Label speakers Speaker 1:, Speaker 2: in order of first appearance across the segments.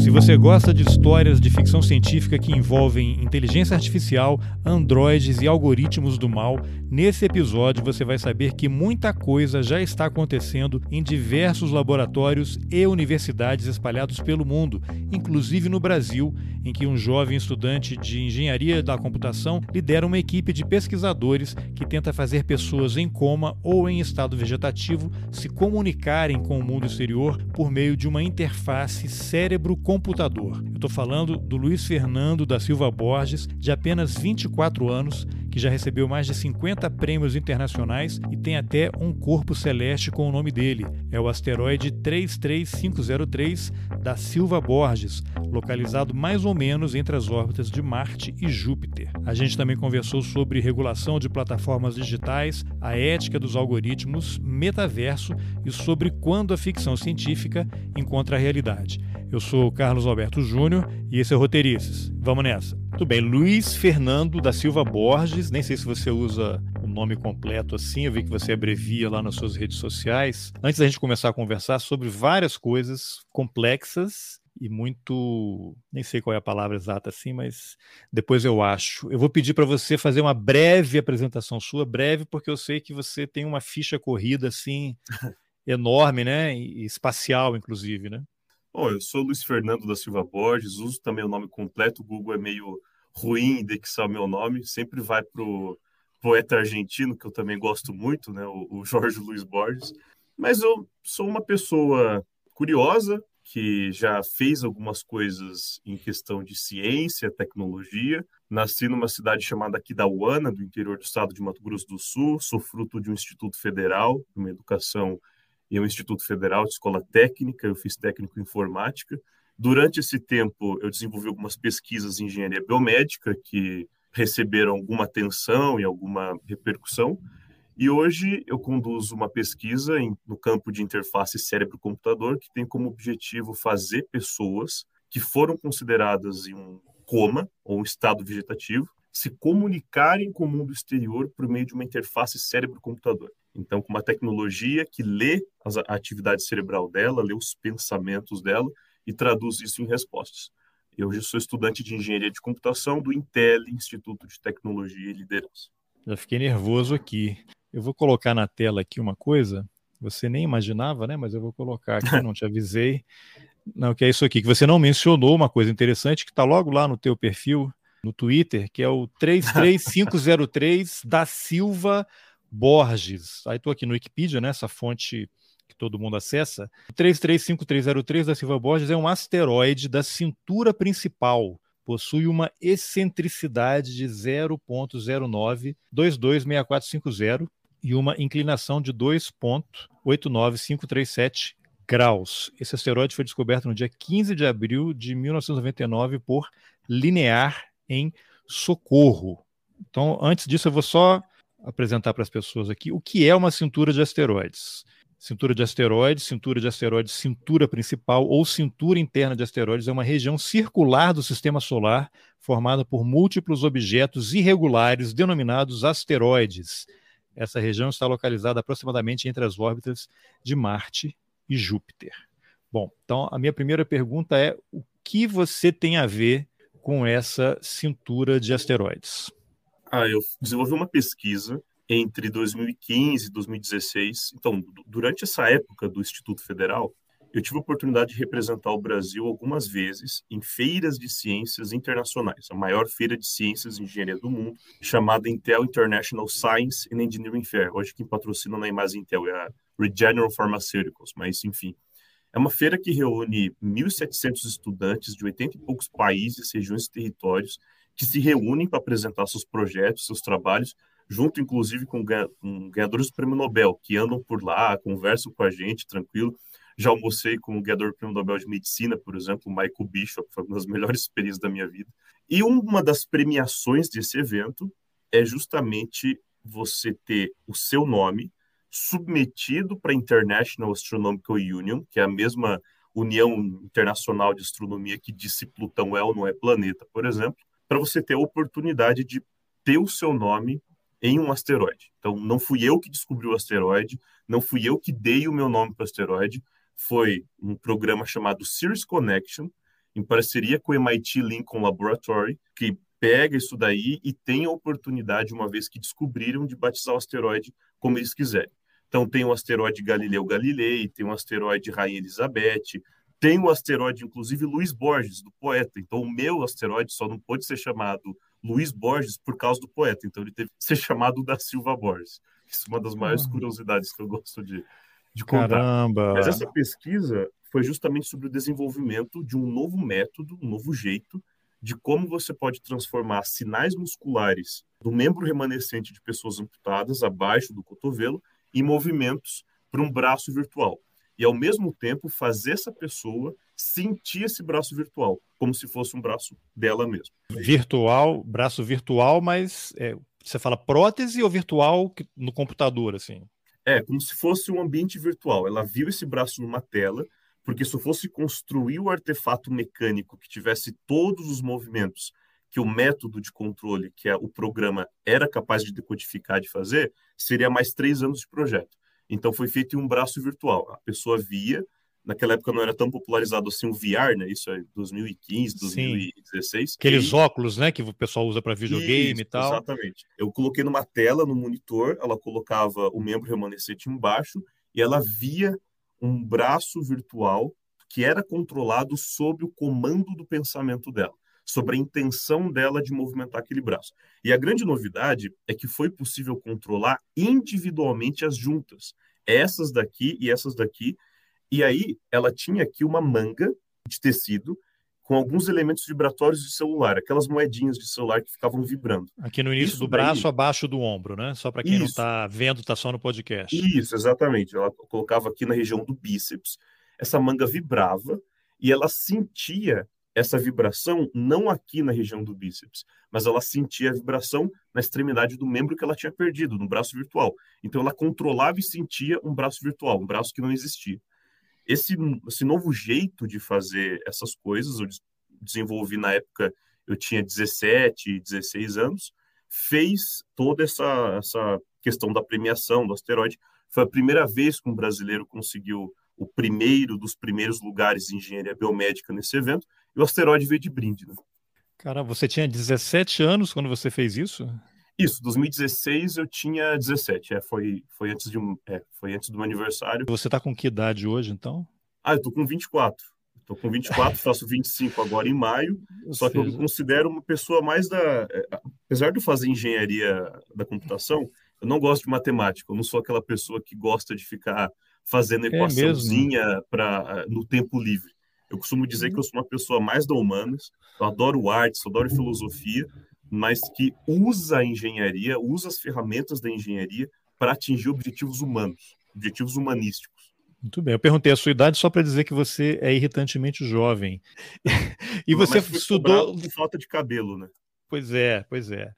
Speaker 1: Se você gosta de histórias de ficção científica que envolvem inteligência artificial, androides e algoritmos do mal, nesse episódio você vai saber que muita coisa já está acontecendo em diversos laboratórios e universidades espalhados pelo mundo, inclusive no Brasil, em que um jovem estudante de engenharia da computação lidera uma equipe de pesquisadores que tenta fazer pessoas em coma ou em estado vegetativo se comunicarem com o mundo exterior por meio de uma interface cérebro computador. Eu estou falando do Luiz Fernando da Silva Borges, de apenas 24 anos, que já recebeu mais de 50 prêmios internacionais e tem até um corpo celeste com o nome dele. É o asteroide 33503 da Silva Borges, localizado mais ou menos entre as órbitas de Marte e Júpiter. A gente também conversou sobre regulação de plataformas digitais, a ética dos algoritmos, metaverso e sobre quando a ficção científica encontra a realidade. Eu sou o Carlos Alberto Júnior e esse é o Roteirices. Vamos nessa. Tudo bem, Luiz Fernando da Silva Borges, nem sei se você usa o nome completo assim, eu vi que você abrevia lá nas suas redes sociais. Antes da gente começar a conversar sobre várias coisas complexas e muito, nem sei qual é a palavra exata assim, mas depois eu acho. Eu vou pedir para você fazer uma breve apresentação sua, breve, porque eu sei que você tem uma ficha corrida assim enorme, né, e espacial inclusive, né?
Speaker 2: Bom, eu sou Luiz Fernando da Silva Borges, uso também o nome completo, o Google é meio ruim em indexar o meu nome, sempre vai para o poeta argentino, que eu também gosto muito, né, o, Jorge Luiz Borges. Mas eu sou uma pessoa curiosa, que já fez algumas coisas em questão de ciência, tecnologia. Nasci numa cidade chamada Aquidauana, do interior do estado de Mato Grosso do Sul. Sou fruto de um instituto federal, uma educação em um Instituto Federal de Escola Técnica, eu fiz técnico em informática. Durante esse tempo, eu desenvolvi algumas pesquisas em engenharia biomédica que receberam alguma atenção e alguma repercussão. E hoje eu conduzo uma pesquisa em, no campo de interface cérebro-computador que tem como objetivo fazer pessoas que foram consideradas em um coma ou um estado vegetativo se comunicarem com o mundo exterior por meio de uma interface cérebro-computador. Então, com uma tecnologia que lê a atividade cerebral dela, lê os pensamentos dela e traduz isso em respostas. Eu hoje sou estudante de engenharia de computação do Intel, Instituto de Tecnologia e Liderança.
Speaker 1: Já fiquei nervoso aqui. Eu vou colocar na tela aqui uma coisa. Você nem imaginava, né? Mas eu vou colocar aqui, não te avisei. Não, que é isso aqui, que você não mencionou uma coisa interessante que está logo lá no teu perfil no Twitter, que é o 33503 da Silva Borges. Aí estou aqui no Wikipedia, né, essa fonte que todo mundo acessa. O 335303 da Silva Borges é um asteroide da cintura principal. Possui uma excentricidade de 0.09226450 e uma inclinação de 2.89537 graus. Esse asteroide foi descoberto no dia 15 de abril de 1999 por Linear em Socorro. Então, antes disso, eu vou só apresentar para as pessoas aqui o que é uma cintura de asteroides. Cintura de asteroides, cintura de asteroides, cintura principal ou cintura interna de asteroides é uma região circular do sistema solar formada por múltiplos objetos irregulares denominados asteroides. Essa região está localizada aproximadamente entre as órbitas de Marte e Júpiter. Bom, então a minha primeira pergunta é: o que você tem a ver com essa cintura de asteroides?
Speaker 2: Ah, eu desenvolvi uma pesquisa entre 2015 e 2016. Então, durante essa época do Instituto Federal, eu tive a oportunidade de representar o Brasil algumas vezes em feiras de ciências internacionais, a maior feira de ciências e engenharia do mundo, chamada Intel International Science and Engineering Fair. Hoje quem patrocina não é mais Intel, é a Regeneron Pharmaceuticals, mas enfim. É uma feira que reúne 1.700 estudantes de 80 e poucos países, regiões e territórios que se reúnem para apresentar seus projetos, seus trabalhos, junto inclusive com, ganhadores do Prêmio Nobel, que andam por lá, conversam com a gente, tranquilo. Já almocei com o ganhador do Prêmio Nobel de Medicina, por exemplo, Michael Bishop, foi uma das melhores experiências da minha vida. E uma das premiações desse evento é justamente você ter o seu nome submetido para a International Astronomical Union, que é a mesma União Internacional de Astronomia que diz se Plutão é ou não é planeta, por exemplo, para você ter a oportunidade de ter o seu nome em um asteroide. Então, não fui eu que descobri o asteroide, não fui eu que dei o meu nome para o asteroide, foi um programa chamado Cirrus Connection, em parceria com o MIT Lincoln Laboratory, que pega isso daí e tem a oportunidade, uma vez que descobriram, de batizar o asteroide como eles quiserem. Então, tem o asteroide Galileu Galilei, tem o asteroide Rainha Elizabeth, tem o asteroide, inclusive, Luiz Borges, do poeta. Então, o meu asteroide só não pode ser chamado Luiz Borges por causa do poeta. Então, ele teve que ser chamado da Silva Borges. Isso é uma das maiores uhum. curiosidades que eu gosto de, de contar.
Speaker 1: Caramba!
Speaker 2: Mas essa pesquisa foi justamente sobre o desenvolvimento de um novo método, um novo jeito de como você pode transformar sinais musculares do membro remanescente de pessoas amputadas abaixo do cotovelo em movimentos para um braço virtual. E, ao mesmo tempo, fazer essa pessoa sentir esse braço virtual, como se fosse um braço dela mesma.
Speaker 1: Virtual, braço virtual, mas é, você fala prótese ou virtual no computador, assim?
Speaker 2: É, como se fosse um ambiente virtual. Ela viu esse braço numa tela, porque se eu fosse construir o artefato mecânico que tivesse todos os movimentos que o método de controle, que é o programa, era capaz de decodificar, de fazer, seria mais três anos de projeto. Então foi feito em um braço virtual. A pessoa via, naquela época não era tão popularizado assim o VR, né? Isso é 2015, 2016. Sim.
Speaker 1: Aqueles e... óculos, né, que o pessoal usa para videogame Isso, e tal.
Speaker 2: Exatamente. Eu coloquei numa tela no monitor, ela colocava o membro remanescente embaixo e ela via um braço virtual que era controlado sob o comando do pensamento dela, sobre a intenção dela de movimentar aquele braço. E a grande novidade é que foi possível controlar individualmente as juntas, essas daqui e essas daqui. E aí ela tinha aqui uma manga de tecido com alguns elementos vibratórios de celular, aquelas moedinhas de celular que ficavam vibrando.
Speaker 1: Aqui no início Isso do braço, daí... abaixo do ombro, né? Só para quem Isso. não está vendo, está só no podcast.
Speaker 2: Isso, exatamente. Ela colocava aqui na região do bíceps. Essa manga vibrava e ela sentia essa vibração não aqui na região do bíceps, mas ela sentia a vibração na extremidade do membro que ela tinha perdido, no braço virtual. Então ela controlava e sentia um braço virtual, um braço que não existia esse, esse novo jeito de fazer essas coisas, eu desenvolvi na época, eu tinha 17, 16 anos, fez toda essa, essa questão da premiação do asteroide. Foi a primeira vez que um brasileiro conseguiu o primeiro dos primeiros lugares em engenharia biomédica nesse evento, e o asteroide veio de brinde. Né?
Speaker 1: Cara, você tinha 17 anos quando você fez isso?
Speaker 2: Isso, 2016 eu tinha 17, é, foi, foi, antes de um, é, foi antes do meu aniversário.
Speaker 1: Você está com que idade hoje, então?
Speaker 2: Ah, eu tô com 24. Estou com 24, faço 25 agora em maio, Ou só seja... que eu me considero uma pessoa mais da... É, apesar de eu fazer engenharia da computação, eu não gosto de matemática, eu não sou aquela pessoa que gosta de ficar fazendo é equaçãozinha é pra, no tempo livre. Eu costumo dizer que eu sou uma pessoa mais da humanas, eu adoro artes, eu adoro filosofia, mas que usa a engenharia, usa as ferramentas da engenharia para atingir objetivos humanos, objetivos humanísticos.
Speaker 1: Muito bem, eu perguntei a sua idade só para dizer que você é irritantemente jovem. e você estudou.
Speaker 2: Com falta de cabelo, né?
Speaker 1: Pois é, pois é.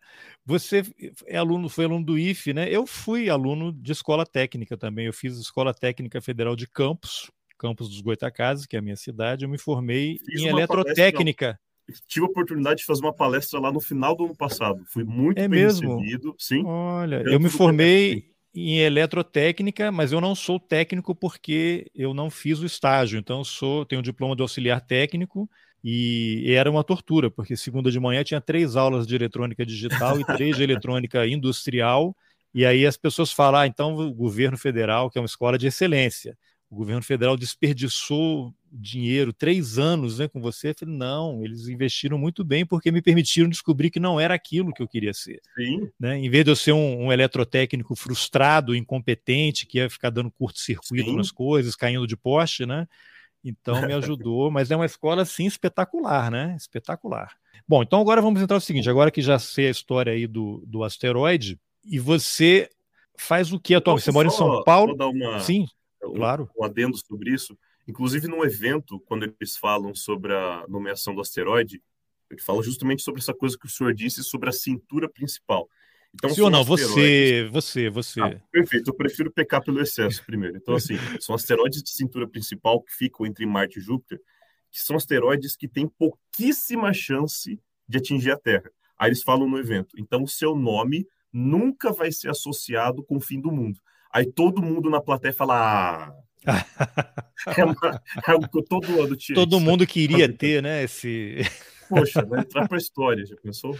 Speaker 1: Você é aluno, foi aluno do IFE, né? Eu fui aluno de escola técnica também. Eu fiz Escola Técnica Federal de Campos, Campos dos Goitacazes, que é a minha cidade. Eu me formei Fiz em eletrotécnica. Palestra
Speaker 2: tive a oportunidade de fazer uma palestra lá no final do ano passado. Fui muito
Speaker 1: é
Speaker 2: bem
Speaker 1: mesmo?
Speaker 2: recebido. Sim.
Speaker 1: Olha, eu me formei em eletrotécnica, mas eu não sou técnico porque eu não fiz o estágio. Então, eu sou, tenho um diploma de auxiliar técnico e era uma tortura, porque segunda de manhã tinha três aulas de eletrônica digital e três de eletrônica industrial. E aí as pessoas falam, ah, então o governo federal, que é uma escola de excelência, o governo federal desperdiçou dinheiro, três anos né, com você. Eu falei, não, eles investiram muito bem porque me permitiram descobrir que não era aquilo que eu queria ser.
Speaker 2: Sim.
Speaker 1: Né? Em vez de eu ser um, um eletrotécnico frustrado, incompetente, que ia ficar dando curto-circuito nas coisas, caindo de poste, né? Então me ajudou, mas é uma escola sim espetacular, né? Espetacular. Bom, então agora vamos entrar no seguinte: agora que já sei a história aí do, do asteroide, e você faz o que atualmente? Você mora em São Paulo?
Speaker 2: Uma,
Speaker 1: Sim, um, claro.
Speaker 2: Um adendo sobre isso. Inclusive, no evento, quando eles falam sobre a nomeação do asteroide, ele fala justamente sobre essa coisa que o senhor disse sobre a cintura principal.
Speaker 1: Então, Sim ou não? Você, você, você. Ah,
Speaker 2: perfeito, eu prefiro pecar pelo excesso primeiro. Então, assim, são asteroides de cintura principal que ficam entre Marte e Júpiter, que são asteroides que têm pouquíssima chance de atingir a Terra. Aí eles falam no evento. Então, o seu nome nunca vai ser associado com o fim do mundo. Aí todo mundo na plateia fala. Ah, é, uma, é o que todo ano tinha.
Speaker 1: Todo mundo queria ter, né? Esse.
Speaker 2: Poxa, vai entrar para a história, já pensou?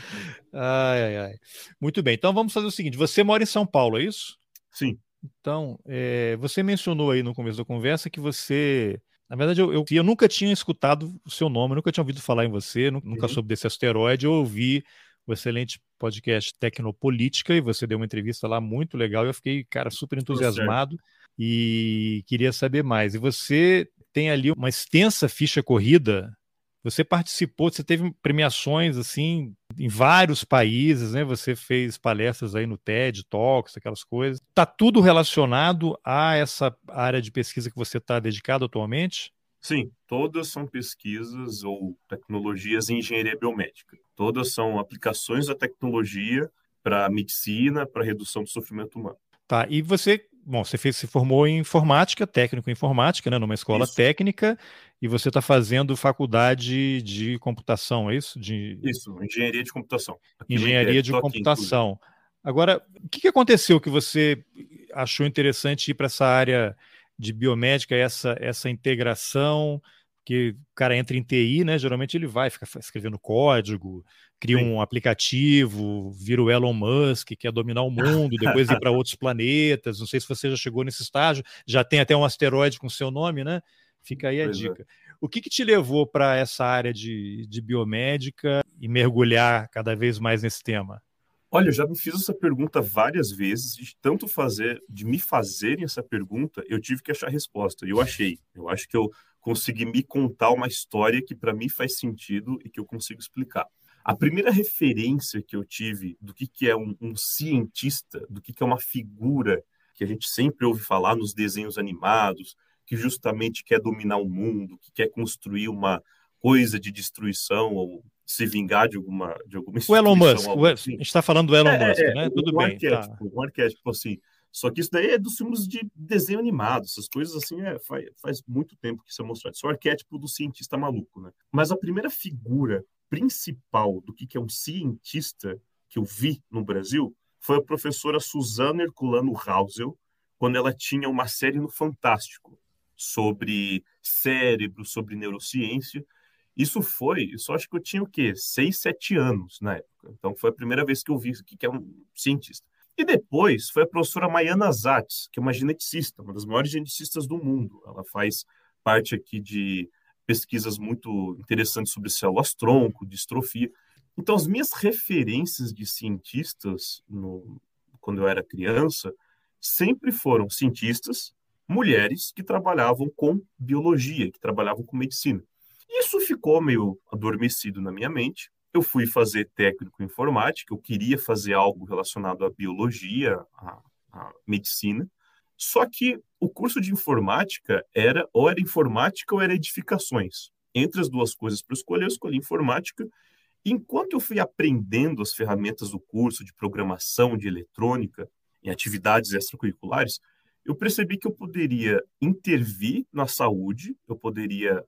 Speaker 1: Ai, ai, ai. Muito bem, então vamos fazer o seguinte: você mora em São Paulo, é isso?
Speaker 2: Sim.
Speaker 1: Então, é, você mencionou aí no começo da conversa que você. Na verdade, eu, eu, eu nunca tinha escutado o seu nome, nunca tinha ouvido falar em você, nunca uhum. soube desse asteroide. Eu ouvi o excelente podcast Tecnopolítica e você deu uma entrevista lá muito legal. Eu fiquei, cara, super entusiasmado e queria saber mais. E você tem ali uma extensa ficha corrida. Você participou, você teve premiações assim em vários países, né? Você fez palestras aí no TED Talks, aquelas coisas. Tá tudo relacionado a essa área de pesquisa que você está dedicado atualmente?
Speaker 2: Sim, todas são pesquisas ou tecnologias em engenharia biomédica. Todas são aplicações da tecnologia para medicina, para redução do sofrimento humano.
Speaker 1: Tá, e você, bom, você fez, se formou em informática, técnico em informática, né, numa escola isso. técnica, e você está fazendo faculdade de computação, é isso? De...
Speaker 2: Isso, engenharia de computação.
Speaker 1: Aqui engenharia de computação. Agora, o que aconteceu que você achou interessante ir para essa área de biomédica, essa, essa integração, que o cara entra em TI, né? Geralmente ele vai ficar escrevendo código, cria Sim. um aplicativo, vira o Elon Musk, quer dominar o mundo, depois ir para outros planetas. Não sei se você já chegou nesse estágio, já tem até um asteroide com seu nome, né? Fica aí a pois é. dica. É. O que, que te levou para essa área de, de biomédica e mergulhar cada vez mais nesse tema?
Speaker 2: Olha, eu já me fiz essa pergunta várias vezes, de tanto fazer, de me fazerem essa pergunta, eu tive que achar a resposta. E eu achei. Eu acho que eu consegui me contar uma história que para mim faz sentido e que eu consigo explicar. A primeira referência que eu tive do que, que é um, um cientista, do que, que é uma figura que a gente sempre ouve falar nos desenhos animados, que justamente quer dominar o mundo, que quer construir uma coisa de destruição ou se vingar de alguma de alguma
Speaker 1: O Elon Musk, assim. a gente está falando do Elon é, Musk, é, né? Tudo
Speaker 2: um
Speaker 1: bem.
Speaker 2: Arquétipo, tá. Um arquétipo assim. Só que isso daí é dos filmes de desenho animado, essas coisas assim, é, faz, faz muito tempo que isso é mostrado. Isso é o arquétipo do cientista maluco, né? Mas a primeira figura principal do que, que é um cientista que eu vi no Brasil foi a professora Suzana Herculano Hausel, quando ela tinha uma série no Fantástico sobre cérebro, sobre neurociência, isso foi, isso acho que eu tinha o quê? Seis, sete anos na época. Então foi a primeira vez que eu vi aqui, que é um cientista. E depois foi a professora Maiana Zatz, que é uma geneticista, uma das maiores geneticistas do mundo. Ela faz parte aqui de pesquisas muito interessantes sobre células-tronco, distrofia. Então, as minhas referências de cientistas, no, quando eu era criança, sempre foram cientistas, mulheres que trabalhavam com biologia, que trabalhavam com medicina. Isso ficou meio adormecido na minha mente. Eu fui fazer técnico em informática, eu queria fazer algo relacionado à biologia, à, à medicina. Só que o curso de informática era ou era informática ou era edificações. Entre as duas coisas para escolher, eu escolhi informática. Enquanto eu fui aprendendo as ferramentas do curso de programação, de eletrônica, em atividades extracurriculares, eu percebi que eu poderia intervir na saúde, eu poderia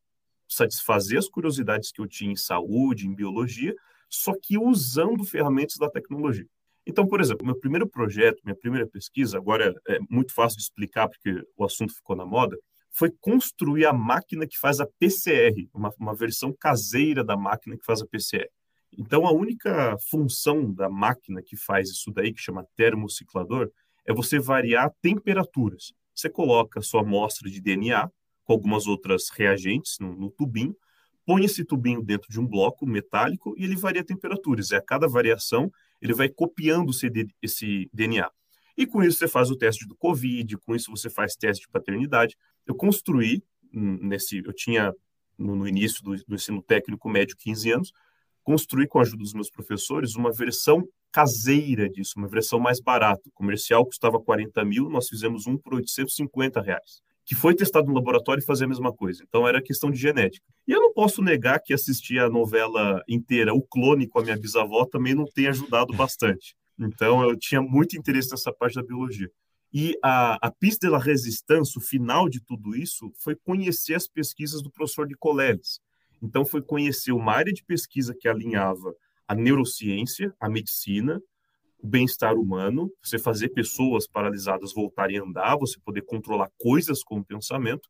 Speaker 2: satisfazer as curiosidades que eu tinha em saúde, em biologia, só que usando ferramentas da tecnologia. Então, por exemplo, meu primeiro projeto, minha primeira pesquisa, agora é muito fácil de explicar porque o assunto ficou na moda, foi construir a máquina que faz a PCR, uma, uma versão caseira da máquina que faz a PCR. Então, a única função da máquina que faz isso daí, que chama termociclador, é você variar temperaturas. Você coloca a sua amostra de DNA, com algumas outras reagentes no, no tubinho, põe esse tubinho dentro de um bloco metálico e ele varia temperaturas. E a cada variação, ele vai copiando esse DNA. E com isso você faz o teste do COVID, com isso você faz teste de paternidade. Eu construí hum, nesse, eu tinha no, no início do, do, ensino técnico médio 15 anos, construí com a ajuda dos meus professores uma versão caseira disso, uma versão mais barata. O comercial custava 40 mil, nós fizemos um por 850 reais, que foi testado no laboratório e fazia a mesma coisa. Então era questão de genética. E eu não posso negar que assistir a novela inteira, O Clone, com a minha bisavó, também não tem ajudado bastante. Então eu tinha muito interesse nessa parte da biologia. E a, a pista da resistência, o final de tudo isso, foi conhecer as pesquisas do professor Nicoleles. Então, foi conhecer uma área de pesquisa que alinhava a neurociência, a medicina, o bem-estar humano, você fazer pessoas paralisadas voltarem a andar, você poder controlar coisas com o pensamento,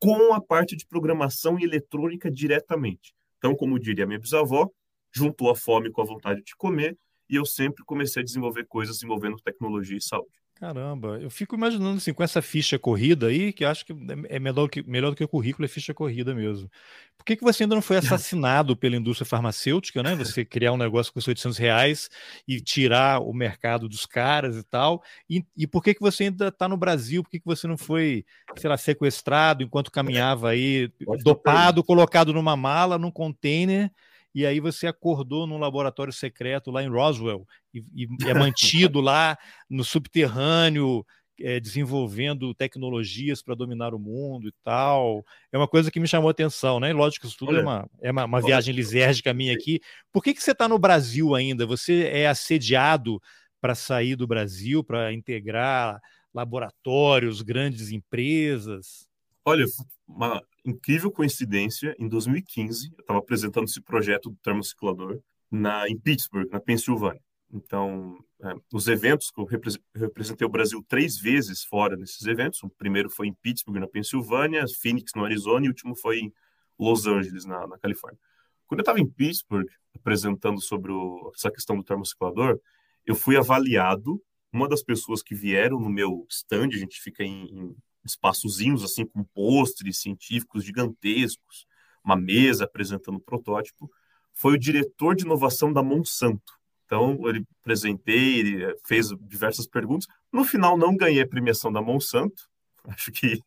Speaker 2: com a parte de programação e eletrônica diretamente. Então, como diria minha bisavó, juntou a fome com a vontade de comer, e eu sempre comecei a desenvolver coisas envolvendo tecnologia e saúde.
Speaker 1: Caramba, eu fico imaginando assim, com essa ficha corrida aí, que acho que é, é melhor, que, melhor do que o currículo, é ficha corrida mesmo. Por que, que você ainda não foi assassinado pela indústria farmacêutica, né? Você criar um negócio com 800 reais e tirar o mercado dos caras e tal. E, e por que, que você ainda está no Brasil? Por que, que você não foi, sei lá, sequestrado enquanto caminhava aí, dopado, colocado numa mala, num container? E aí você acordou num laboratório secreto lá em Roswell e, e é mantido lá no subterrâneo, é, desenvolvendo tecnologias para dominar o mundo e tal. É uma coisa que me chamou a atenção, né? lógico que isso tudo é Olha, é uma, é uma, uma viagem lisérgica minha aqui. Por que, que você está no Brasil ainda? Você é assediado para sair do Brasil, para integrar laboratórios, grandes empresas?
Speaker 2: Olha, uma incrível coincidência, em 2015, eu estava apresentando esse projeto do termociclador na, em Pittsburgh, na Pensilvânia. Então, é, os eventos que eu representei o Brasil três vezes fora desses eventos. O primeiro foi em Pittsburgh, na Pensilvânia, Phoenix, no Arizona, e o último foi em Los Angeles, na, na Califórnia. Quando eu estava em Pittsburgh, apresentando sobre o, essa questão do termociclador, eu fui avaliado. Uma das pessoas que vieram no meu stand, a gente fica em, em espaçozinhos assim com pôsteres científicos gigantescos, uma mesa apresentando o protótipo, foi o diretor de inovação da Monsanto. Então, ele apresentei, ele eh, fez diversas perguntas. No final, não ganhei a premiação da Monsanto. Acho que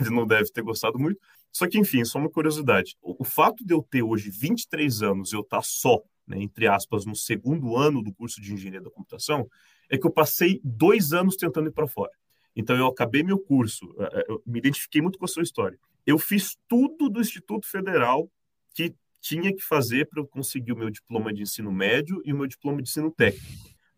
Speaker 2: ele não deve ter gostado muito. Só que, enfim, só uma curiosidade. O, fato de eu ter hoje 23 anos e eu estar só, né, entre aspas, no segundo ano do curso de engenharia da computação, é que eu passei dois anos tentando ir para fora. Então, eu acabei meu curso, é, é, eu me identifiquei muito com a sua história. Eu fiz tudo do Instituto Federal que tinha que fazer para eu conseguir o meu diploma de ensino médio e o meu diploma de ensino técnico.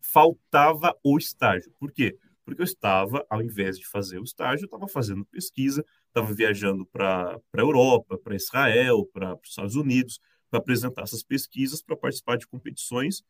Speaker 2: Faltava o estágio. Por quê? Porque eu estava, ao invés de fazer o estágio, eu estava fazendo pesquisa, estava viajando para a Europa, para Israel, para os Estados Unidos, para apresentar essas pesquisas, para participar de competições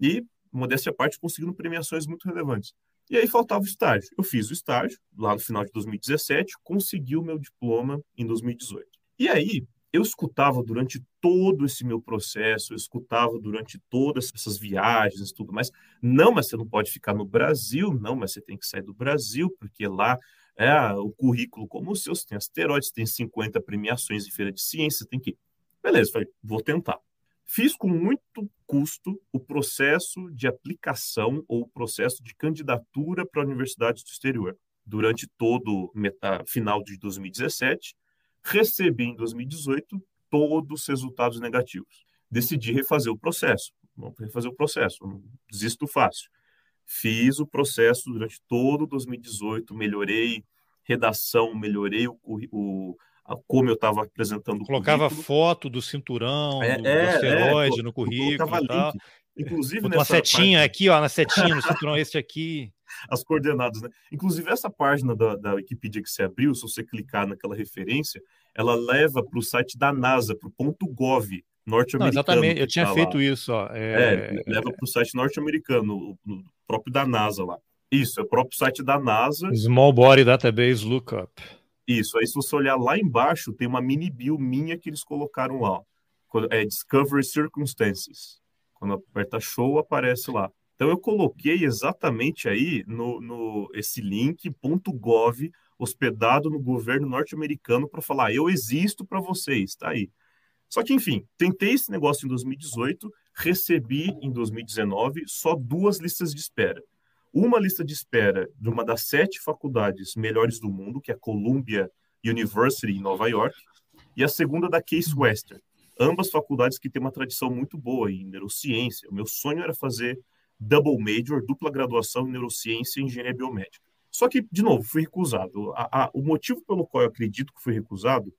Speaker 2: e, modéstia à parte, conseguindo premiações muito relevantes. E aí faltava o estágio. Eu fiz o estágio lá no final de 2017, consegui o meu diploma em 2018. E aí eu escutava durante todo esse meu processo, eu escutava durante todas essas viagens tudo mais. Não, mas você não pode ficar no Brasil, não, mas você tem que sair do Brasil, porque lá é o currículo como o seu, você tem asteroides, tem 50 premiações em feira de ciência, tem que. Beleza, falei, vou tentar. Fiz com muito custo o processo de aplicação ou o processo de candidatura para universidades do exterior. Durante todo o final de 2017, recebi em 2018 todos os resultados negativos. Decidi refazer o processo. Vamos refazer o processo, não desisto fácil. Fiz o processo durante todo 2018, melhorei redação, melhorei o, o como eu estava apresentando
Speaker 1: Colocava foto do cinturão, é, do, é, asteroide é, no currículo. Link.
Speaker 2: Inclusive,
Speaker 1: uma setinha aqui, ó, na setinha, no cinturão este aqui.
Speaker 2: As coordenadas, né? Inclusive, essa página da, da Wikipedia que você abriu, se você clicar naquela referência, ela leva para o site da NASA, para o ponto .gov norte-americano.
Speaker 1: Exatamente, eu tinha tá feito lá. isso. Ó.
Speaker 2: É, é leva para o site norte-americano, o próprio da NASA lá. Isso, é o próprio site da NASA.
Speaker 1: Small Body Database Lookup.
Speaker 2: Isso, aí se você olhar lá embaixo, tem uma mini bio minha que eles colocaram lá. É Discovery Circumstances. Quando aperta show, aparece lá. Então eu coloquei exatamente aí no, no esse link .gov hospedado no governo norte-americano para falar eu existo para vocês, tá aí. Só que enfim, tentei esse negócio em 2018, recebi em 2019 só duas listas de espera uma lista de espera de uma das sete faculdades melhores do mundo, que é a Columbia University em Nova York, e a segunda da Case Western. ambas faculdades que têm uma tradição muito boa em neurociência. O meu sonho era fazer double major, dupla graduação em neurociência e engenharia biomédica. Só que, de novo, fui recusado. A, a, o motivo pelo qual eu acredito que fui recusado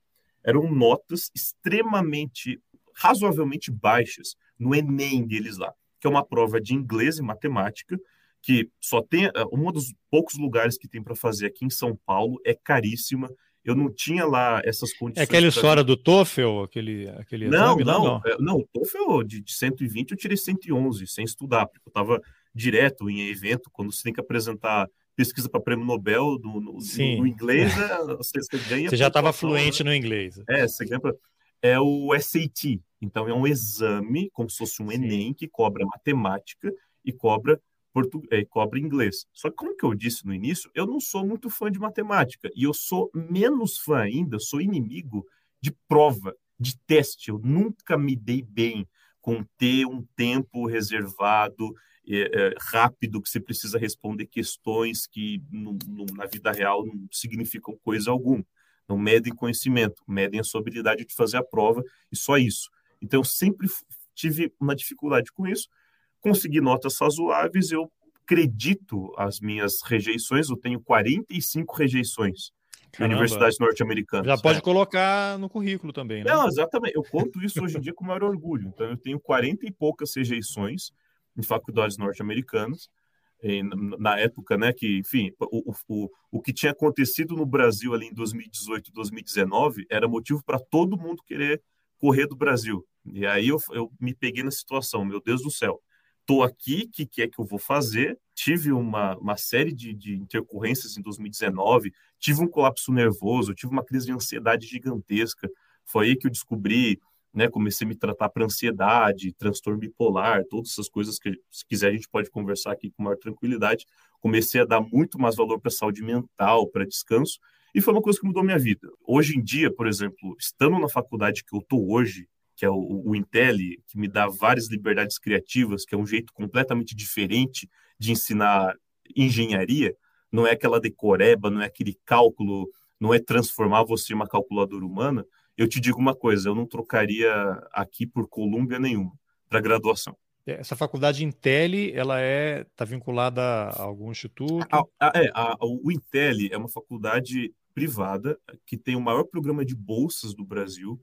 Speaker 2: eram notas extremamente, razoavelmente baixas no Enem deles lá, que é uma prova de inglês e matemática, que só tem, um dos poucos lugares que tem para fazer aqui em São Paulo, é caríssima, eu não tinha lá essas condições.
Speaker 1: É aquela história pra... do TOEFL, aquele, aquele
Speaker 2: não? Não, não, não. Não, o TOEFL de, de 120 eu tirei 111, sem estudar, porque eu estava direto em evento, quando você tem que apresentar pesquisa para prêmio Nobel no, no, no inglês, é,
Speaker 1: você, você, ganha... Você já estava fluente né? no inglês.
Speaker 2: É, você ganha... Pra... É o SAT, então é um exame, como se fosse um Sim. Enem, que cobra matemática e cobra é, cobra inglês. Só que, como que eu disse no início, eu não sou muito fã de matemática e eu sou menos fã ainda, sou inimigo de prova, de teste. Eu nunca me dei bem com ter um tempo reservado, é, é, rápido, que você precisa responder questões que no, no, na vida real não significam coisa alguma. Não medem conhecimento, medem a sua habilidade de fazer a prova e só isso. Então, eu sempre tive uma dificuldade com isso consegui notas razoáveis, eu acredito as minhas rejeições, eu tenho 45 rejeições Caramba. em universidades norte-americanas.
Speaker 1: Já pode é. colocar no currículo também, né?
Speaker 2: Não, exatamente. Eu conto isso hoje em dia com maior orgulho. Então, eu tenho 40 e poucas rejeições em faculdades norte-americanas. Na época, né, que, enfim, o, o, o que tinha acontecido no Brasil ali em 2018, 2019, era motivo para todo mundo querer correr do Brasil. E aí eu, eu me peguei na situação, meu Deus do céu, estou aqui, o que, que é que eu vou fazer? Tive uma, uma série de, de intercorrências em 2019, tive um colapso nervoso, tive uma crise de ansiedade gigantesca. Foi aí que eu descobri, né, comecei a me tratar para ansiedade, transtorno bipolar, todas essas coisas que, se quiser, a gente pode conversar aqui com maior tranquilidade. Comecei a dar muito mais valor para saúde mental, para descanso, e foi uma coisa que mudou minha vida. Hoje em dia, por exemplo, estando na faculdade que eu estou hoje, que é o, o Intel, que me dá várias liberdades criativas, que é um jeito completamente diferente de ensinar engenharia, não é aquela decoreba, não é aquele cálculo, não é transformar você em uma calculadora humana. Eu te digo uma coisa, eu não trocaria aqui por Colômbia nenhuma para graduação.
Speaker 1: É, essa faculdade Intel, ela é está vinculada a algum instituto?
Speaker 2: A, a, é, a, o Intel é uma faculdade privada que tem o maior programa de bolsas do Brasil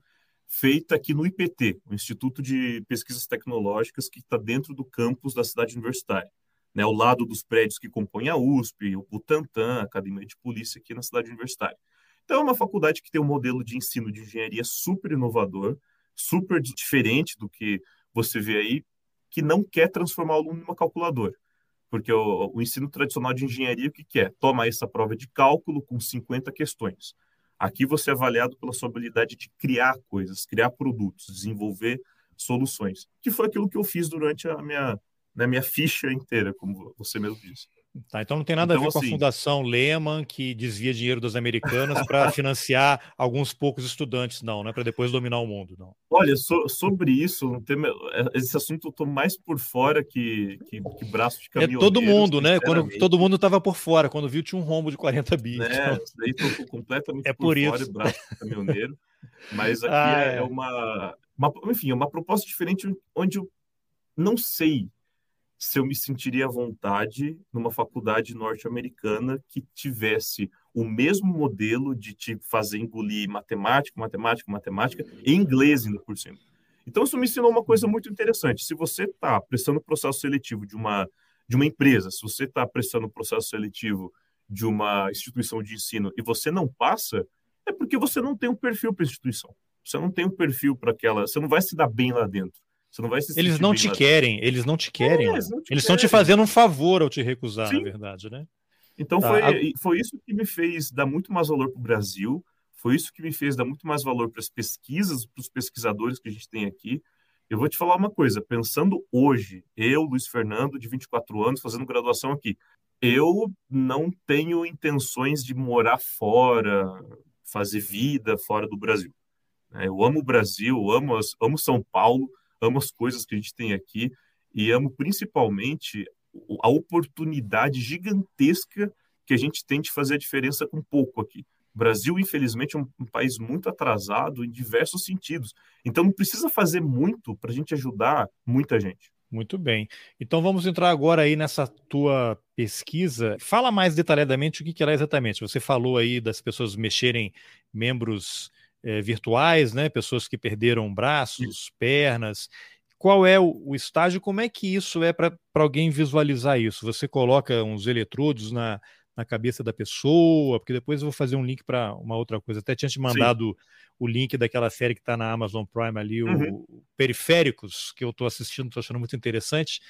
Speaker 2: feita aqui no IPT, o Instituto de Pesquisas Tecnológicas, que está dentro do campus da cidade universitária, né, ao lado dos prédios que compõem a USP, o Butantan, a Academia de Polícia aqui na cidade universitária. Então, é uma faculdade que tem um modelo de ensino de engenharia super inovador, super diferente do que você vê aí, que não quer transformar o aluno em uma calculadora. Porque o, o ensino tradicional de engenharia, o que, que é? Toma essa prova de cálculo com 50 questões. Aqui você é avaliado pela sua habilidade de criar coisas, criar produtos, desenvolver soluções, que foi aquilo que eu fiz durante a minha, né, minha ficha inteira, como você mesmo disse.
Speaker 1: Tá, então não tem nada então, a ver com a assim Fundação Lehman, que desvia dinheiro dos americanos para financiar alguns poucos estudantes, não, né? Para depois dominar o mundo, não.
Speaker 2: Olha, so, sobre isso, tem, esse assunto eu estou mais por fora que, que, que braço de caminhoneiro.
Speaker 1: É todo mundo, né? Quando todo mundo estava por fora, quando viu tinha um rombo de 40 bi.
Speaker 2: É, então... daí estou completamente é por, por fora, braço de caminhoneiro. Mas aqui ah, é, é uma, uma, enfim, é uma proposta diferente onde eu não sei se eu me sentiria à vontade numa faculdade norte-americana que tivesse o mesmo modelo de te fazer engolir matemática, matemática, matemática e inglês ainda por cima. Então, isso me ensinou uma coisa muito interessante. Se você está prestando o processo seletivo de uma, de uma empresa, se você está prestando o processo seletivo de uma instituição de ensino e você não passa, é porque você não tem um perfil para a instituição. Você não tem um perfil para aquela. Você não vai se dar bem lá dentro. Você não vai se
Speaker 1: Eles não te querem, eles não te querem. É, eles, te estão te fazendo um favor ao te recusar, Sim. na verdade, né?
Speaker 2: Então tá. foi, foi isso que me fez dar muito mais valor para o Brasil, foi isso que me fez dar muito mais valor para as pesquisas, para os pesquisadores que a gente tem aqui. Eu vou te falar uma coisa, pensando hoje, eu, Luiz Fernando, de 24 anos, fazendo graduação aqui, eu não tenho intenções de morar fora, fazer vida fora do Brasil. Eu amo o Brasil, amo, amo São Paulo, amo as coisas que a gente tem aqui e amo principalmente a oportunidade gigantesca que a gente tem de fazer a diferença com pouco aqui. O Brasil, infelizmente, é um, país muito atrasado em diversos sentidos. Então, não precisa fazer muito para a gente ajudar muita gente.
Speaker 1: Muito bem. Então vamos entrar agora aí nessa tua pesquisa. Fala mais detalhadamente o que, que ela é exatamente. Você falou aí das pessoas mexerem membros é, virtuais, né? Pessoas que perderam braços, pernas. Qual é o, o estágio? Como é que isso é para alguém visualizar isso? Você coloca uns eletrodos na, na cabeça da pessoa, porque depois eu vou fazer um link para uma outra coisa. Até tinha te mandado Sim. o link daquela série que está na Amazon Prime ali, uhum. o Periféricos, que eu estou assistindo, estou achando muito interessante.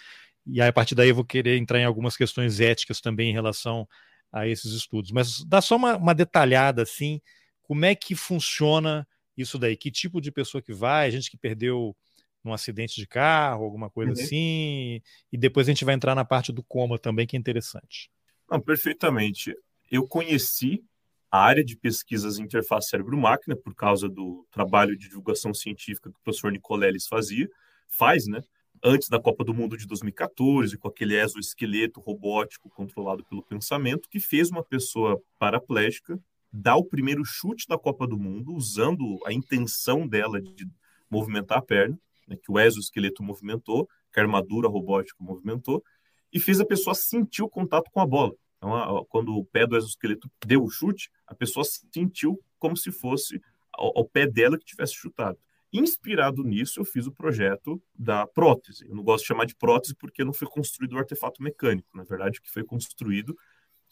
Speaker 1: E aí, a partir daí eu vou querer entrar em algumas questões éticas também em relação a esses estudos. Mas dá só uma, uma detalhada assim, como é que funciona isso daí? Que tipo de pessoa que vai? Gente que perdeu num acidente de carro, alguma coisa uhum. assim. E depois a gente vai entrar na parte do coma também, que é interessante.
Speaker 2: Não, perfeitamente. Eu conheci a área de pesquisas interface cérebro-máquina por causa do trabalho de divulgação científica que o professor Nicoleles fazia, faz, né? Antes da Copa do Mundo de 2014, com aquele exoesqueleto robótico controlado pelo pensamento, que fez uma pessoa paraplégica dar o primeiro chute da Copa do Mundo, usando a intenção dela de movimentar a perna, né, que o exoesqueleto movimentou, que a armadura robótica movimentou, e fez a pessoa sentir o contato com a bola. Então, a, quando o pé do exoesqueleto deu o chute, a pessoa sentiu como se fosse ao, pé dela que tivesse chutado. Inspirado nisso, eu fiz o projeto da prótese. Eu não gosto de chamar de prótese porque não foi construído o artefato mecânico. Na verdade, o que foi construído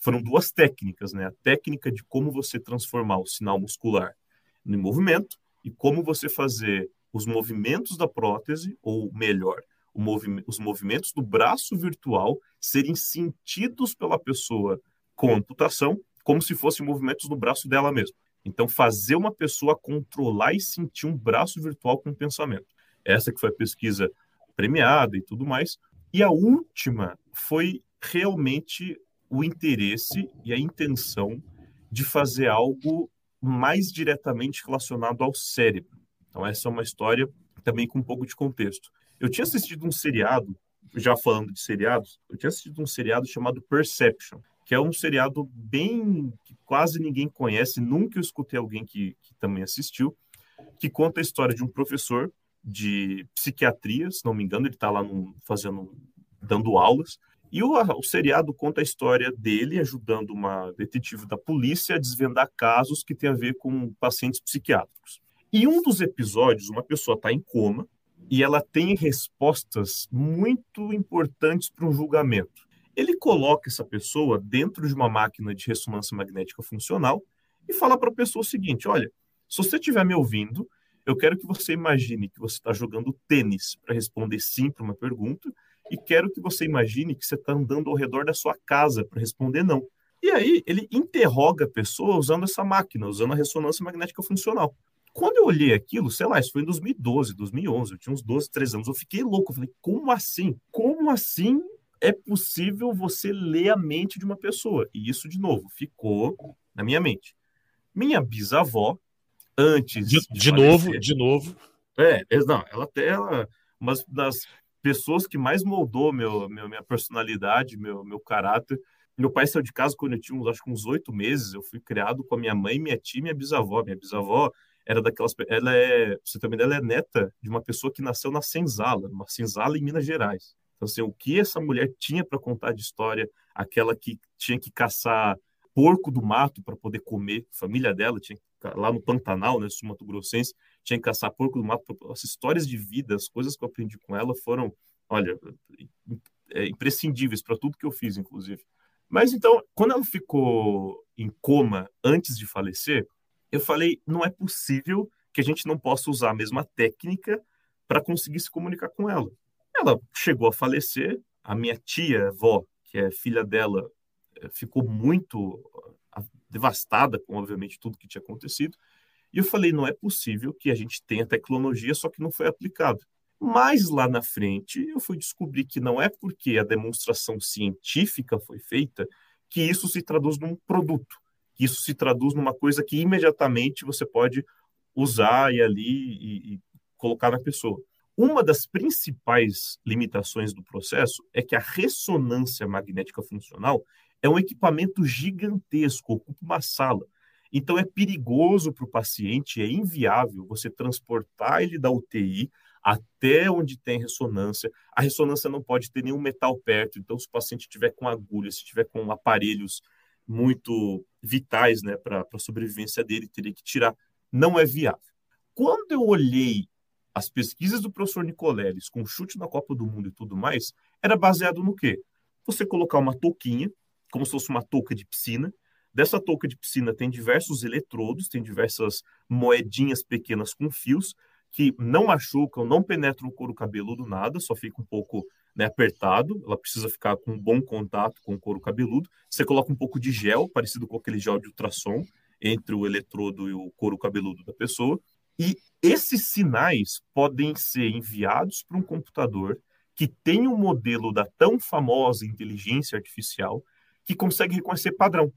Speaker 2: foram duas técnicas, né? A técnica de como você transformar o sinal muscular em movimento e como você fazer os movimentos da prótese, ou melhor, movi os movimentos do braço virtual serem sentidos pela pessoa com amputação, como se fossem movimentos do braço dela mesma. Então, fazer uma pessoa controlar e sentir um braço virtual com pensamento. Essa que foi a pesquisa premiada e tudo mais. E a última foi realmente o interesse e a intenção de fazer algo mais diretamente relacionado ao cérebro. Então, essa é uma história também com um pouco de contexto. Eu tinha assistido um seriado, já falando de seriados, eu tinha assistido um seriado chamado Perception, que é um seriado bem que quase ninguém conhece, nunca eu escutei alguém que, que também assistiu, que conta a história de um professor de psiquiatria, se não me engano, ele está lá fazendo, dando aulas, e o, o seriado conta a história dele ajudando uma detetive da polícia a desvendar casos que têm a ver com pacientes psiquiátricos. E um dos episódios, uma pessoa está em coma, e ela tem respostas muito importantes para um julgamento. Ele coloca essa pessoa dentro de uma máquina de ressonância magnética funcional e fala para a pessoa o seguinte: olha, se você estiver me ouvindo, eu quero que você imagine que você está jogando tênis para responder sim para uma pergunta, e quero que você imagine que você está andando ao redor da sua casa para responder não. E aí ele interroga a pessoa usando essa máquina, usando a ressonância magnética funcional. Quando eu olhei aquilo, sei lá, isso foi em 2012, 2011, eu tinha uns 12, 13 anos, eu fiquei louco. Eu falei, como assim? Como assim é possível você ler a mente de uma pessoa? E isso, de novo, ficou na minha mente. Minha bisavó, antes.
Speaker 1: De, de, de novo, de novo.
Speaker 2: É, não, ela até ela, uma das pessoas que mais moldou meu, meu, minha personalidade, meu, meu caráter. Meu pai saiu de casa quando eu tinha, acho que uns oito meses. Eu fui criado com a minha mãe, minha tia e minha bisavó. Minha bisavó era daquelas. Ela é, você também ela é neta de uma pessoa que nasceu na Senzala, uma Senzala em Minas Gerais. Então, assim, o que essa mulher tinha para contar de história, aquela que tinha que caçar porco do mato para poder comer, a família dela tinha lá no Pantanal, né, sul Mato Grossense, tinha que caçar porco do mato. As histórias de vida, as coisas que eu aprendi com ela foram, olha, é, imprescindíveis para tudo que eu fiz, inclusive. Mas então, quando ela ficou em coma antes de falecer, eu falei, não é possível que a gente não possa usar a mesma técnica para conseguir se comunicar com ela. Ela chegou a falecer, a minha tia, avó, que é filha dela, eh, ficou muito ah, devastada com, obviamente, tudo que tinha acontecido. E eu falei, não é possível que a gente tenha tecnologia, só que não foi aplicado. Mas lá na frente, eu fui descobrir que não é porque a demonstração científica foi feita que isso se traduz num produto que isso se traduz numa coisa que imediatamente você pode usar e ali e, e colocar na pessoa. Uma das principais limitações do processo é que a ressonância magnética funcional é um equipamento gigantesco, ocupa uma sala. Então é perigoso para o paciente, é inviável você transportar ele da UTI até onde tem ressonância. A ressonância não pode ter nenhum metal perto, então se o paciente tiver com agulha, se tiver com aparelhos muito vitais né, para a sobrevivência dele, teria que tirar. Não é viável. Quando eu olhei as pesquisas do professor Nicoleles com chute na Copa do Mundo e tudo mais, era baseado no quê? Você colocar uma touquinha, como se fosse uma touca de piscina. Dessa touca de piscina tem diversos eletrodos, tem diversas moedinhas pequenas com fios que não machucam, não penetram o couro cabeludo nada, só fica um pouco né, apertado. Ela precisa ficar com um bom contato com o couro cabeludo. Você coloca um pouco de gel, parecido com aquele gel de ultrassom, entre o eletrodo e o couro cabeludo da pessoa. E esses sinais podem ser enviados para um computador que tem um modelo da tão famosa inteligência artificial que consegue reconhecer padrão.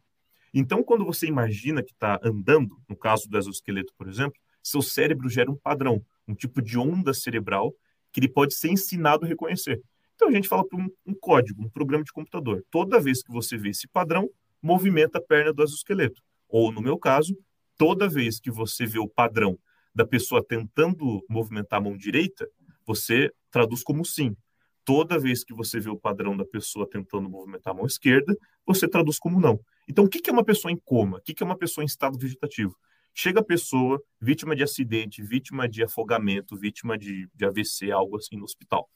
Speaker 2: Então, quando você imagina que está andando, no caso do exoesqueleto, por exemplo, seu cérebro gera um padrão, um tipo de onda cerebral que ele pode ser ensinado a reconhecer. Então, a gente fala para um, um código, um programa de computador. Toda vez que você vê esse padrão, movimenta a perna do exoesqueleto. Ou, no meu caso, toda vez que você vê o padrão da pessoa tentando movimentar a mão direita, você traduz como sim. Toda vez que você vê o padrão da pessoa tentando movimentar a mão esquerda, você traduz como não. Então, o que é uma pessoa em coma? O que é uma pessoa em estado vegetativo? Chega a pessoa, vítima de acidente, vítima de afogamento, vítima de, de AVC, algo assim no hospital.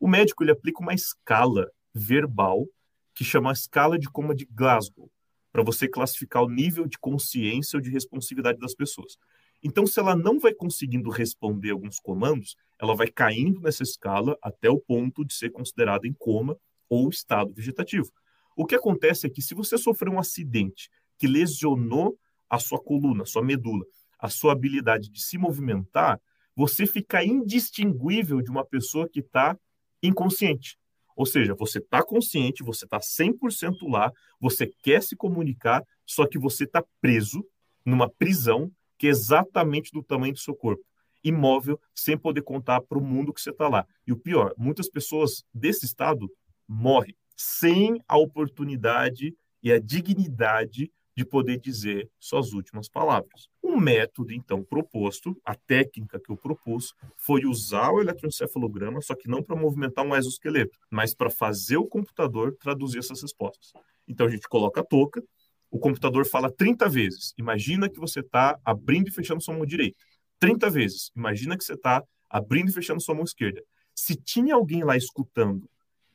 Speaker 2: O médico ele aplica uma escala verbal que chama a escala de coma de Glasgow, para você classificar o nível de consciência ou de responsividade das pessoas. Então, se ela não vai conseguindo responder alguns comandos, ela vai caindo nessa escala até o ponto de ser considerada em coma ou estado vegetativo. O que acontece é que se você sofreu um acidente que lesionou a sua coluna, a sua medula, a sua habilidade de se movimentar, você fica indistinguível de uma pessoa que está inconsciente. Ou seja, você está consciente, você está 100% lá, você quer se comunicar, só que você está preso numa prisão que é exatamente do tamanho do seu corpo, imóvel, sem poder contar para o mundo que você está lá. E o pior, muitas pessoas desse estado morrem sem a oportunidade e a dignidade de poder dizer suas últimas palavras. O método, então, proposto, a técnica que eu propus, foi usar o eletroencefalograma, só que não para movimentar um exoesqueleto, mas para fazer o computador traduzir essas respostas. Então, a gente coloca a touca, o computador fala 30 vezes. Imagina que você está abrindo e fechando sua mão direita. 30 vezes. Imagina que você está abrindo e fechando sua mão esquerda. Se tinha alguém lá escutando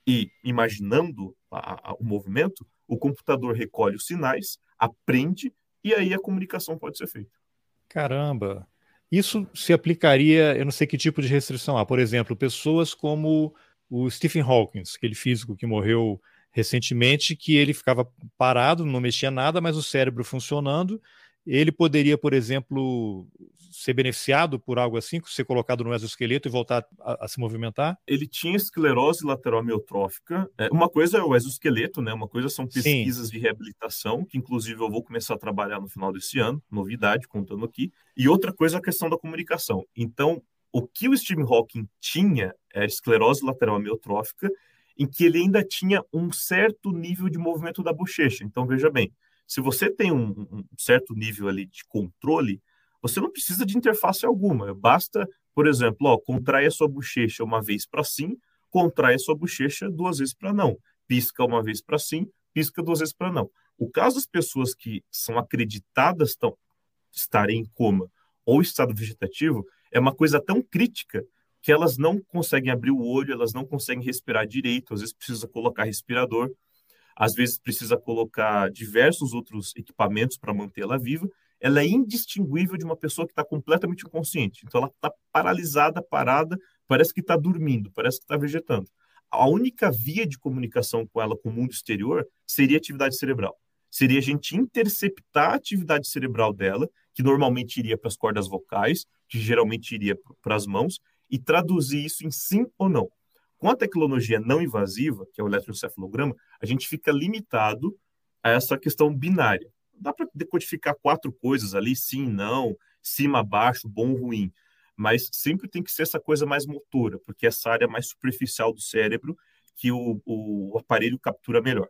Speaker 2: e imaginando a, a, o movimento, o computador recolhe os sinais, aprende e aí a comunicação pode ser feita.
Speaker 1: Caramba! Isso se aplicaria, eu não sei que tipo de restrição há. Por exemplo, pessoas como o Stephen Hawking, aquele físico que morreu recentemente que ele ficava parado, não mexia nada, mas o cérebro funcionando. Ele poderia, por exemplo, ser beneficiado por algo assim, ser colocado no exoesqueleto e voltar a, a se movimentar?
Speaker 2: Ele tinha esclerose lateral amiotrófica. É, uma coisa é o exoesqueleto, né? Uma coisa são pesquisas Sim. de reabilitação, que inclusive eu vou começar a trabalhar no final desse ano, novidade, contando aqui. E outra coisa é a questão da comunicação. Então, o que o Stephen Hawking tinha é esclerose lateral amiotrófica em que ele ainda tinha um certo nível de movimento da bochecha. Então, veja bem, se você tem um, um certo nível ali de controle, você não precisa de interface alguma. Basta, por exemplo, ó, a sua bochecha uma vez para sim, contrai a sua bochecha duas vezes para não. Pisca uma vez para sim, pisca duas vezes para não. O caso das pessoas que são acreditadas tão, estarem em coma ou estado vegetativo é uma coisa tão crítica que elas não conseguem abrir o olho, elas não conseguem respirar direito, às vezes precisa colocar respirador, às vezes precisa colocar diversos outros equipamentos para mantê-la viva. Ela é indistinguível de uma pessoa que está completamente inconsciente. Então, ela está paralisada, parada, parece que está dormindo, parece que está vegetando. A única via de comunicação com ela com o mundo exterior seria atividade cerebral. Seria a gente interceptar a atividade cerebral dela, que normalmente iria para as cordas vocais, que geralmente iria para as mãos, e traduzir isso em sim ou não. Com a tecnologia não invasiva, que é o eletroencefalograma, a gente fica limitado a essa questão binária. Dá para decodificar quatro coisas ali, sim, não, cima, baixo, bom, ruim. Mas sempre tem que ser essa coisa mais motora, porque essa área mais superficial do cérebro que o, o aparelho captura melhor.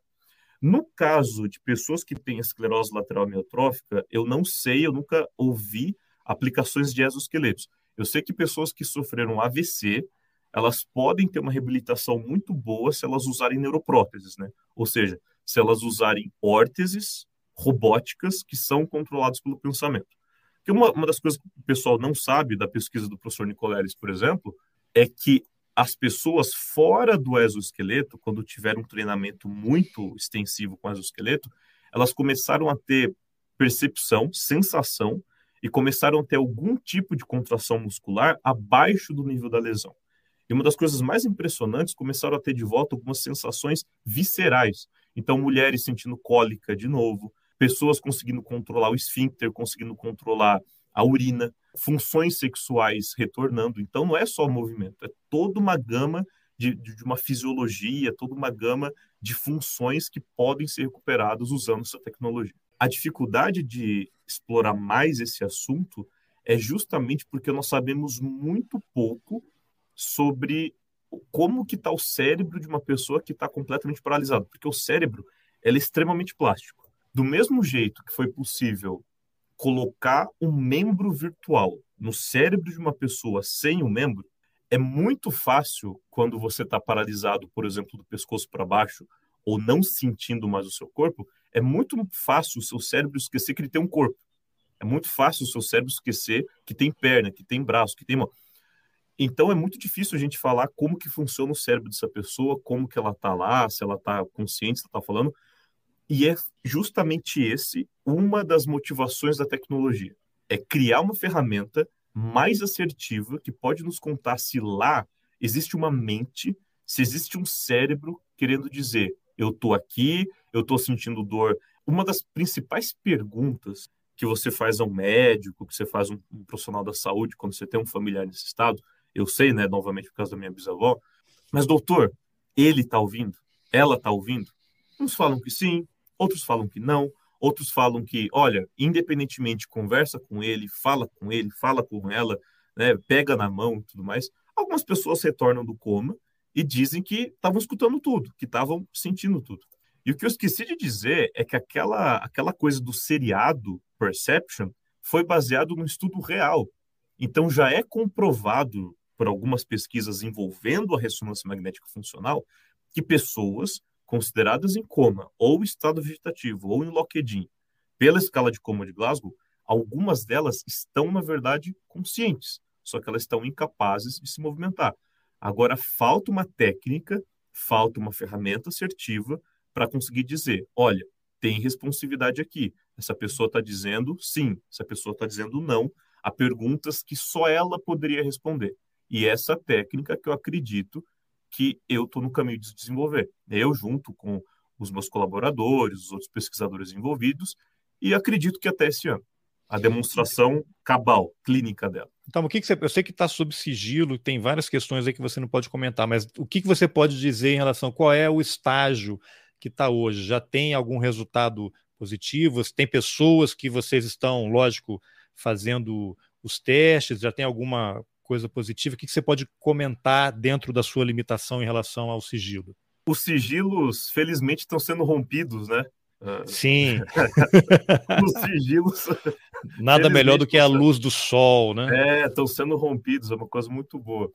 Speaker 2: No caso de pessoas que têm esclerose lateral amiotrófica, eu não sei, eu nunca ouvi aplicações de exoesqueletos. Eu sei que pessoas que sofreram AVC, elas podem ter uma reabilitação muito boa se elas usarem neuropróteses, né? Ou seja, se elas usarem órteses robóticas que são controladas pelo pensamento. Porque uma, uma das coisas que o pessoal não sabe da pesquisa do professor Nicoleres, por exemplo, é que as pessoas fora do exoesqueleto, quando tiveram um treinamento muito extensivo com o exoesqueleto, elas começaram a ter percepção, sensação e começaram a ter algum tipo de contração muscular abaixo do nível da lesão. E uma das coisas mais impressionantes, começaram a ter de volta algumas sensações viscerais. Então, mulheres sentindo cólica de novo, pessoas conseguindo controlar o esfíncter, conseguindo controlar a urina, funções sexuais retornando. Então, não é só o movimento, é toda uma gama de, de, uma fisiologia, toda uma gama de funções que podem ser recuperadas usando essa tecnologia. A dificuldade de explorar mais esse assunto é justamente porque nós sabemos muito pouco sobre como que está o cérebro de uma pessoa que está completamente paralisada, porque o cérebro é extremamente plástico. Do mesmo jeito que foi possível colocar um membro virtual no cérebro de uma pessoa sem o um membro, é muito fácil quando você está paralisado, por exemplo, do pescoço para baixo, ou não sentindo mais o seu corpo, é muito fácil o seu cérebro esquecer que ele tem um corpo. É muito fácil o seu cérebro esquecer que tem perna, que tem braço, que tem mão. Então é muito difícil a gente falar como que funciona o cérebro dessa pessoa, como que ela está lá, se ela está consciente, se ela está falando, e é justamente esse uma das motivações da tecnologia. É criar uma ferramenta mais assertiva que pode nos contar se lá existe uma mente, se existe um cérebro querendo dizer: eu estou aqui, eu estou sentindo dor. Uma das principais perguntas que você faz a um médico, que você faz um, um profissional da saúde quando você tem um familiar nesse estado, eu sei, né, novamente por causa da minha bisavó, mas doutor, ele está ouvindo? Ela está ouvindo? Uns falam que sim, outros falam que não, outros falam que, olha, independentemente, conversa com ele, fala com ele, fala com ela, né, pega na mão e tudo mais. Algumas pessoas retornam do coma e dizem que estavam escutando tudo, que estavam sentindo tudo. E o que eu esqueci de dizer é que aquela, aquela coisa do seriado Perception foi baseado num estudo real. Então já é comprovado por algumas pesquisas envolvendo a ressonância magnética funcional que pessoas consideradas em coma, ou estado vegetativo, ou em Lockheed, pela escala de coma de Glasgow, algumas delas estão, na verdade, conscientes, só que elas estão incapazes de se movimentar. Agora, falta uma técnica, falta uma ferramenta assertiva para conseguir dizer: olha, tem responsividade aqui. Essa pessoa está dizendo sim, essa pessoa está dizendo não a perguntas que só ela poderia responder. E essa técnica que eu acredito que eu estou no caminho de desenvolver. Eu, junto com os meus colaboradores, os outros pesquisadores envolvidos, e acredito que até esse ano. A demonstração cabal, clínica dela.
Speaker 1: Então, o que, que você. Eu sei que está sob sigilo, tem várias questões aí que você não pode comentar, mas o que, que você pode dizer em relação qual é o estágio que está hoje? Já tem algum resultado positivo? Tem pessoas que vocês estão, lógico, fazendo os testes? Já tem alguma coisa positiva? O que você pode comentar dentro da sua limitação em relação ao sigilo?
Speaker 2: Os sigilos, felizmente, estão sendo rompidos, né?
Speaker 1: Ah. Sim.
Speaker 2: Os sigilos.
Speaker 1: Nada melhor do que a luz do sol, né?
Speaker 2: É, estão sendo rompidos, é uma coisa muito boa.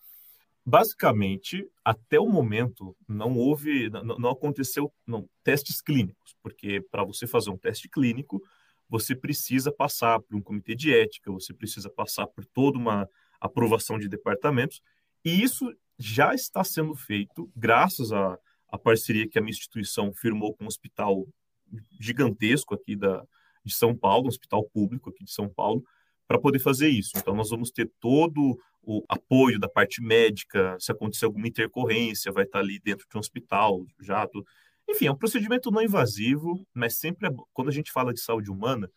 Speaker 2: Basicamente, até o momento, não houve, não, não aconteceu não, testes clínicos, porque para você fazer um teste clínico, você precisa passar por um comitê de ética, você precisa passar por toda uma aprovação de departamentos, e isso já está sendo feito graças à, à parceria que a minha instituição firmou com um hospital gigantesco aqui da, de São Paulo, um hospital público aqui de São Paulo, para poder fazer isso. Então, nós vamos ter todo o apoio da parte médica, se acontecer alguma intercorrência, vai estar ali dentro de um hospital, jato. Enfim, é um procedimento não invasivo, mas sempre é, quando a gente fala de saúde humana,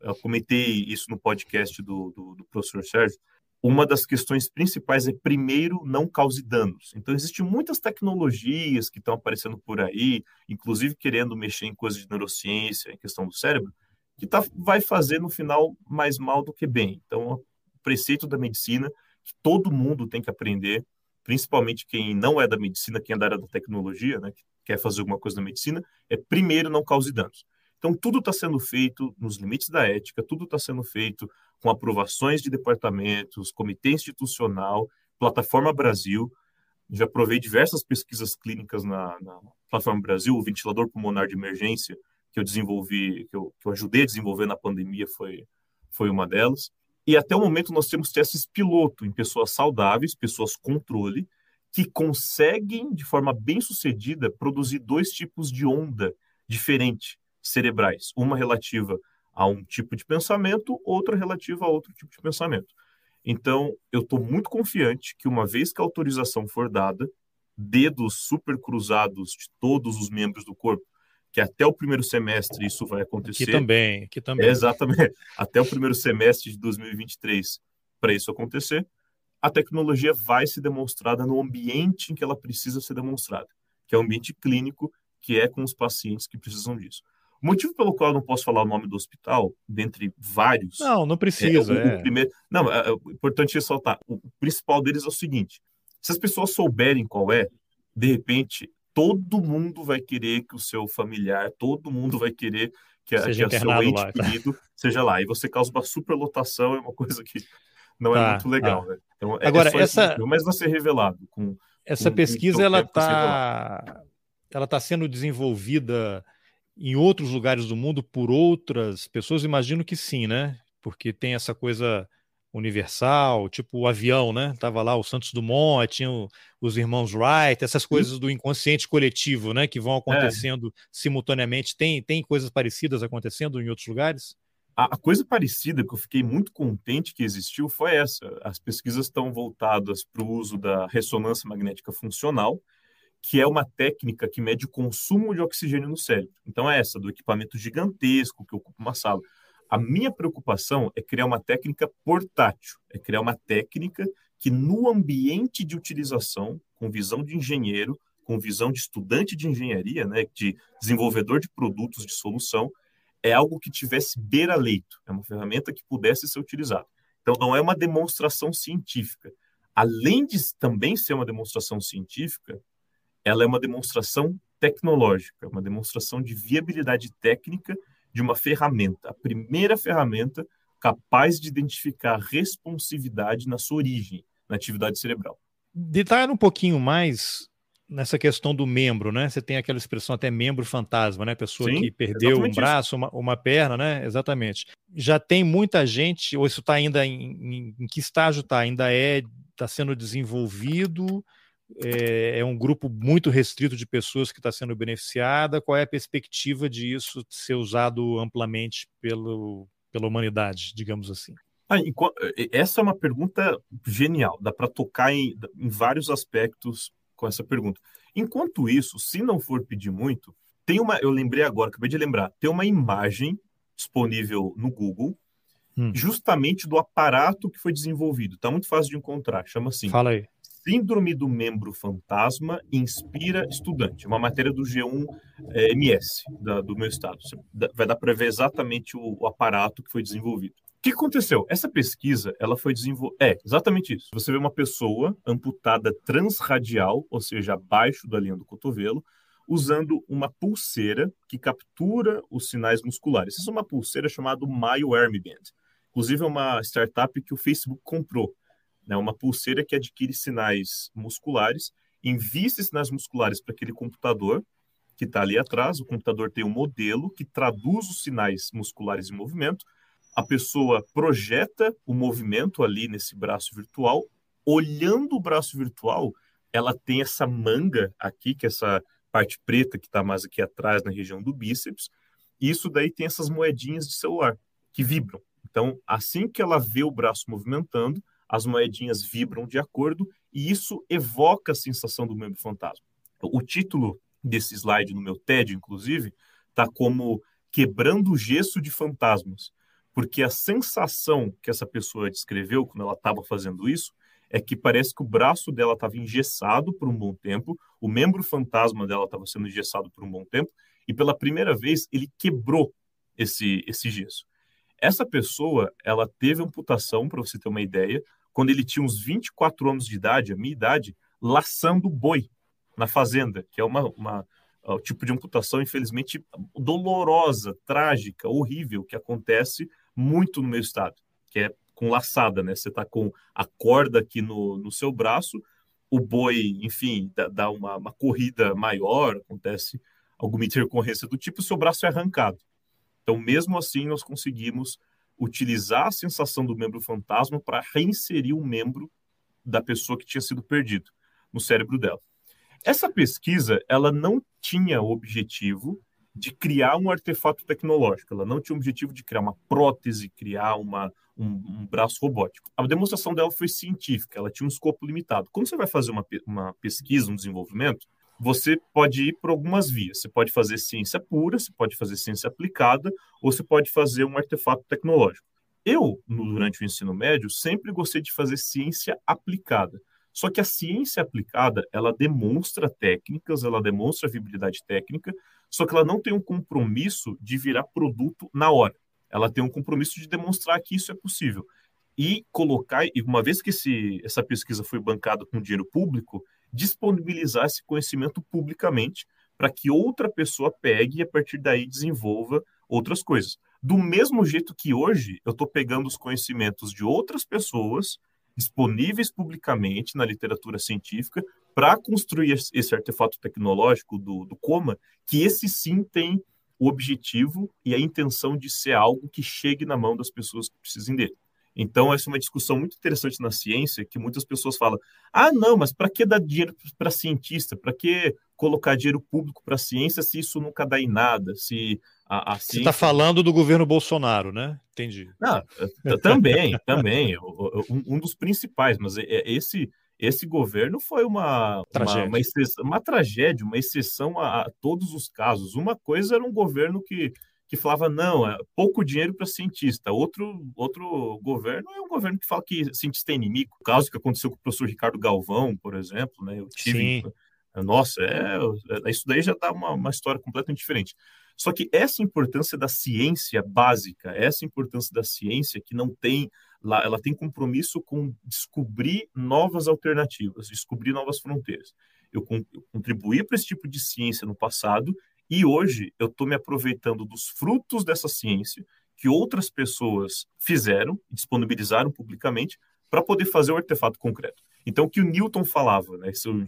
Speaker 2: eu comentei isso no podcast do, do, do professor Sérgio, uma das questões principais é, primeiro, não cause danos. Então, existem muitas tecnologias que estão aparecendo por aí, inclusive querendo mexer em coisas de neurociência, em questão do cérebro, que tá, vai fazer, no final, mais mal do que bem. Então, o preceito da medicina, que todo mundo tem que aprender, principalmente quem não é da medicina, quem é da área da tecnologia, né, que quer fazer alguma coisa na medicina, é primeiro não cause danos. Então, tudo está sendo feito nos limites da ética, tudo está sendo feito com aprovações de departamentos, comitê institucional, plataforma Brasil. Já provei diversas pesquisas clínicas na, na plataforma Brasil, o ventilador pulmonar de emergência que eu desenvolvi, que eu, que eu ajudei a desenvolver na pandemia, foi, foi uma delas. E até o momento nós temos testes piloto em pessoas saudáveis, pessoas controle, que conseguem, de forma bem sucedida, produzir dois tipos de onda diferente cerebrais. Uma relativa a um tipo de pensamento, outra relativa a outro tipo de pensamento. Então, eu estou muito confiante que, uma vez que a autorização for dada, dedos super cruzados de todos os membros do corpo, que até o primeiro semestre isso vai acontecer.
Speaker 1: Aqui também, aqui também.
Speaker 2: É, exatamente. Até o primeiro semestre de 2023, para isso acontecer, a tecnologia vai ser demonstrada no ambiente em que ela precisa ser demonstrada, que é o ambiente clínico, que é com os pacientes que precisam disso. Motivo pelo qual eu não posso falar o nome do hospital, dentre vários.
Speaker 1: Não, não precisa. É,
Speaker 2: o, o primeiro, não, é, é importante ressaltar. O principal deles é o seguinte: se as pessoas souberem qual é, de repente todo mundo vai querer que o seu familiar, todo mundo vai querer que, a, que o seu ente lá, tá? querido seja lá. E você causa uma superlotação, é uma coisa que não é tá, é muito legal. Tá. Né? Então,
Speaker 1: é, Agora, é essa...
Speaker 2: mas vai ser revelado. Com,
Speaker 1: essa com, pesquisa, ela está ela tá sendo desenvolvida em outros lugares do mundo por outras pessoas? Imagino que sim, né? Porque tem essa coisa universal, tipo o avião, né? Tava lá o Santos Dumont, tinha os irmãos Wright, essas coisas do inconsciente coletivo, né? Que vão é. acontecendo é. simultaneamente. Tem, tem coisas parecidas acontecendo em outros lugares?
Speaker 2: A, coisa parecida que eu fiquei muito contente que existiu foi essa. As pesquisas estão voltadas para o uso da ressonância magnética funcional, que é uma técnica que mede o consumo de oxigênio no cérebro. Então é essa, do equipamento gigantesco que ocupa uma sala. A minha preocupação é criar uma técnica portátil, é criar uma técnica que no ambiente de utilização, com visão de engenheiro, com visão de estudante de engenharia, né, de desenvolvedor de produtos de solução, é algo que tivesse beira-leito, é uma ferramenta que pudesse ser utilizada. Então, não é uma demonstração científica. Além de também ser uma demonstração científica, ela é uma demonstração tecnológica, uma demonstração de viabilidade técnica de uma ferramenta, a primeira ferramenta capaz de identificar responsividade na sua origem, na atividade cerebral.
Speaker 1: Detalhe um pouquinho mais nessa questão do membro, né? Você tem aquela expressão até membro fantasma, né? Pessoa Sim, que perdeu um braço, uma, uma, perna, né? Exatamente. Já tem muita gente, ou isso está ainda em, em, em, que estágio está? Ainda é está sendo desenvolvido? É, é um grupo muito restrito de pessoas que está sendo beneficiada. Qual é a perspectiva disso ser usado amplamente pelo, pela humanidade, digamos assim?
Speaker 2: Ah, essa é uma pergunta genial, dá para tocar em, em vários aspectos com essa pergunta. Enquanto isso, se não for pedir muito, tem uma, eu lembrei agora, acabei de lembrar, tem uma imagem disponível no Google, hum. justamente do aparato que foi desenvolvido. Está muito fácil de encontrar, chama assim.
Speaker 1: Fala aí.
Speaker 2: Síndrome do membro fantasma inspira estudante. Uma matéria do G1 é, MS, da, do meu estado. vai dar para ver exatamente o, o, aparato que foi desenvolvido. O que aconteceu? Essa pesquisa, ela foi desenvolvida... É, exatamente isso. Você vê uma pessoa amputada transradial, ou seja, abaixo da linha do cotovelo, usando uma pulseira que captura os sinais musculares. Essa é uma pulseira chamada MyWarmBand. Inclusive, é uma startup que o Facebook comprou né, uma pulseira que adquire sinais musculares, envia esses sinais musculares para aquele computador que está ali atrás. O computador tem um modelo que traduz os sinais musculares em movimento. A pessoa projeta o movimento ali nesse braço virtual. Olhando o braço virtual, ela tem essa manga aqui, que é essa parte preta que está mais aqui atrás na região do bíceps. E isso daí tem essas moedinhas de celular que vibram. Então, assim que ela vê o braço movimentando, as moedinhas vibram de acordo e isso evoca a sensação do membro fantasma. O título desse slide no meu TED, inclusive, está como quebrando o gesso de fantasmas, porque a sensação que essa pessoa descreveu quando ela estava fazendo isso é que parece que o braço dela estava engessado por um bom tempo, o membro fantasma dela estava sendo engessado por um bom tempo, e pela primeira vez ele quebrou esse, esse gesso. Essa pessoa, ela teve amputação, para você ter uma ideia, quando ele tinha uns 24 anos de idade, a minha idade, laçando boi na fazenda, que é uma, uma tipo de amputação, infelizmente, dolorosa, trágica, horrível, que acontece muito no meu estado, que é com laçada, né? Você está com a corda aqui no, no seu braço, o boi, enfim, dá, dá uma, uma, corrida maior, acontece alguma intercorrência do tipo, o seu braço é arrancado. Então, mesmo assim, nós conseguimos utilizar a sensação do membro fantasma para reinserir um membro da pessoa que tinha sido perdido no cérebro dela. Essa pesquisa, ela não tinha o objetivo de criar um artefato tecnológico, ela não tinha o objetivo de criar uma prótese, criar uma, um, um, braço robótico. A demonstração dela foi científica, ela tinha um escopo limitado. Quando você vai fazer uma, uma pesquisa, um desenvolvimento, você pode ir por algumas vias. Você pode fazer ciência pura, você pode fazer ciência aplicada, ou você pode fazer um artefato tecnológico. Eu, durante o ensino médio, sempre gostei de fazer ciência aplicada. Só que a ciência aplicada, ela demonstra técnicas, ela demonstra viabilidade técnica, só que ela não tem um compromisso de virar produto na hora. Ela tem um compromisso de demonstrar que isso é possível. E colocar, e uma vez que esse, essa pesquisa foi bancada com dinheiro público, disponibilizar esse conhecimento publicamente para que outra pessoa pegue e a partir daí desenvolva outras coisas. Do mesmo jeito que hoje eu estou pegando os conhecimentos de outras pessoas disponíveis publicamente na literatura científica para construir esse artefato tecnológico do, do coma, que esse sim tem o objetivo e a intenção de ser algo que chegue na mão das pessoas que precisem dele. Então, essa é uma discussão muito interessante na ciência, que muitas pessoas falam: ah, não, mas para que dar dinheiro para cientista? Para que colocar dinheiro público para a ciência se isso nunca dá em nada? Se a, a
Speaker 1: Você está ciência... falando do governo Bolsonaro, né? Entendi.
Speaker 2: Não, também, também. Um, um, dos principais, mas é, é, esse, esse governo foi uma tragédia, uma, uma, exceção, uma, tragédia, uma exceção a, a todos os casos. Uma coisa era um governo que que falava não, é pouco dinheiro para cientista. Outro, outro governo é um governo que fala que cientista é inimigo. O caso que aconteceu com o professor Ricardo Galvão, por exemplo, né? Eu tive, Sim. Nossa, é, é, isso daí já dá uma, uma história completamente diferente. Só que essa importância da ciência básica, essa importância da ciência que não tem ela tem compromisso com descobrir novas alternativas, descobrir novas fronteiras. Eu, eu contribuí para esse tipo de ciência no passado e hoje eu estou me aproveitando dos frutos dessa ciência que outras pessoas fizeram disponibilizaram publicamente para poder fazer o artefato concreto. Então, o que o Newton falava, né? Se eu,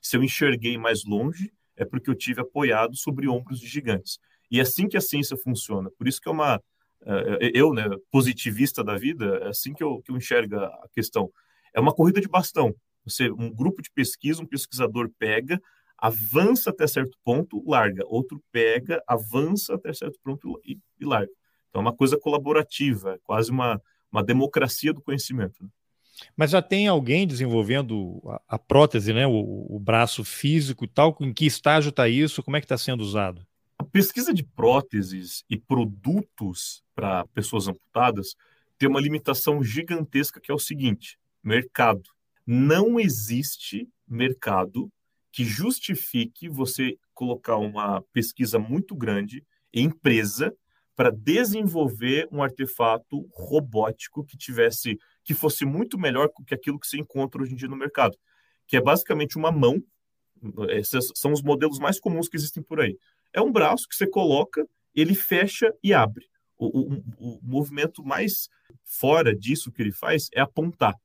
Speaker 2: se eu enxerguei mais longe, é porque eu tive apoiado sobre ombros de gigantes. E é assim que a ciência funciona. Por isso que é uma. Eh, eu, né, positivista da vida, é assim que eu, que eu enxergo a questão. É uma corrida de bastão. Você, um grupo de pesquisa, um pesquisador pega, avança até certo ponto, larga. Outro pega, avança até certo ponto e, e larga. Então, é uma coisa colaborativa, é quase uma, uma democracia do conhecimento. Né?
Speaker 1: Mas já tem alguém desenvolvendo a, a prótese, né? O, o, braço físico e tal? Em que estágio está isso? Como é que está sendo usado?
Speaker 2: A pesquisa de próteses e produtos para pessoas amputadas tem uma limitação gigantesca que é o seguinte: mercado. Não existe mercado que justifique você colocar uma pesquisa muito grande, empresa, para desenvolver um artefato robótico que tivesse que fosse muito melhor que aquilo que se encontra hoje em dia no mercado, que é basicamente uma mão. Esses são os modelos mais comuns que existem por aí. É um braço que você coloca, ele fecha e abre. O, o, o movimento mais fora disso que ele faz é apontar.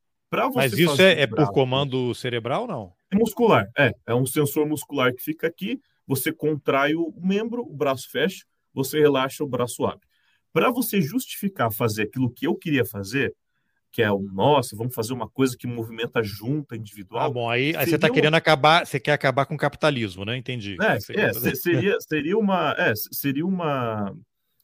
Speaker 1: Mas isso é, é por comando cerebral, não?
Speaker 2: É muscular, é. É um sensor muscular que fica aqui, você contrai o membro, o braço fecha, você relaxa, o braço abre. Para você justificar fazer aquilo que eu queria fazer, que é o nossa, vamos fazer uma coisa que movimenta junta individual.
Speaker 1: Ah, bom, aí, aí você está querendo acabar, você quer acabar com o capitalismo, né? Entendi.
Speaker 2: É, é seria, seria uma, é, seria uma,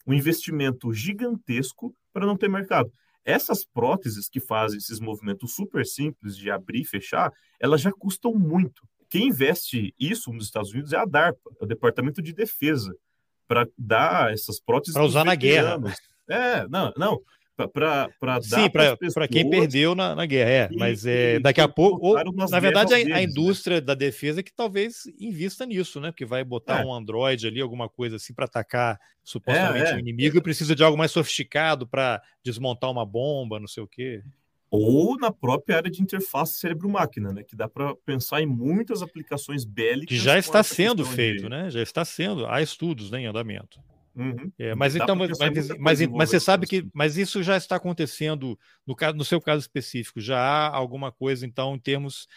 Speaker 2: um investimento gigantesco para não ter mercado. Essas próteses que fazem esses movimentos super simples de abrir e fechar, elas já custam muito. Quem investe isso nos Estados Unidos é a DARPA, é o Departamento de Defesa, para dar essas próteses.
Speaker 1: Para usar na guerra.
Speaker 2: É, não, não para dar
Speaker 1: Sim, para quem perdeu na, na guerra, é. Mas é, daqui a pouco. Ou, na verdade, a, deles, a, né? indústria né? da defesa que talvez invista nisso, né? Porque vai botar é. um Android ali, alguma coisa assim, para atacar supostamente é, o é. inimigo e precisa de algo mais sofisticado para desmontar uma bomba, não sei o quê.
Speaker 2: ou na própria área de interface cérebro-máquina, né? Que dá para pensar em muitas aplicações bélicas.
Speaker 1: Que já está sendo feito, de... né? Já está sendo, há estudos né, em andamento. Uhum. É, mas dá então, mas, mas, mas, mas, você sabe que, mas isso já está acontecendo no, caso, no seu caso específico. Já há alguma coisa, então, em termos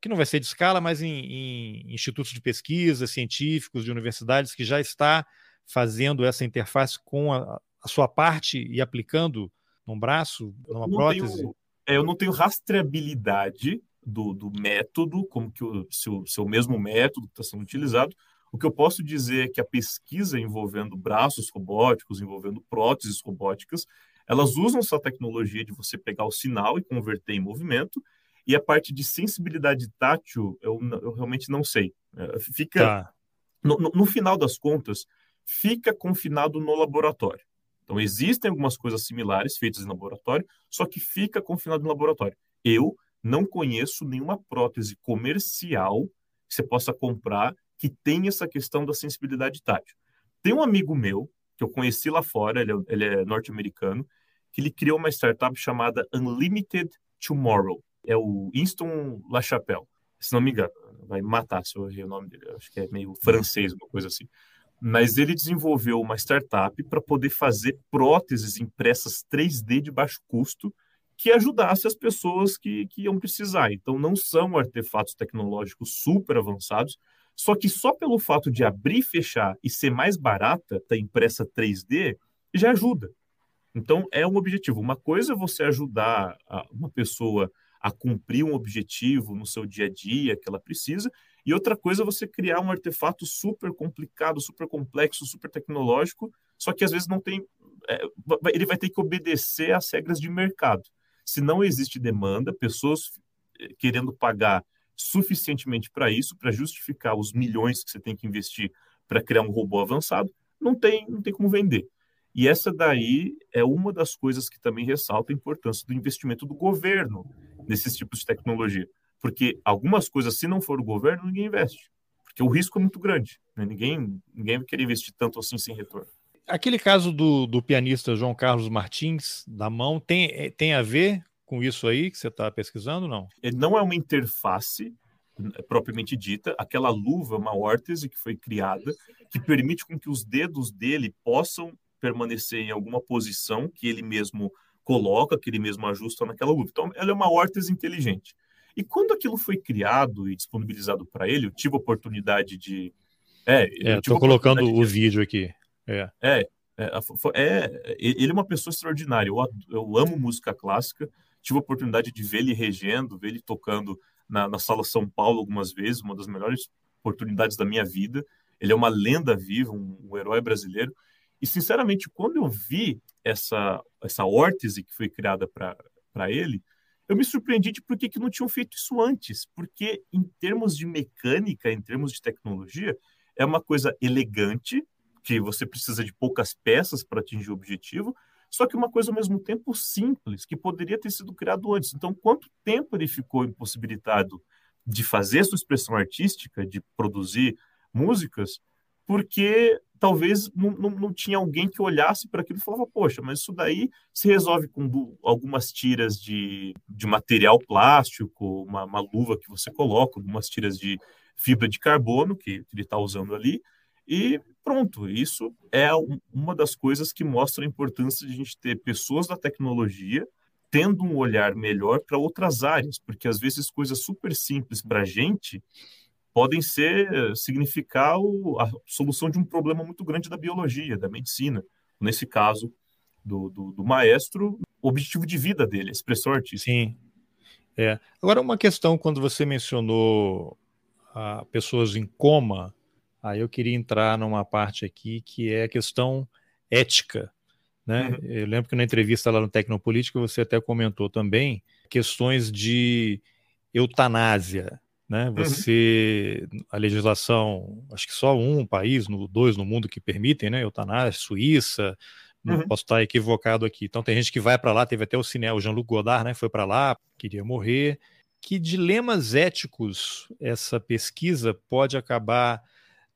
Speaker 1: que não vai ser de escala, mas em, em institutos de pesquisa, científicos, de universidades, que já está fazendo essa interface com a, a sua parte e aplicando num braço, numa prótese?
Speaker 2: Tenho, é, eu não tenho rastreabilidade do, do método, como que o seu, seu mesmo método está sendo utilizado. O que eu posso dizer é que a pesquisa envolvendo braços robóticos, envolvendo próteses robóticas, elas usam essa tecnologia de você pegar o sinal e converter em movimento, e a parte de sensibilidade tátil, eu, eu realmente não sei. É, fica, tá. no, no, no final das contas, fica confinado no laboratório. Então, existem algumas coisas similares feitas em laboratório, só que fica confinado no laboratório. Eu não conheço nenhuma prótese comercial que você possa comprar que tenha essa questão da sensibilidade tátil. Tem um amigo meu, que eu conheci lá fora, ele é, ele é norte-americano, que ele criou uma startup chamada Unlimited Tomorrow. É o Winston LaChapelle, se não me engano. Vai matar se eu errei o nome dele. Acho que é meio francês, uma coisa assim mas ele desenvolveu uma startup para poder fazer próteses impressas 3D de baixo custo que ajudasse as pessoas que, que iam precisar. Então, não são artefatos tecnológicos super avançados, só que só pelo fato de abrir fechar e ser mais barata, tá impressa 3D, já ajuda. Então, é um objetivo. Uma coisa é você ajudar uma pessoa a cumprir um objetivo no seu dia a dia que ela precisa, e outra coisa é você criar um artefato super complicado, super complexo, super tecnológico, só que às vezes não tem. É, ele vai ter que obedecer às regras de mercado. Se não existe demanda, pessoas é, querendo pagar suficientemente para isso, para justificar os milhões que você tem que investir para criar um robô avançado, não tem, não tem como vender. E essa daí é uma das coisas que também ressalta a importância do investimento do governo nesses tipos de tecnologia. Porque algumas coisas, se não for o governo, ninguém investe. Porque o risco é muito grande. Né? Ninguém, ninguém vai querer investir tanto assim sem retorno.
Speaker 1: Aquele caso do, do pianista João Carlos Martins, da mão, tem, é, tem a ver com isso aí que você está pesquisando, não?
Speaker 2: Ele não é uma interface é, propriamente dita. Aquela luva é uma órtese que foi criada que permite com que os dedos dele possam permanecer em alguma posição que ele mesmo coloca, que ele mesmo ajusta naquela luva. Então, ela é uma órtese inteligente. E quando aquilo foi criado e disponibilizado para ele, eu tive a oportunidade de.
Speaker 1: É, estou é, colocando o vídeo aqui.
Speaker 2: É. é. É, é, ele é uma pessoa extraordinária. Eu, eu amo música clássica. Tive a oportunidade de ele regendo, ele tocando na, na Sala São Paulo algumas vezes, uma das melhores oportunidades da minha vida. Ele é uma lenda viva, um, um herói brasileiro. E, sinceramente, quando eu vi essa, essa órtese que foi criada para ele, eu me surpreendi de por que, que não tinham feito isso antes, porque em termos de mecânica, em termos de tecnologia, é uma coisa elegante, que você precisa de poucas peças para atingir o objetivo, só que uma coisa ao mesmo tempo simples, que poderia ter sido criado antes. Então, quanto tempo ele ficou impossibilitado de fazer sua expressão artística, de produzir músicas, porque talvez não, não, não, tinha alguém que olhasse para aquilo e falava, poxa, mas isso daí se resolve com algumas tiras de, de material plástico, uma, uma, luva que você coloca, algumas tiras de fibra de carbono que ele está usando ali, e pronto. Isso é uma das coisas que mostra a importância de a gente ter pessoas da tecnologia tendo um olhar melhor para outras áreas, porque às vezes coisas super simples para a gente podem ser significar o, a solução de um problema muito grande da biologia, da medicina. Nesse caso do, do, do maestro, o objetivo de vida dele, a expressão artística.
Speaker 1: Sim. É. Agora, uma questão, quando você mencionou a pessoas em coma, aí eu queria entrar numa parte aqui que é a questão ética. Né? Uhum. Eu lembro que na entrevista lá no Tecnopolítica você até comentou também questões de eutanásia, né? Uhum. Você, uhum. a legislação, acho que só um país, no, dois no mundo que permitem, né? Eutanásia, Suíça, não uhum. posso estar equivocado aqui. Então tem gente que vai para lá, teve até o cinema, o Jean-Luc Godard, né? Foi para lá, queria morrer. Que dilemas éticos essa pesquisa pode acabar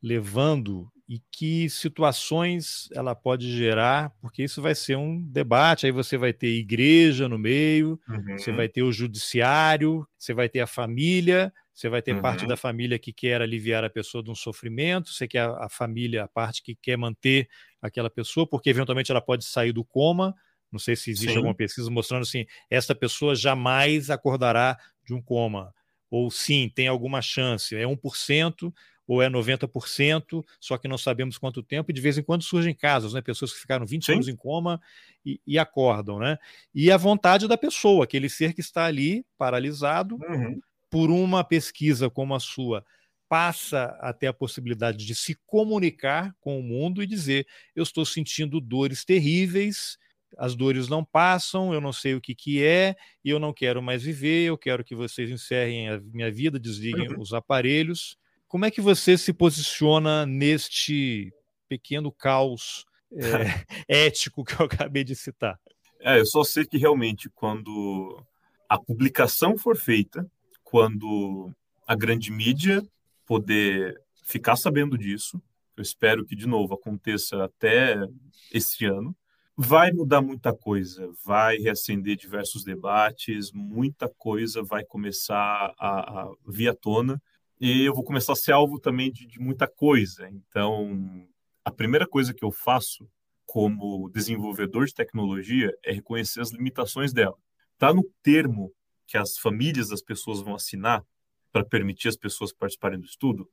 Speaker 1: levando e que situações ela pode gerar, porque isso vai ser um debate. Aí você vai ter igreja no meio, uhum. você vai ter o judiciário, você vai ter a família, você vai ter uhum. parte da família que quer aliviar a pessoa de um sofrimento, você quer a, a família, a parte que quer manter aquela pessoa, porque eventualmente ela pode sair do coma. Não sei se existe Sim. alguma pesquisa mostrando assim, essa pessoa jamais acordará de um coma. Ou sim, tem alguma chance, é 1%, ou é 90%, só que não sabemos quanto tempo, e de vez em quando surgem casos, né? Pessoas que ficaram 20 Sim. anos em coma e, e, acordam, né? E a vontade da pessoa, aquele ser que está ali paralisado uhum. por uma pesquisa como a sua, passa até a possibilidade de se comunicar com o mundo e dizer: eu estou sentindo dores terríveis, as dores não passam, eu não sei o que, que é, e eu não quero mais viver, eu quero que vocês encerrem a minha vida, desliguem uhum. os aparelhos. Como é que você se posiciona neste pequeno caos é, ético que eu acabei de citar?
Speaker 2: É, eu só sei que realmente quando a publicação for feita, quando a grande mídia poder ficar sabendo disso, eu espero que de novo aconteça até esse ano, vai mudar muita coisa, vai reacender diversos debates, muita coisa vai começar a, a vir à tona e eu vou começar a ser alvo também de, de muita coisa. Então, a primeira coisa que eu faço como desenvolvedor de tecnologia é reconhecer as limitações dela. Está no termo que as famílias das pessoas vão assinar para permitir as pessoas participarem do estudo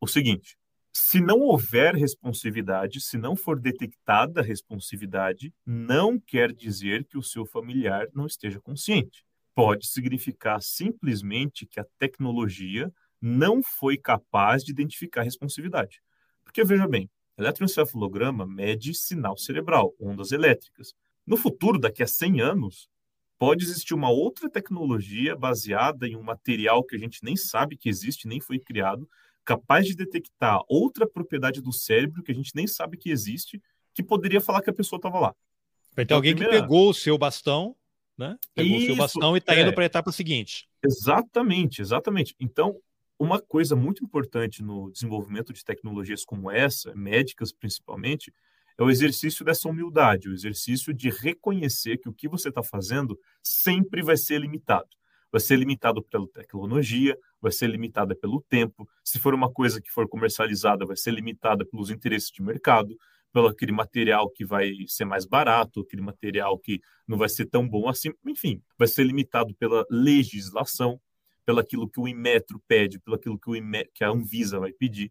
Speaker 2: o seguinte: se não houver responsividade, se não for detectada a responsividade, não quer dizer que o seu familiar não esteja consciente. Pode significar simplesmente que a tecnologia não foi capaz de identificar a responsividade. Porque, veja bem, eletroencefalograma mede sinal cerebral, ondas elétricas. No futuro, daqui a 100 anos, pode existir uma outra tecnologia baseada em um material que a gente nem sabe que existe, nem foi criado, capaz de detectar outra propriedade do cérebro que a gente nem sabe que existe, que poderia falar que a pessoa estava lá.
Speaker 1: Vai ter então, alguém primeira... que pegou o seu bastão, né? Pegou Isso, o seu bastão e está é. indo para a etapa seguinte.
Speaker 2: Exatamente, exatamente. Então, uma coisa muito importante no desenvolvimento de tecnologias como essa, médicas principalmente, é o exercício dessa humildade, o exercício de reconhecer que o que você está fazendo sempre vai ser limitado vai ser limitado pela tecnologia, vai ser limitada pelo tempo. Se for uma coisa que for comercializada, vai ser limitada pelos interesses de mercado, pelo aquele material que vai ser mais barato, aquele material que não vai ser tão bom assim. Enfim, vai ser limitado pela legislação, pelo aquilo que o Inmetro pede, pelo aquilo que, o Inmetro, que a Anvisa vai pedir.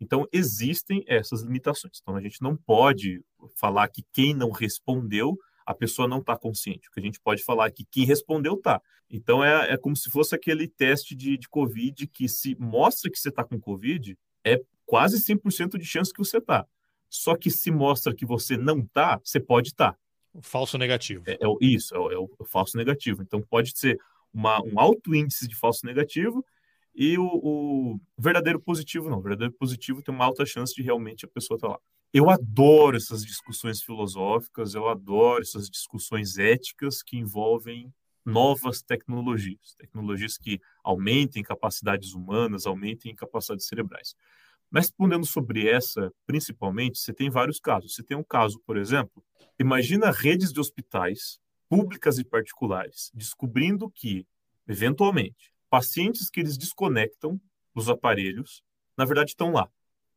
Speaker 2: Então, existem essas limitações. Então, a gente não pode falar que quem não respondeu a pessoa não está consciente. O que a gente pode falar é que quem respondeu está. Então é, é como se fosse aquele teste de, de Covid que se mostra que você está com Covid, é quase 100% de chance que você está. Só que se mostra que você não está, você pode estar. Tá.
Speaker 1: Falso negativo.
Speaker 2: É, é isso, é, é, o, é, o, falso negativo. Então pode ser uma, um alto índice de falso negativo e o, o, verdadeiro positivo não. O verdadeiro positivo tem uma alta chance de realmente a pessoa estar tá lá. Eu adoro essas discussões filosóficas, eu adoro essas discussões éticas que envolvem novas tecnologias, tecnologias que aumentem capacidades humanas, aumentem capacidades cerebrais. Mas respondendo sobre essa, principalmente, você tem vários casos. Você tem um caso, por exemplo, imagina redes de hospitais, públicas e particulares, descobrindo que, eventualmente, pacientes que eles desconectam dos aparelhos, na verdade estão lá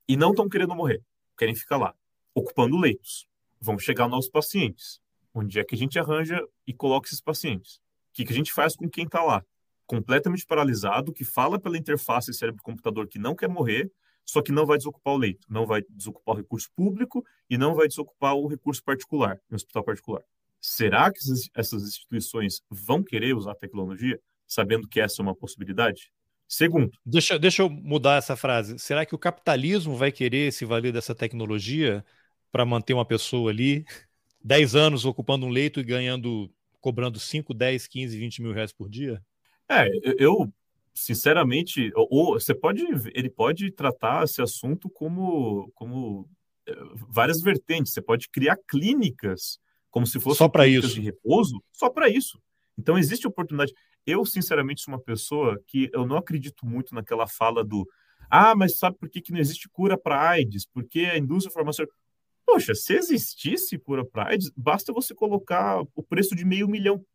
Speaker 2: e não estão querendo morrer querem ficar lá, ocupando leitos. Vão chegar novos pacientes. Onde é que a gente arranja e coloca esses pacientes? O que, que a gente faz com quem está lá? Completamente paralisado, que fala pela interface cérebro-computador que não quer morrer, só que não vai desocupar o leito, não vai desocupar o recurso público e não vai desocupar o recurso particular, no hospital particular. Será que essas instituições vão querer usar a tecnologia, sabendo que essa é uma possibilidade? Segundo.
Speaker 1: Deixa, deixa eu mudar essa frase. Será que o capitalismo vai querer se valer dessa tecnologia para manter uma pessoa ali 10 anos ocupando um leito e ganhando, cobrando 5, 10, 15, 20 mil reais por dia?
Speaker 2: É, eu, sinceramente, ou você pode, ele pode tratar esse assunto como, como é, várias vertentes. Você pode criar clínicas como se fossem
Speaker 1: só para isso
Speaker 2: de repouso, só para isso. Então existe oportunidade. Eu, sinceramente, sou uma pessoa que eu não acredito muito naquela fala do Ah, mas sabe por que, que não existe cura para AIDS? Porque a indústria farmacêutica. Poxa, se existisse cura para AIDS, basta você colocar o preço de meio milhão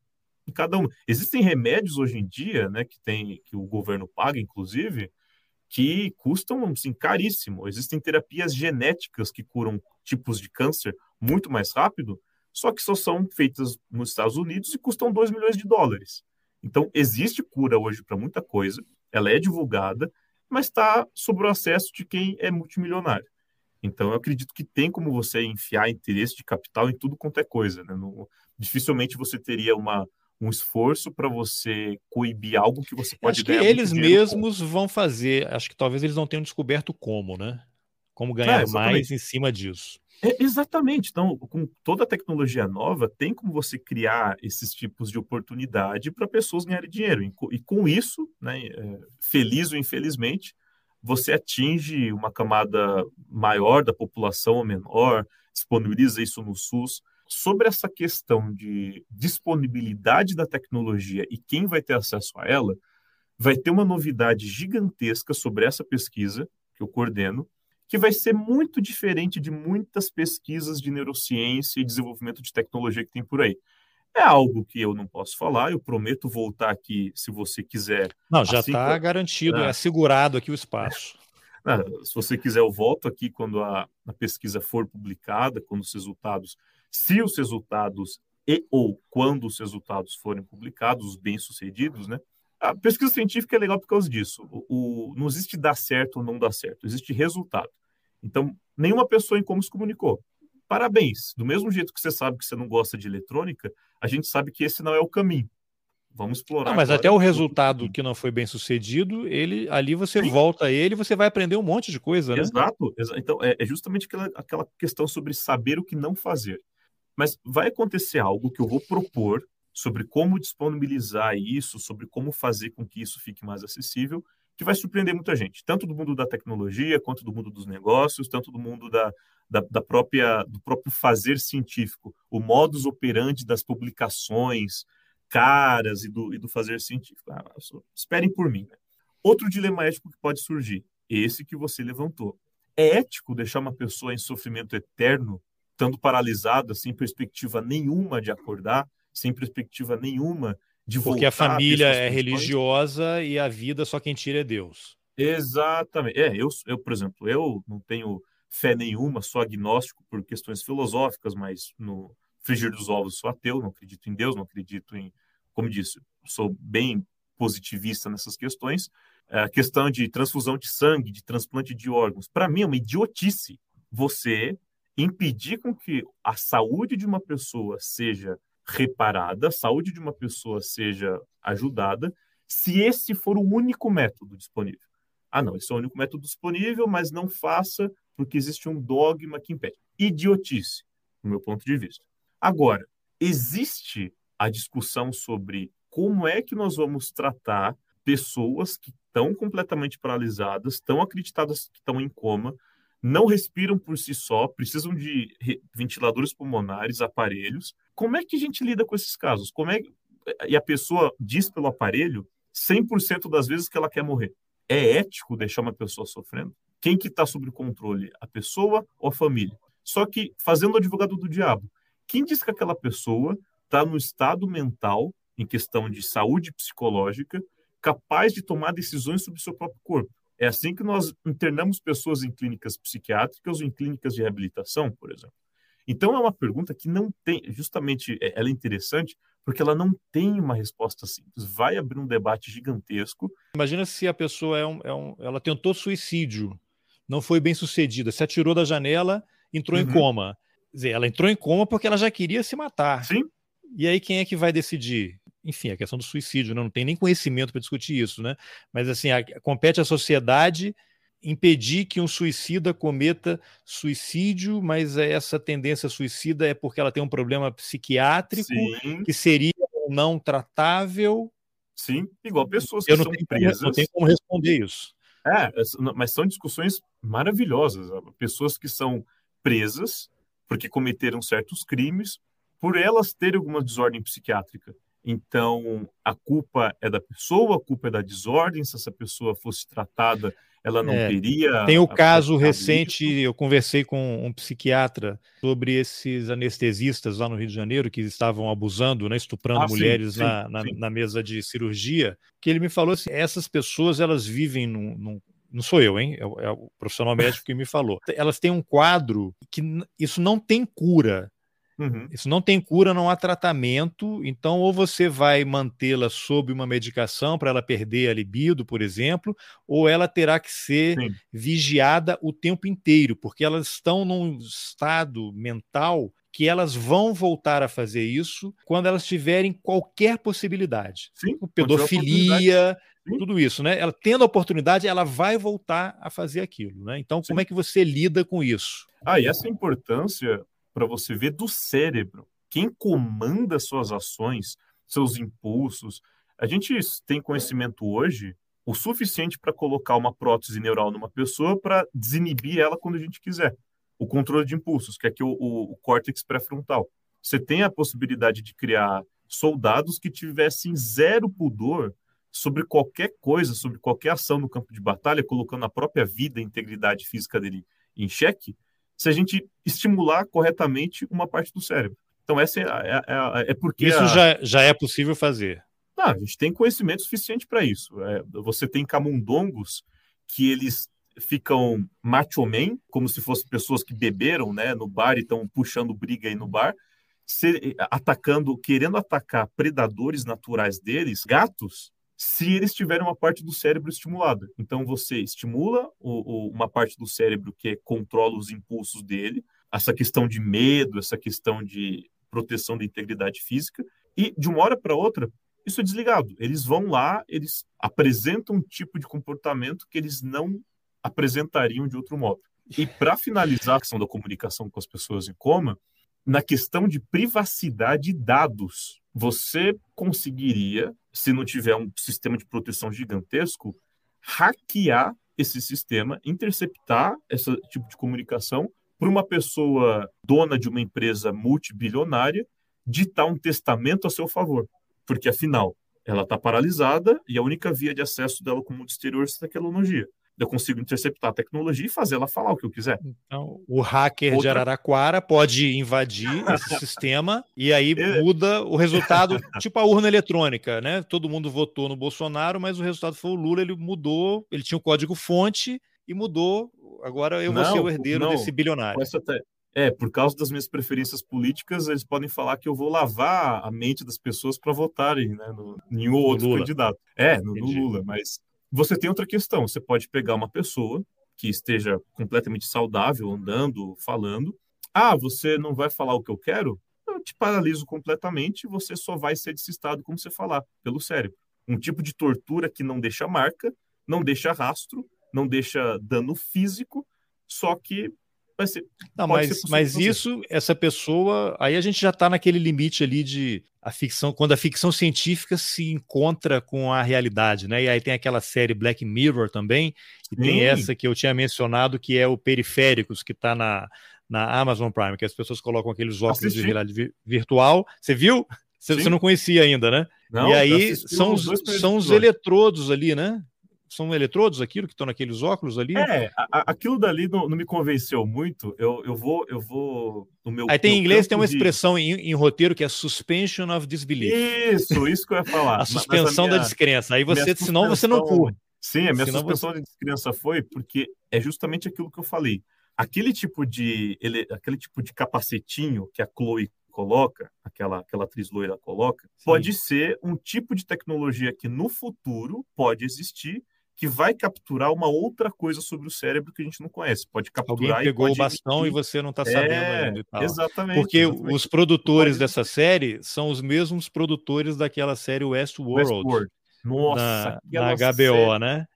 Speaker 2: em cada um. Existem remédios hoje em dia, né, que tem que o governo paga, inclusive, que custam assim, caríssimo. Existem terapias genéticas que curam tipos de câncer muito mais rápido, só que só são feitas nos Estados Unidos e custam 2 milhões de dólares. Então, existe cura hoje para muita coisa, ela é divulgada, mas está sob o acesso de quem é multimilionário. Então, eu acredito que tem como você enfiar interesse de capital em tudo quanto é coisa. Né? No, dificilmente você teria uma, um esforço para você coibir algo que você pode
Speaker 1: Acho que eles mesmos com. vão fazer. Acho que talvez eles não tenham descoberto como, né? Como ganhar é, mais em cima disso.
Speaker 2: É, exatamente. Então, com toda a tecnologia nova, tem como você criar esses tipos de oportunidade para pessoas ganharem dinheiro. E, com isso, né, é, feliz ou infelizmente, você atinge uma camada maior da população ou menor, disponibiliza isso no SUS. Sobre essa questão de disponibilidade da tecnologia e quem vai ter acesso a ela, vai ter uma novidade gigantesca sobre essa pesquisa que eu coordeno, que vai ser muito diferente de muitas pesquisas de neurociência e desenvolvimento de tecnologia que tem por aí. É algo que eu não posso falar, eu prometo voltar aqui se você quiser.
Speaker 1: Não, já está assim garantido, é. é assegurado aqui o espaço.
Speaker 2: Ah, se você quiser, eu volto aqui quando a, a pesquisa for publicada, quando os resultados, se os resultados e ou quando os resultados forem publicados, os bem-sucedidos, né? A pesquisa científica é legal por causa disso. O, o, não existe dar certo ou não dar certo, existe resultado. Então, nenhuma pessoa em como se comunicou. Parabéns. Do mesmo jeito que você sabe que você não gosta de eletrônica, a gente sabe que esse não é o caminho. Vamos explorar.
Speaker 1: Não, mas até o resultado que não foi bem sucedido, ele ali você Sim. volta a ele você vai aprender um monte de coisa, né?
Speaker 2: Exato. Então, é, é justamente aquela, aquela questão sobre saber o que não fazer. Mas vai acontecer algo que eu vou propor sobre como disponibilizar isso, sobre como fazer com que isso fique mais acessível, que vai surpreender muita gente, tanto do mundo da tecnologia, quanto do mundo dos negócios, tanto do mundo da, da, da própria, do próprio fazer científico, o modus operandi das publicações caras e do, e do fazer científico. Ah, esperem por mim. Né? Outro dilema ético que pode surgir, esse que você levantou. É ético deixar uma pessoa em sofrimento eterno, estando paralisada, sem perspectiva nenhuma de acordar, sem perspectiva nenhuma de voltar.
Speaker 1: Porque a família é religiosa e a vida só quem tira é Deus.
Speaker 2: Exatamente. É, eu, eu, por exemplo, eu não tenho fé nenhuma, sou agnóstico por questões filosóficas, mas no frigir dos ovos sou ateu, não acredito em Deus, não acredito em, como disse, sou bem positivista nessas questões. A questão de transfusão de sangue, de transplante de órgãos, para mim é uma idiotice você impedir com que a saúde de uma pessoa seja reparada, a saúde de uma pessoa seja ajudada, se esse for o único método disponível. Ah, não, esse é o único método disponível, mas não faça porque existe um dogma que impede. Idiotice, no meu ponto de vista. Agora, existe a discussão sobre como é que nós vamos tratar pessoas que estão completamente paralisadas, estão acreditadas que estão em coma, não respiram por si só, precisam de ventiladores pulmonares, aparelhos. Como é que a gente lida com esses casos? Como é e a pessoa diz pelo aparelho 100% das vezes que ela quer morrer. É ético deixar uma pessoa sofrendo? Quem que está sob controle? A pessoa ou a família? Só que, fazendo o advogado do diabo, quem diz que aquela pessoa está no estado mental, em questão de saúde psicológica, capaz de tomar decisões sobre o seu próprio corpo? É assim que nós internamos pessoas em clínicas psiquiátricas ou em clínicas de reabilitação, por exemplo. Então é uma pergunta que não tem, justamente, é, ela é interessante porque ela não tem uma resposta simples. Vai abrir um debate gigantesco.
Speaker 1: Imagina se a pessoa é um, é um ela tentou suicídio, não foi bem sucedida, se atirou da janela, entrou uhum. em coma. Quer dizer, ela entrou em coma porque ela já queria se matar.
Speaker 2: Sim.
Speaker 1: E aí quem é que vai decidir? enfim, a questão do suicídio, né? não tem nem conhecimento para discutir isso, né? Mas assim, a, compete à sociedade impedir que um suicida cometa suicídio, mas essa tendência suicida é porque ela tem um problema psiquiátrico Sim. que seria não tratável.
Speaker 2: Sim, igual pessoas que Eu
Speaker 1: não
Speaker 2: são
Speaker 1: tenho
Speaker 2: presas.
Speaker 1: Como, não tem como responder isso.
Speaker 2: É, mas são discussões maravilhosas. Pessoas que são presas porque cometeram certos crimes, por elas terem alguma desordem psiquiátrica. Então, a culpa é da pessoa, a culpa é da desordem. Se essa pessoa fosse tratada, ela não é, teria.
Speaker 1: Tem o caso recente, isso? eu conversei com um psiquiatra sobre esses anestesistas lá no Rio de Janeiro que estavam abusando, né, estuprando ah, mulheres sim, na, sim, na, sim. na, mesa de cirurgia, que ele me falou assim: essas pessoas elas vivem num, num não sou eu, hein? É, é, o profissional médico que me falou. Elas têm um quadro que isso não tem cura. Uhum. Isso não tem cura, não há tratamento. Então, ou você vai mantê-la sob uma medicação para ela perder a libido, por exemplo, ou ela terá que ser Sim. vigiada o tempo inteiro, porque elas estão num estado mental que elas vão voltar a fazer isso quando elas tiverem qualquer possibilidade. Sim, pedofilia, tudo isso, né? Ela tendo a oportunidade, ela vai voltar a fazer aquilo, né? Então, Sim. como é que você lida com isso?
Speaker 2: Ah, e essa importância para você ver do cérebro. Quem comanda suas ações, seus impulsos. A gente tem conhecimento hoje o suficiente para colocar uma prótese neural numa pessoa para desinibir ela quando a gente quiser. O controle de impulsos, que é aqui o, o, o córtex pré-frontal. Você tem a possibilidade de criar soldados que tivessem zero pudor sobre qualquer coisa, sobre qualquer ação no campo de batalha, colocando a própria vida e integridade física dele em xeque, se a gente estimular corretamente uma parte do cérebro. Então, essa é, é, é, é porque.
Speaker 1: Isso
Speaker 2: a...
Speaker 1: já, já é possível fazer.
Speaker 2: Ah, a gente tem conhecimento suficiente para isso. É, você tem camundongos que eles ficam macho man, como se fossem pessoas que beberam né, no bar e estão puxando briga aí no bar, se, atacando, querendo atacar predadores naturais deles, gatos, se eles tiverem uma parte do cérebro estimulada. Então você estimula o, o, uma parte do cérebro que controla os impulsos dele, essa questão de medo, essa questão de proteção da integridade física, e de uma hora para outra isso é desligado. Eles vão lá, eles apresentam um tipo de comportamento que eles não apresentariam de outro modo. E para finalizar a questão da comunicação com as pessoas em coma, na questão de privacidade de dados, você conseguiria se não tiver um sistema de proteção gigantesco, hackear esse sistema, interceptar esse tipo de comunicação para uma pessoa dona de uma empresa multibilionária ditar um testamento a seu favor. Porque, afinal, ela está paralisada e a única via de acesso dela com o mundo exterior é essa tecnologia eu consigo interceptar a tecnologia e fazer ela falar o que eu quiser.
Speaker 1: Então, o hacker Outra... de Araraquara pode invadir esse sistema e aí muda o resultado, tipo a urna eletrônica, né? Todo mundo votou no Bolsonaro, mas o resultado foi o Lula, ele mudou, ele tinha o código fonte e mudou. Agora eu não, vou ser o herdeiro não, desse bilionário.
Speaker 2: É, por causa das minhas preferências políticas, eles podem falar que eu vou lavar a mente das pessoas para votarem né, no, em outro candidato. É, no, no Lula, mas você tem outra questão, você pode pegar uma pessoa que esteja completamente saudável, andando, falando. Ah, você não vai falar o que eu quero? Eu te paraliso completamente, você só vai ser desistado como você falar, pelo cérebro. Um tipo de tortura que não deixa marca, não deixa rastro, não deixa dano físico, só que vai ser.
Speaker 1: Não, mas, mas isso, essa pessoa, aí a gente já está naquele limite ali de a ficção, quando a ficção científica se encontra com a realidade, né? E aí tem aquela série Black Mirror também, e Sim. tem essa que eu tinha mencionado, que é o Periféricos, que está na, na Amazon Prime, que as pessoas colocam aqueles óculos Assisti. de realidade virtual. Você viu? Você, você, não conhecia ainda, né? Não, e aí são, os, são os eletrodos ali, né? São eletrodos aquilo que estão naqueles óculos ali?
Speaker 2: É, a, aquilo dali não, não, me convenceu muito. Eu, eu vou, eu vou no meu.
Speaker 1: Aí tem em inglês tem uma expressão em, em, roteiro que é suspension of disbelief.
Speaker 2: Isso, isso que eu ia falar.
Speaker 1: a suspensão a minha, da descrença. Aí você, senão você não curte.
Speaker 2: Sim, a minha senão suspensão você... de descrença foi porque é justamente aquilo que eu falei. Aquele tipo de, ele, aquele tipo de capacetinho que a Chloe coloca, aquela, aquela atriz loira coloca, Sim. pode ser um tipo de tecnologia que no futuro pode existir que vai capturar uma outra coisa sobre o cérebro que a gente não conhece. Pode capturar
Speaker 1: Alguém pegou o bastão e você não está sabendo é, ainda.
Speaker 2: Exatamente.
Speaker 1: Porque
Speaker 2: exatamente.
Speaker 1: os produtores dessa série são os mesmos produtores daquela série Westworld. Westworld.
Speaker 2: Nossa,
Speaker 1: na, na HBO, série... né?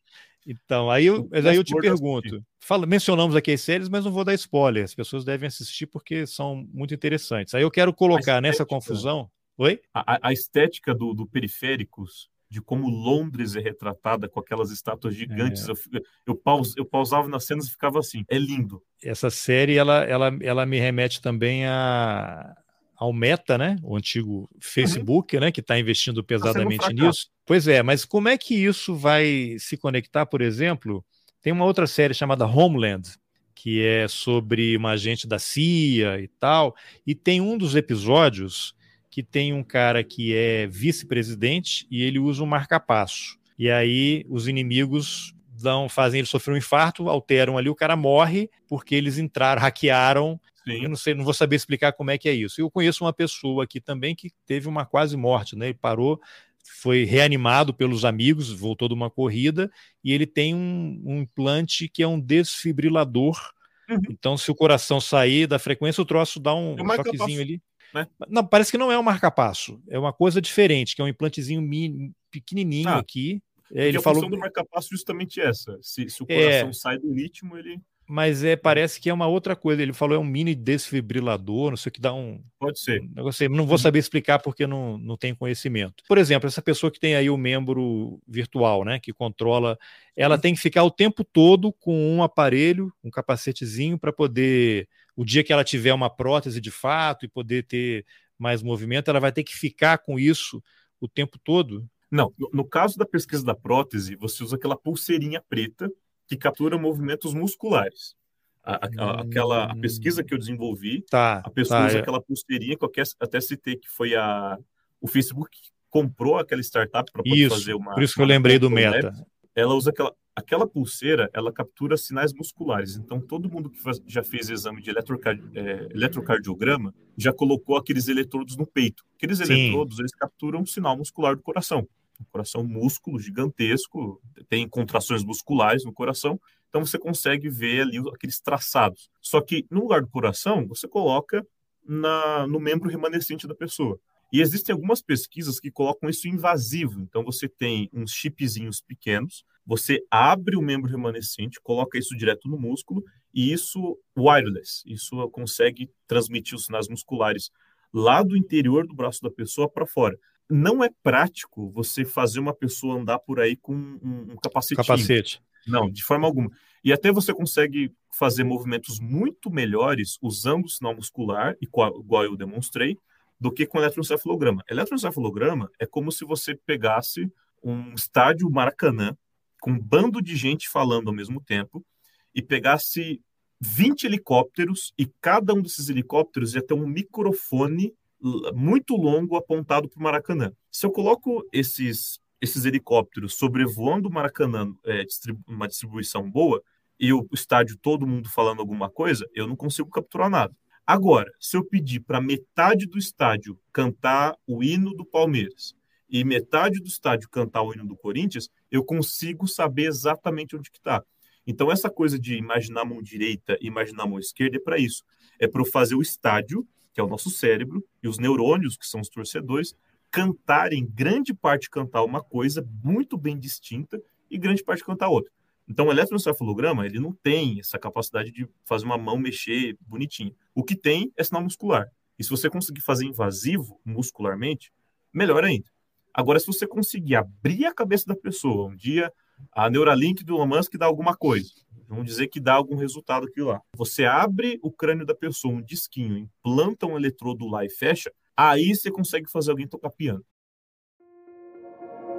Speaker 1: Então, aí eu, aí eu te pergunto. Fala, mencionamos aqui as séries, mas não vou dar spoiler. As pessoas devem assistir porque são muito interessantes. Aí eu quero colocar nessa confusão. Oi?
Speaker 2: A, a estética do, do Periféricos de como Londres é retratada com aquelas estátuas gigantes. É. Eu, eu, paus, eu pausava nas cenas e ficava assim, é lindo.
Speaker 1: Essa série, ela, ela, ela me remete também a, ao Meta, né? O antigo Facebook, uhum. né? Que está investindo tá pesadamente nisso. Pois é, mas como é que isso vai se conectar, por exemplo? Tem uma outra série chamada Homeland, que é sobre uma agente da CIA e tal, e tem um dos episódios que tem um cara que é vice-presidente e ele usa um marca-passo. E aí os inimigos dão, fazem ele sofrer um infarto, alteram ali, o cara morre porque eles entraram, hackearam. Sim. Eu não sei, não vou saber explicar como é que é isso. Eu conheço uma pessoa aqui também que teve uma quase morte, né? Ele parou, foi reanimado pelos amigos, voltou de uma corrida e ele tem um, um implante que é um desfibrilador. Uhum. Então, se o coração sair da frequência, o troço dá um, um choquezinho ali. Né? Não, parece que não é um marca-passo, é uma coisa diferente, que é um implantezinho mini, pequenininho ah, aqui.
Speaker 2: É, ele a falou função do marca-passo justamente essa. Se, se o coração é... sai do ritmo, ele
Speaker 1: mas é, parece que é uma outra coisa. Ele falou é um mini desfibrilador, não sei o que dá um.
Speaker 2: Pode ser.
Speaker 1: Um negócio, não vou saber explicar porque não, não tenho conhecimento. Por exemplo, essa pessoa que tem aí o membro virtual, né, que controla, ela tem que ficar o tempo todo com um aparelho, um capacetezinho, para poder, o dia que ela tiver uma prótese de fato e poder ter mais movimento, ela vai ter que ficar com isso o tempo todo.
Speaker 2: Não, no, caso da pesquisa da prótese, você usa aquela pulseirinha preta que captura movimentos musculares. A, a, aquela a pesquisa que eu desenvolvi,
Speaker 1: tá,
Speaker 2: a pessoa tá, usa é. aquela pulseirinha que eu até citei que foi a o Facebook que comprou aquela startup para poder fazer uma.
Speaker 1: Por isso que eu lembrei do Meta.
Speaker 2: Ela usa aquela aquela pulseira, ela captura sinais musculares. Então todo mundo que faz, já fez exame de eletrocard, é, eletrocardiograma já colocou aqueles eletrodos no peito. Aqueles Sim. eletrodos eles capturam o sinal muscular do coração. O coração músculo gigantesco, tem contrações musculares no coração, então você consegue ver ali aqueles traçados. Só que no lugar do coração, você coloca na, no membro remanescente da pessoa. E existem algumas pesquisas que colocam isso invasivo. Então você tem uns chipzinhos pequenos, você abre o membro remanescente, coloca isso direto no músculo e isso wireless, isso consegue transmitir os sinais musculares lá do interior do braço da pessoa para fora não é prático você fazer uma pessoa andar por aí com um, um
Speaker 1: capacete.
Speaker 2: Não, de forma alguma. E até você consegue fazer movimentos muito melhores usando o sinal muscular, igual eu demonstrei, do que com eletroencefalograma. Eletroencefalograma é como se você pegasse um estádio Maracanã com um bando de gente falando ao mesmo tempo e pegasse 20 helicópteros e cada um desses helicópteros ia ter um microfone muito longo apontado para o Maracanã. Se eu coloco esses, esses helicópteros sobrevoando o Maracanã, é, distribu uma distribuição boa, e o estádio todo mundo falando alguma coisa, eu não consigo capturar nada. Agora, se eu pedir para metade do estádio cantar o hino do Palmeiras e metade do estádio cantar o hino do Corinthians, eu consigo saber exatamente onde que está. Então, essa coisa de imaginar a mão direita e imaginar a mão esquerda é para isso. É para eu fazer o estádio que é o nosso cérebro, e os neurônios, que são os torcedores, cantarem, grande parte cantar uma coisa muito bem distinta e grande parte cantar outra. Então, o eletroencefalograma, ele não tem essa capacidade de fazer uma mão mexer bonitinho. O que tem é sinal muscular. E se você conseguir fazer invasivo muscularmente, melhor ainda. Agora, se você conseguir abrir a cabeça da pessoa, um dia a Neuralink do Musk dá alguma coisa, Vamos dizer que dá algum resultado aqui lá. Você abre o crânio da pessoa, um disquinho, implanta um eletrodo lá e fecha, aí você consegue fazer alguém tocar piano.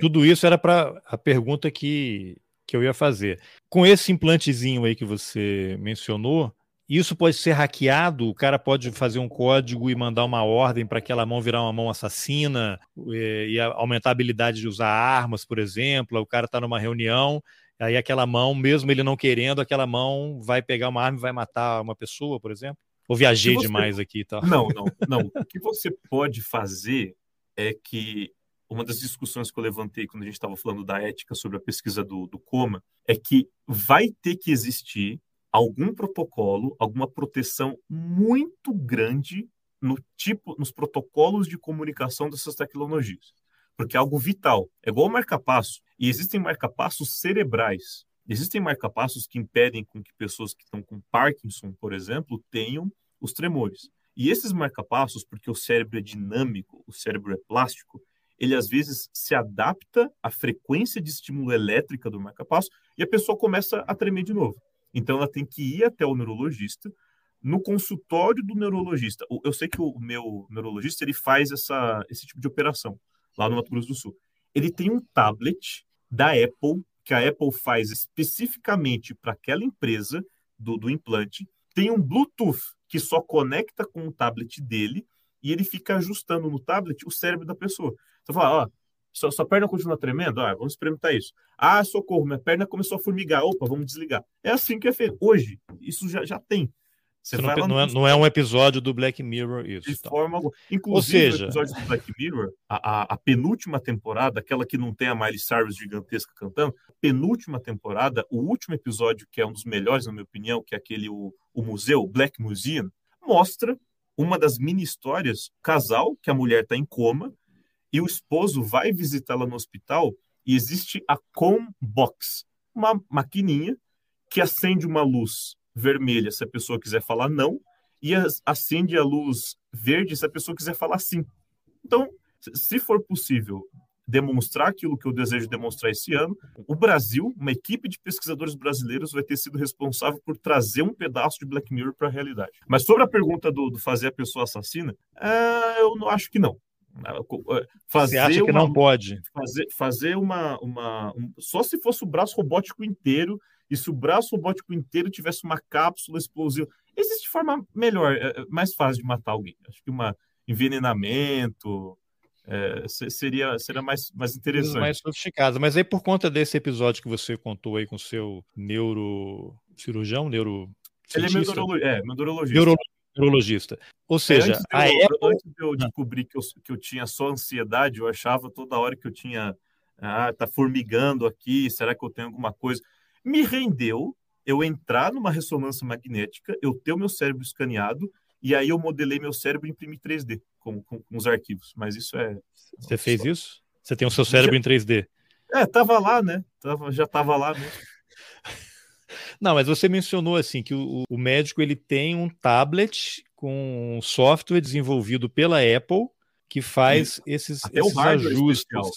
Speaker 1: Tudo isso era para a pergunta que, que eu ia fazer. Com esse implantezinho aí que você mencionou, isso pode ser hackeado, o cara pode fazer um código e mandar uma ordem para aquela mão virar uma mão assassina e, e aumentar a habilidade de usar armas, por exemplo. O cara está numa reunião Aí aquela mão, mesmo ele não querendo, aquela mão vai pegar uma arma e vai matar uma pessoa, por exemplo? Ou viajei você... demais aqui e tal?
Speaker 2: Não, não, não. o que você pode fazer é que uma das discussões que eu levantei quando a gente estava falando da ética sobre a pesquisa do, do coma é que vai ter que existir algum protocolo, alguma proteção muito grande no tipo, nos protocolos de comunicação dessas tecnologias porque é algo vital. É igual o marca-passo. E existem marca-passos cerebrais. Existem marcapassos que impedem com que pessoas que estão com Parkinson, por exemplo, tenham os tremores. E esses marcapassos, porque o cérebro é dinâmico, o cérebro é plástico, ele às vezes se adapta à frequência de estímulo elétrica do marcapasso e a pessoa começa a tremer de novo. Então ela tem que ir até o neurologista, no consultório do neurologista. Eu sei que o meu neurologista ele faz essa, esse tipo de operação lá no Mato Grosso do Sul. Ele tem um tablet da Apple que a Apple faz especificamente para aquela empresa do, do implante. Tem um Bluetooth que só conecta com o tablet dele e ele fica ajustando no tablet o cérebro da pessoa. Você fala, ó, sua, sua perna continua tremendo? Ah, vamos experimentar isso. Ah, socorro, minha perna começou a formigar. Opa, vamos desligar. É assim que é feito. Hoje, isso já, já tem.
Speaker 1: Você não, não, é, não, é, um episódio do Black Mirror isso.
Speaker 2: De então. forma alguma. Inclusive, Ou seja... o episódio do Black Mirror, a, a, a, penúltima temporada, aquela que não tem a Miley Cyrus gigantesca cantando, penúltima temporada, o último episódio, que é um dos melhores, na minha opinião, que é aquele, o, o museu, o Black Museum, mostra uma das mini histórias, casal, que a mulher está em coma, e o esposo vai visitá-la no hospital, e existe a Com Box, uma maquininha que acende uma luz vermelha se a pessoa quiser falar não, e acende a luz verde se a pessoa quiser falar sim. Então, se for possível demonstrar aquilo que eu desejo demonstrar esse ano, o Brasil, uma equipe de pesquisadores brasileiros, vai ter sido responsável por trazer um pedaço de Black Mirror para a realidade. Mas sobre a pergunta do, do fazer a pessoa assassina, é, eu não acho que não.
Speaker 1: Fazer Você acha que uma, não pode?
Speaker 2: Fazer, fazer uma, uma um, só se fosse o braço robótico inteiro e se o braço robótico inteiro tivesse uma cápsula explosiva. Existe forma melhor, é, é mais fácil de matar alguém. Acho que um envenenamento é, seria, seria mais, mais interessante.
Speaker 1: Mais sofisticado. Mas aí, por conta desse episódio que você contou aí com o seu neurocirurgião, neuro.
Speaker 2: Ele é, neurolo... é neurologista. Neuro...
Speaker 1: Neurologista. Ou é, seja,
Speaker 2: antes de, eu, Apple... antes de eu descobrir que eu, que eu tinha só ansiedade, eu achava toda hora que eu tinha. Ah, tá formigando aqui, será que eu tenho alguma coisa? me rendeu eu entrar numa ressonância magnética, eu ter o meu cérebro escaneado, e aí eu modelei meu cérebro e imprimi 3D com, com, com os arquivos. Mas isso é.
Speaker 1: Você fez isso? Você tem o seu cérebro já... em 3D?
Speaker 2: É, tava lá, né? Tava, já tava lá mesmo.
Speaker 1: Não, mas você mencionou assim que o, o médico ele tem um tablet com um software desenvolvido pela Apple que faz esses, esses ajustes. Especial.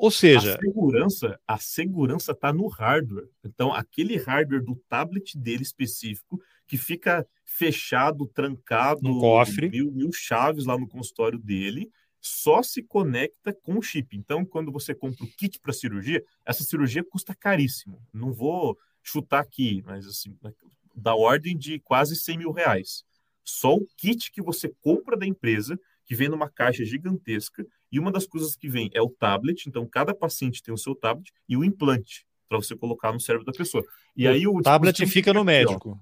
Speaker 1: Ou seja,
Speaker 2: a segurança, a segurança está no hardware. Então, aquele hardware do tablet dele específico que fica fechado, trancado,
Speaker 1: um cofre,
Speaker 2: mil, mil chaves lá no consultório dele, só se conecta com o chip. Então, quando você compra o kit para cirurgia, essa cirurgia custa caríssimo. Não vou chutar aqui, mas assim, da ordem de quase 100 mil reais. Só o kit que você compra da empresa, que vem numa caixa gigantesca, e uma das coisas que vem é o tablet, então cada paciente tem o seu tablet e o implante para você colocar no cérebro da pessoa. E
Speaker 1: o
Speaker 2: aí
Speaker 1: o tablet fica no médico.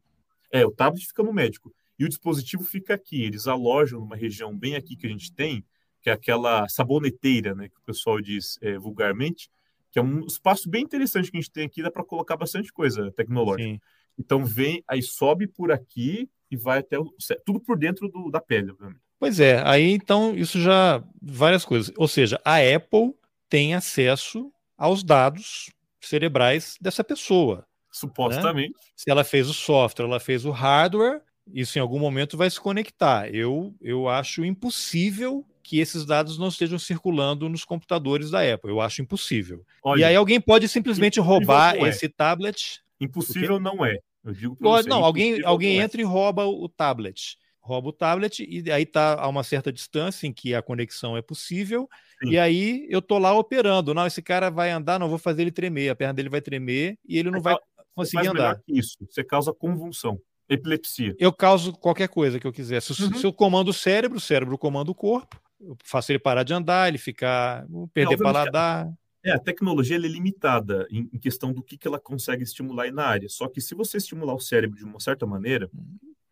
Speaker 2: é, o tablet fica no médico. E o dispositivo fica aqui. Eles alojam numa região bem aqui que a gente tem, que é aquela saboneteira, né, que o pessoal diz é, vulgarmente, que é um espaço bem interessante que a gente tem aqui, dá para colocar bastante coisa tecnológica. Sim. Então vem, aí sobe por aqui e vai até o, tudo por dentro do, da pele, obviamente.
Speaker 1: Pois é, aí então isso já várias coisas. Ou seja, a Apple tem acesso aos dados cerebrais dessa pessoa.
Speaker 2: Supostamente. Né?
Speaker 1: Se ela fez o software, ela fez o hardware, isso em algum momento vai se conectar. Eu, eu acho impossível que esses dados não estejam circulando nos computadores da Apple. Eu acho impossível. Olha, e aí alguém pode simplesmente roubar é. esse tablet.
Speaker 2: Impossível não é. Eu
Speaker 1: digo pode, você, não, alguém, alguém é. entra e rouba o tablet rouba o tablet e aí está a uma certa distância em que a conexão é possível. Sim. E aí eu tô lá operando. Não, esse cara vai andar, não vou fazer ele tremer, a perna dele vai tremer e ele não vai conseguir andar.
Speaker 2: isso, você causa convulsão, epilepsia.
Speaker 1: Eu causo qualquer coisa que eu quiser. Se, uhum. se eu comando o cérebro, o cérebro comanda o corpo, eu faço ele parar de andar, ele ficar, perder não, paladar.
Speaker 2: É, a tecnologia é limitada em, em, questão do que, que ela consegue estimular na área. Só que se você estimular o cérebro de uma certa maneira.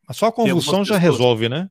Speaker 1: Mas só a convulsão já pessoas... resolve, né?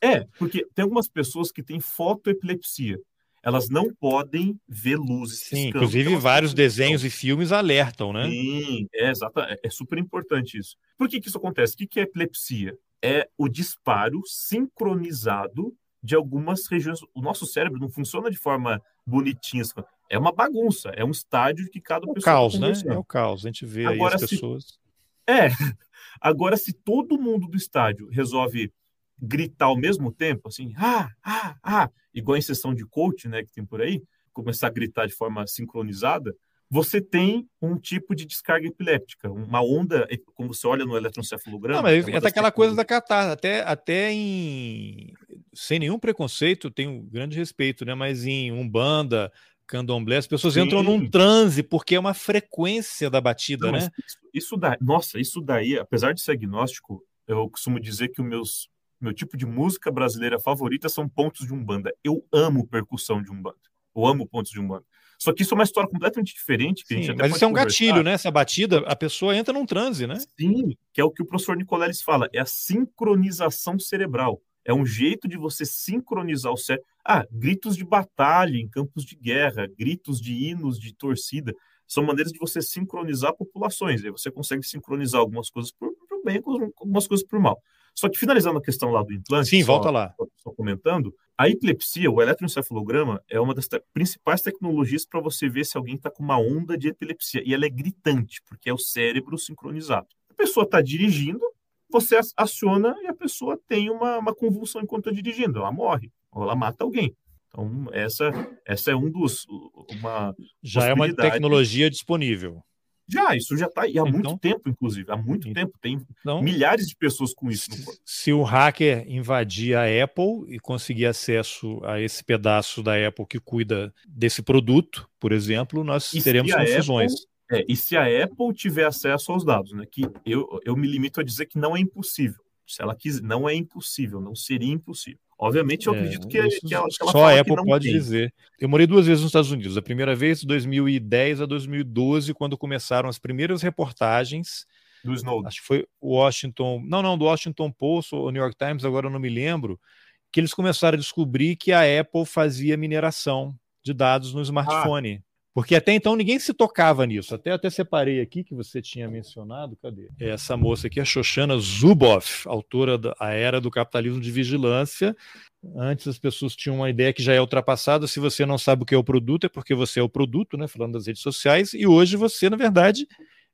Speaker 2: É, porque tem algumas pessoas que têm fotoepilepsia. Elas não podem ver luzes.
Speaker 1: Sim, inclusive vários desenhos e filmes alertam, né?
Speaker 2: Sim, é, exato, é, é super importante isso. Por que, que isso acontece? O que, que é epilepsia? É o disparo sincronizado de algumas regiões. O nosso cérebro não funciona de forma bonitinha. Assim, é uma bagunça, é um estádio que cada
Speaker 1: o
Speaker 2: pessoa.
Speaker 1: Caos, né? É o caos, a gente vê Agora, aí as pessoas.
Speaker 2: É. Agora, se todo mundo do estádio resolve gritar ao mesmo tempo, assim, ah, ah, ah, igual em sessão de coach, né, que tem por aí, começar a gritar de forma sincronizada, você tem um tipo de descarga epiléptica, uma onda, como você olha no eletroencefalograma. Não,
Speaker 1: mas é, é aquela coisa da catar, até, até em. Sem nenhum preconceito, tenho grande respeito, né? Mas em Umbanda, Candomblé, as pessoas Sim. entram num transe, porque é uma frequência da batida, Não, né?
Speaker 2: Isso, isso daí, nossa, isso daí, apesar de ser agnóstico, eu costumo dizer que o meus, meu tipo de música brasileira favorita são pontos de Umbanda. Eu amo percussão de Umbanda. Eu amo pontos de Umbanda. Só que isso é uma história completamente diferente. Que Sim, a gente
Speaker 1: mas isso é um gatilho, né? Essa batida, a pessoa entra num transe, né?
Speaker 2: Sim, que é o que o professor Nicoleles fala, é a sincronização cerebral. É um jeito de você sincronizar o cérebro. Ah, gritos de batalha em campos de guerra, gritos de hinos de torcida, são maneiras de você sincronizar populações. Aí você consegue sincronizar algumas coisas por, por bem, algumas coisas por mal. Só que finalizando a questão lá do implante,
Speaker 1: sim, volta lá.
Speaker 2: Só comentando, a epilepsia, o eletroencefalograma, é uma das te principais tecnologias para você ver se alguém está com uma onda de epilepsia. E ela é gritante, porque é o cérebro sincronizado. A pessoa está dirigindo, você aciona e a pessoa tem uma, uma convulsão enquanto está dirigindo. Ela morre, ou ela mata alguém. Então, essa, essa é um dos. Uma
Speaker 1: Já é uma tecnologia disponível.
Speaker 2: Já, isso já está, e há então, muito tempo, inclusive, há muito então, tempo, tem então, milhares de pessoas com isso.
Speaker 1: Se, se o hacker invadir a Apple e conseguir acesso a esse pedaço da Apple que cuida desse produto, por exemplo, nós e teremos confusões.
Speaker 2: Apple, é, e se a Apple tiver acesso aos dados, né, que eu, eu me limito a dizer que não é impossível. Se ela quiser, não é impossível, não seria impossível. Obviamente, eu é, acredito que, que, ela, que ela
Speaker 1: só a Apple pode tem. dizer. Eu morei duas vezes nos Estados Unidos. A primeira vez, de 2010 a 2012, quando começaram as primeiras reportagens.
Speaker 2: Do Snowden.
Speaker 1: Acho que foi o Washington. Não, não, do Washington Post ou New York Times, agora eu não me lembro. Que eles começaram a descobrir que a Apple fazia mineração de dados no smartphone. Ah. Porque até então ninguém se tocava nisso. Até até separei aqui que você tinha mencionado. Cadê? Essa moça aqui, a Shoshana Zuboff, autora da A Era do Capitalismo de Vigilância. Antes as pessoas tinham uma ideia que já é ultrapassada. Se você não sabe o que é o produto, é porque você é o produto, né? Falando das redes sociais. E hoje você, na verdade,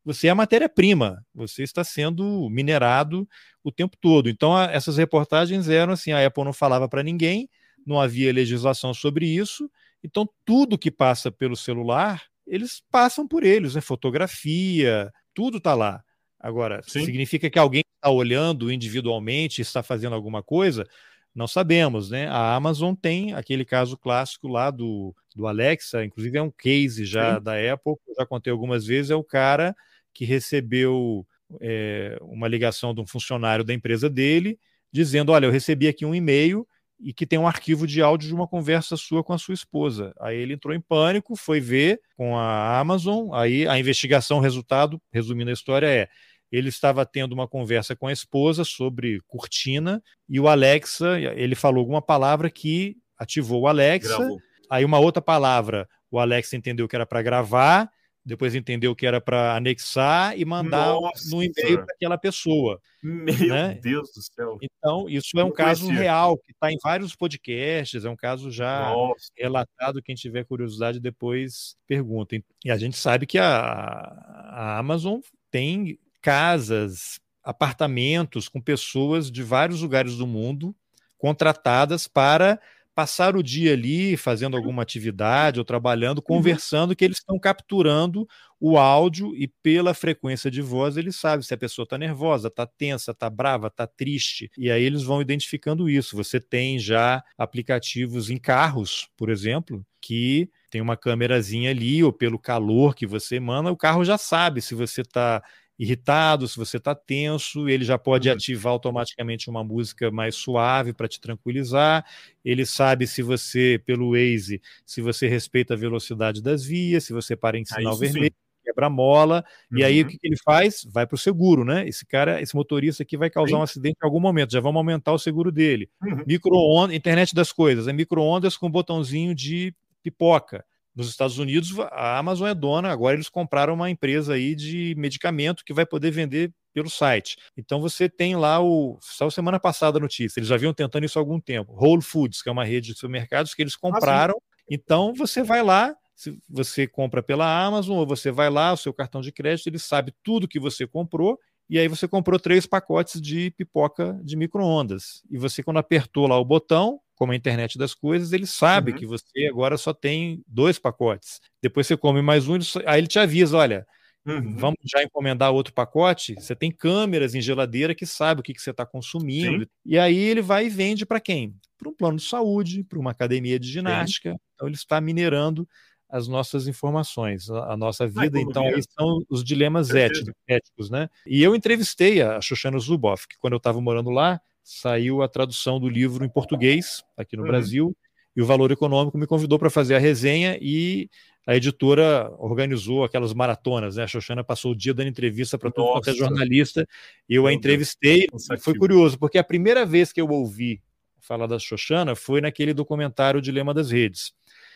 Speaker 1: você é a matéria-prima. Você está sendo minerado o tempo todo. Então, a, essas reportagens eram assim: a Apple não falava para ninguém, não havia legislação sobre isso então, tudo que passa pelo celular, eles passam por eles, né? Fotografia, tudo está lá. Agora, Sim. significa que alguém está olhando individualmente, está fazendo alguma coisa? Não sabemos, né? A Amazon tem aquele caso clássico lá do, do Alexa, inclusive é um case já Sim. da Apple, já contei algumas vezes, é o cara que recebeu é, uma ligação de um funcionário da empresa dele, dizendo: Olha, eu recebi aqui um e-mail e que tem um arquivo de áudio de uma conversa sua com a sua esposa. Aí ele entrou em pânico, foi ver com a Amazon, aí a investigação, o resultado, resumindo a história, é ele estava tendo uma conversa com a esposa sobre cortina e o Alexa, ele falou alguma palavra que ativou o Alexa, Gravou. aí uma outra palavra, o Alexa entendeu que era para gravar, depois entendeu que era para anexar e mandar Nossa. no e-mail para aquela pessoa.
Speaker 2: Meu né? Deus do céu.
Speaker 1: Então, isso é um caso real, que está em vários podcasts, é um caso já Nossa. relatado. Quem tiver curiosidade, depois pergunta. E a gente sabe que a, a Amazon tem casas, apartamentos com pessoas de vários lugares do mundo contratadas para passar o dia ali fazendo alguma atividade ou trabalhando, uhum. conversando, que eles estão capturando o áudio e pela frequência de voz eles sabem se a pessoa está nervosa, está tensa, está brava, está triste. E aí eles vão identificando isso. Você tem já aplicativos em carros, por exemplo, que tem uma câmerazinha ali, ou pelo calor que você emana, o carro já sabe se você está irritado, se você está tenso, ele já pode uhum. ativar automaticamente uma música mais suave para te tranquilizar. Ele sabe se você, pelo Waze, se você respeita a velocidade das vias, se você para em ah, sinal ah, vermelho. Sim. Quebra mola, uhum. e aí o uhum. que, ele faz? Vai para o seguro, né? Esse cara, esse motorista aqui vai causar sim. um acidente em algum momento, já vamos aumentar o seguro dele. Uhum. Micro-ondas, internet das coisas, é micro-ondas com botãozinho de pipoca nos Estados Unidos, a Amazon é dona, agora eles compraram uma empresa aí de medicamento que vai poder vender pelo site. Então você tem lá o. Só semana passada a notícia, eles já vinham tentando isso há algum tempo. Whole Foods, que é uma rede de supermercados que eles compraram. Então você vai lá, se você compra pela Amazon ou você vai lá, o seu cartão de crédito, ele sabe tudo que você comprou e aí você comprou três pacotes de pipoca de micro-ondas. E você, quando apertou lá o botão, como a internet das coisas, ele sabe uhum. que você agora só tem dois pacotes. Depois você come mais um, aí ele te avisa: olha, uhum. vamos já encomendar outro pacote. Você tem câmeras em geladeira que sabe o que, que você está consumindo. Sim. E aí ele vai e vende para quem? Para um plano de saúde, para uma academia de ginástica. Sim. Então ele está minerando as nossas informações, a, nossa vida. então, aí são os dilemas éticos, éticos, né? E eu entrevistei a Shoshana Zuboff, que quando eu estava morando lá, saiu a tradução do livro em português, aqui no uhum. Brasil, e o Valor Econômico me convidou para fazer a resenha e a editora organizou aquelas maratonas, né? A Xoxana passou o dia dando entrevista para todo quanto é jornalista, e eu Meu a entrevistei, e foi curioso, porque a primeira vez que eu ouvi falar da Xoxana foi naquele documentário Dilema das Redes,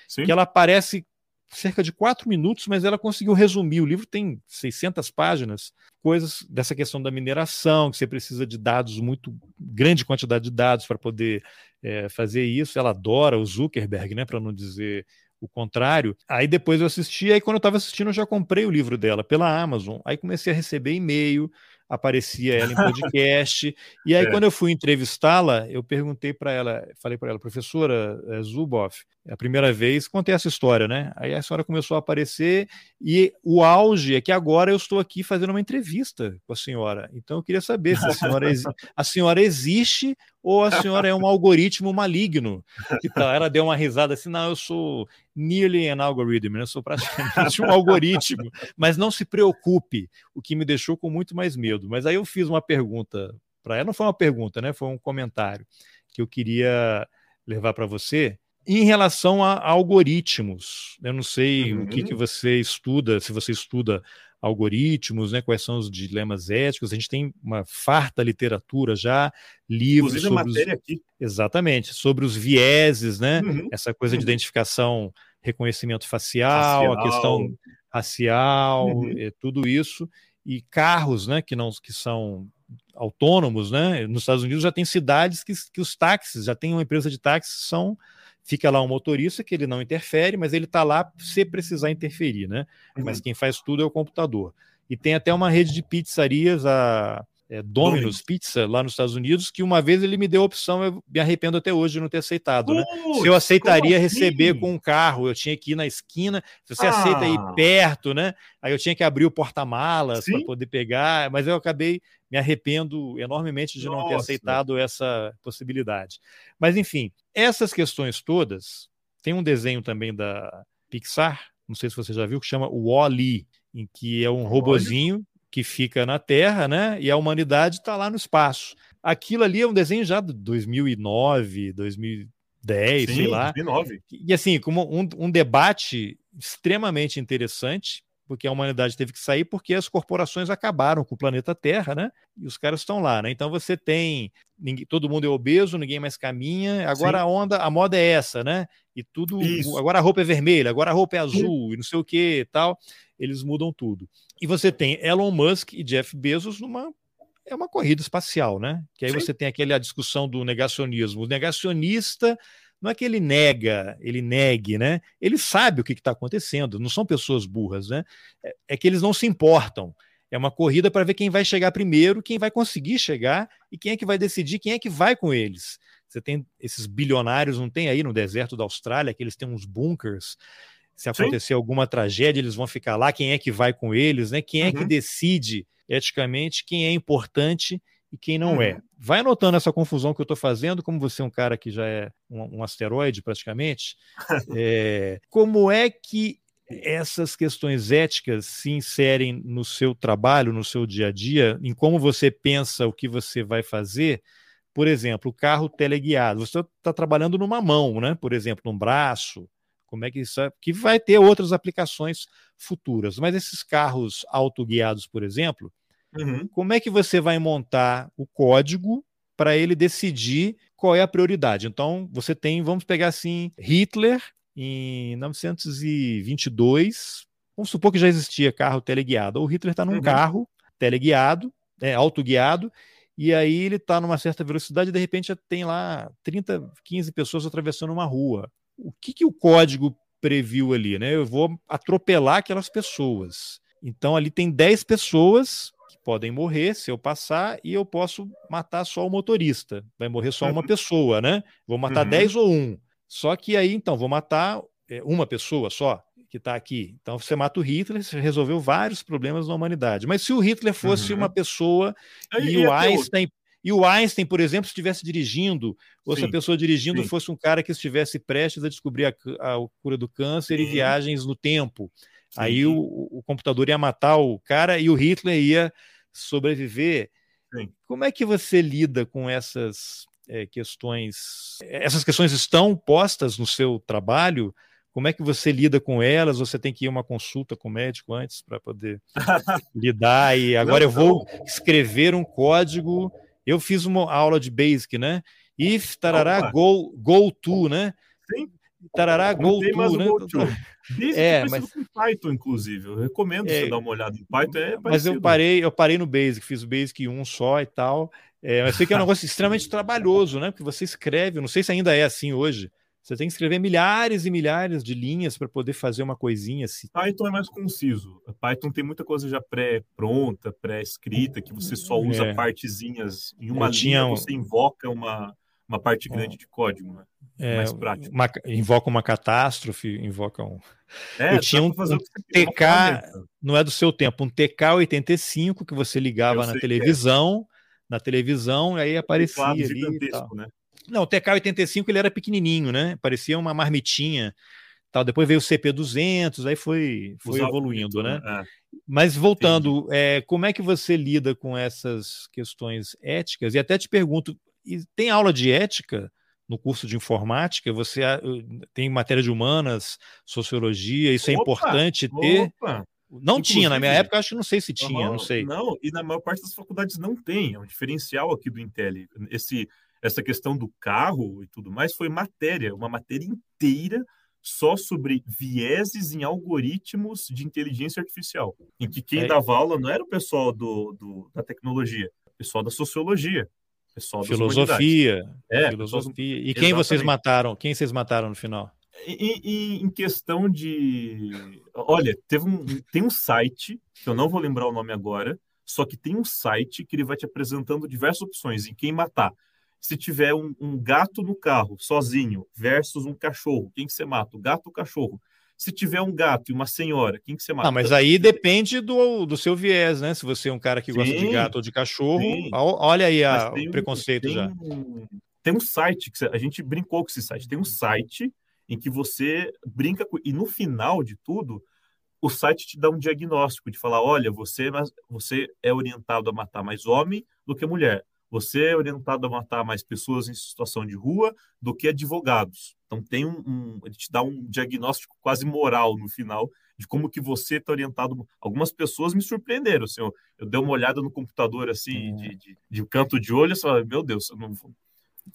Speaker 1: Sim. que ela aparece cerca de quatro minutos, mas ela conseguiu resumir. O livro tem 600 páginas, coisas dessa questão da mineração, que você precisa de dados, muito grande quantidade de dados para poder é, fazer isso. Ela adora o Zuckerberg, né, para não dizer o contrário. Aí depois eu assisti, aí quando eu estava assistindo eu já comprei o livro dela pela Amazon. Aí comecei a receber e-mail, aparecia ela em podcast. e aí, é. quando eu fui entrevistá-la, eu perguntei para ela, falei para ela, professora é, Zuboff, a primeira vez, contei essa história, né? Aí a senhora começou a aparecer e o auge é que agora eu estou aqui fazendo uma entrevista com a senhora. Então eu queria saber se a senhora, a senhora existe ou a senhora é um algoritmo maligno. Então ela deu uma risada assim, não, eu sou nearly an algorithm, eu sou praticamente um algoritmo, mas não se preocupe, o que me deixou com muito mais medo. Mas aí eu fiz uma pergunta para ela, não foi uma pergunta, né? Foi um comentário que eu queria levar para você em relação a algoritmos, eu não sei uhum. o que, que uhum. você estuda, se você estuda algoritmos, né, quais são os dilemas éticos, a gente tem uma farta literatura já, livros
Speaker 2: Inclusive sobre matéria os... aqui.
Speaker 1: Exatamente, sobre os vieses, né, uhum. essa coisa uhum. de identificação, reconhecimento facial, facial. a questão racial, uhum. é, tudo isso, e carros, né, que não que são autônomos, né, nos Estados Unidos já tem cidades que, que os táxis, já tem uma empresa de táxis são fica lá um motorista que ele não interfere, mas ele está lá se precisar interferir, né? Uhum. Mas quem faz tudo é o computador. E tem até uma rede de pizzarias, a é, Domino's Pizza, lá nos Estados Unidos, que uma vez ele me deu a opção, eu me arrependo até hoje de não ter aceitado, né? Se eu aceitaria assim? receber com um carro, eu tinha que ir na esquina, se você ah. aceita ir perto, né? Aí eu tinha que abrir o porta-malas para poder pegar, mas eu acabei me arrependo enormemente de Nossa. não ter aceitado essa possibilidade. Mas enfim, essas questões todas, tem um desenho também da Pixar, não sei se você já viu, que chama Wall-E, em que é um robozinho que fica na Terra, né? E a humanidade está lá no espaço. Aquilo ali é um desenho já de 2009, 2010, Sim, sei lá. 2009. E assim, como um, um debate extremamente interessante, porque a humanidade teve que sair porque as corporações acabaram com o planeta Terra, né? E os caras estão lá, né? Então você tem ninguém, todo mundo é obeso, ninguém mais caminha. Agora Sim. a onda, a moda é essa, né? E tudo, Isso. agora a roupa é vermelha, agora a roupa é azul e não sei o que e tal. Eles mudam tudo. E você tem Elon Musk e Jeff Bezos numa é uma corrida espacial, né? Que aí Sim. você tem aquela discussão do negacionismo. O negacionista não é que ele nega, ele negue, né? Ele sabe o que está acontecendo, não são pessoas burras, né? É, é que eles não se importam. É uma corrida para ver quem vai chegar primeiro, quem vai conseguir chegar e quem é que vai decidir quem é que vai com eles. Você tem esses bilionários, não tem aí no deserto da Austrália, que eles têm uns bunkers. Se acontecer Sim. alguma tragédia, eles vão ficar lá. Quem é que vai com eles, né? Quem uhum. é que uhum. decide eticamente quem é importante e quem não é. uhum. é. Vai anotando essa confusão que eu estou fazendo, como você é um cara que já é um, um asteroide praticamente, é, como é que essas questões éticas se inserem no seu trabalho, no seu dia a dia, em como você pensa o que você vai fazer? Por exemplo, o carro teleguiado. Você está trabalhando numa mão, né? Por exemplo, num braço. Como é que isso é? Que vai ter outras aplicações futuras. Mas esses carros autoguiados, por exemplo, Uhum. Como é que você vai montar o código para ele decidir qual é a prioridade? Então, você tem, vamos pegar assim, Hitler em 1922. Vamos supor que já existia carro teleguiado. O Hitler está num uhum. carro teleguiado, é, autoguiado, e aí ele está numa certa velocidade e de repente tem lá 30, 15 pessoas atravessando uma rua. O que, que o código previu ali, né? Eu vou atropelar aquelas pessoas. Então ali tem 10 pessoas que podem morrer se eu passar e eu posso matar só o motorista. Vai morrer só uma uhum. pessoa, né? Vou matar uhum. 10 ou um. Só que aí, então, vou matar é, uma pessoa só que está aqui. Então você mata o Hitler, você resolveu vários problemas na humanidade. Mas se o Hitler fosse uhum. uma pessoa e, e o Einstein e o Einstein, por exemplo, estivesse dirigindo, ou sim, se a pessoa dirigindo sim. fosse um cara que estivesse prestes a descobrir a, a cura do câncer sim. e viagens no tempo. Aí o, o, computador ia matar o cara e o Hitler ia sobreviver. Como é que você lida com essas é, questões? Essas questões estão postas no seu trabalho? Como é que você lida com elas? Você tem que ir uma consulta com o médico antes para poder lidar. E agora eu vou escrever um código eu fiz uma aula de Basic, né? If, tarará, go, go to, né?
Speaker 2: Sim.
Speaker 1: Tarará, go to, né? Go to.
Speaker 2: É, mas com Python, inclusive. Eu recomendo é, você dar uma olhada em Python. É
Speaker 1: mas eu parei, eu parei no Basic, fiz o Basic 1 só e tal. É, mas sei que é um negócio extremamente trabalhoso, né? Porque você escreve, não sei se ainda é assim hoje. Você tem que escrever milhares e milhares de linhas para poder fazer uma coisinha assim.
Speaker 2: Python é mais conciso. Python tem muita coisa já pré-pronta, pré-escrita, que você só usa é. partezinhas. Em uma Eu linha tinha... você invoca uma, uma parte grande de código, né?
Speaker 1: É, mais prático. Uma, invoca uma catástrofe, invoca um. É, Eu tinha um, um TK, não é do seu tempo, um TK85 que você ligava na é. televisão, é. na televisão, aí aparecia ali. Gigantesco, né? Não, o TK-85 ele era pequenininho, né? Parecia uma marmitinha. Tal. Depois veio o CP200, aí foi, foi evoluindo, né? né? É. Mas voltando, é, como é que você lida com essas questões éticas? E até te pergunto, tem aula de ética no curso de informática? Você ah, tem matéria de humanas, sociologia, isso é opa, é importante ter? Opa. Não Inclusive, tinha, na minha época, acho que não sei se tinha, não, não sei.
Speaker 2: Não, e na maior parte das faculdades não tem, é um diferencial aqui do Intel. Esse essa questão do carro e tudo mais foi matéria, uma matéria inteira só sobre vieses em algoritmos de inteligência artificial, em que quem é. dava aula não era o pessoal do, do da tecnologia, o pessoal da sociologia, pessoal
Speaker 1: filosofia, é, filosofia. E quem Exatamente. vocês mataram? Quem vocês mataram no final?
Speaker 2: E, e, em questão de, olha, teve um, tem um site que eu não vou lembrar o nome agora, só que tem um site que ele vai te apresentando diversas opções em quem matar se tiver um, um, gato no carro, sozinho, versus um cachorro, quem que você mata? O gato ou o cachorro? Se tiver um gato e uma senhora, quem que você mata?
Speaker 1: Ah, mas aí depende do, do seu viés, né? Se você é um cara que sim, gosta de gato ou de cachorro, sim. olha aí a, o preconceito
Speaker 2: tem
Speaker 1: já.
Speaker 2: Um, tem um site, que a gente brincou com esse site, tem um site em que você brinca com, e no final de tudo, o site te dá um diagnóstico de falar, olha, você, você é orientado a matar mais homem do que mulher você é orientado a matar mais pessoas em situação de rua do que advogados. Então tem um, um ele te dá um diagnóstico quase moral no final de como que você está orientado. Algumas pessoas me surpreenderam. Assim, eu, eu dei uma olhada no computador assim, de, de, de canto de olho, falei, meu Deus, eu não vou,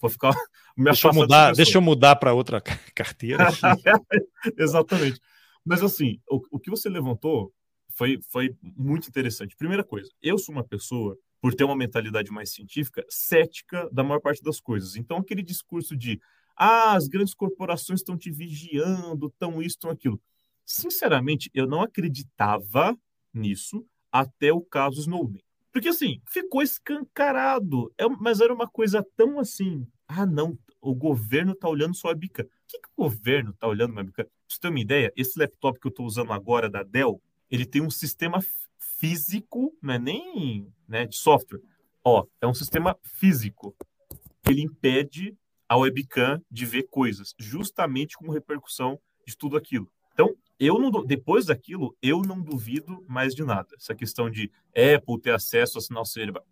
Speaker 2: vou ficar.
Speaker 1: deixa eu mudar, deixa eu mudar para outra carteira.
Speaker 2: Exatamente. Mas assim, o, o que você levantou foi, foi muito interessante. Primeira coisa, eu sou uma pessoa por ter uma mentalidade mais científica, cética da maior parte das coisas. Então, aquele discurso de ah, as grandes corporações estão te vigiando, estão isso, estão aquilo. Sinceramente, eu não acreditava nisso até o caso Snowden. Porque, assim, ficou escancarado. É, mas era uma coisa tão assim. Ah, não, o governo está olhando só a bica. O que, que o governo está olhando na bica? Pra você ter uma ideia, esse laptop que eu estou usando agora da Dell, ele tem um sistema físico, não é nem né, de software. Ó, é um sistema físico. Ele impede a webcam de ver coisas, justamente como repercussão de tudo aquilo. Então, eu não depois daquilo, eu não duvido mais de nada. Essa questão de Apple ter acesso a sinal cerebral.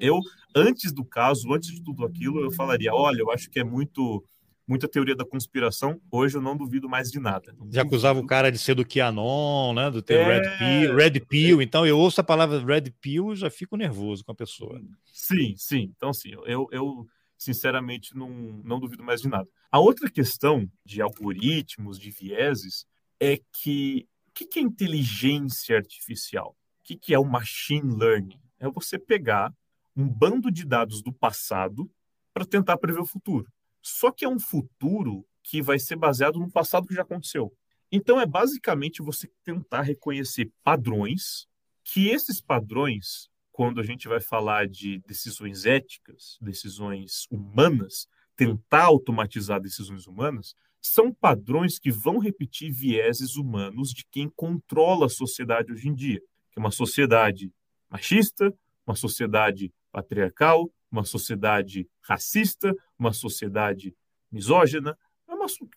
Speaker 2: Eu, antes do caso, antes de tudo aquilo, eu falaria: olha, eu acho que é muito muita teoria da conspiração. Hoje eu não duvido mais de nada.
Speaker 1: Já acusava o cara de ser do QAnon, né? Do ter é... Red Pill, Red Pill. Então eu ouço a palavra Red Pill e já fico nervoso com a pessoa.
Speaker 2: Sim, sim. Então, sim, eu, eu sinceramente não, não duvido mais de nada. A outra questão de algoritmos, de vieses, é que o que, que é inteligência artificial? O que, que é o machine learning? É você pegar um bando de dados do passado para tentar prever o futuro. Só que é um futuro que vai ser baseado no passado que já aconteceu. Então é basicamente você tentar reconhecer padrões, que esses padrões, quando a gente vai falar de decisões éticas, decisões humanas, tentar automatizar decisões humanas, são padrões que vão repetir vieses humanos de quem controla a sociedade hoje em dia, que é uma sociedade machista, uma sociedade patriarcal, uma sociedade racista, uma sociedade misógina, é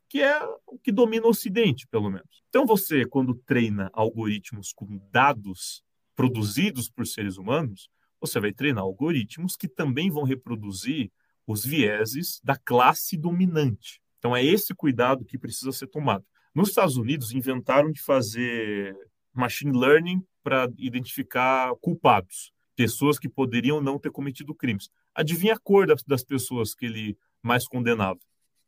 Speaker 2: que é o que domina o Ocidente, pelo menos. Então, você, quando treina algoritmos com dados produzidos por seres humanos, você vai treinar algoritmos que também vão reproduzir os vieses da classe dominante. Então, é esse cuidado que precisa ser tomado. Nos Estados Unidos, inventaram de fazer machine learning para identificar culpados, pessoas que poderiam não ter cometido crimes. Adivinha a cor das pessoas que ele mais condenava?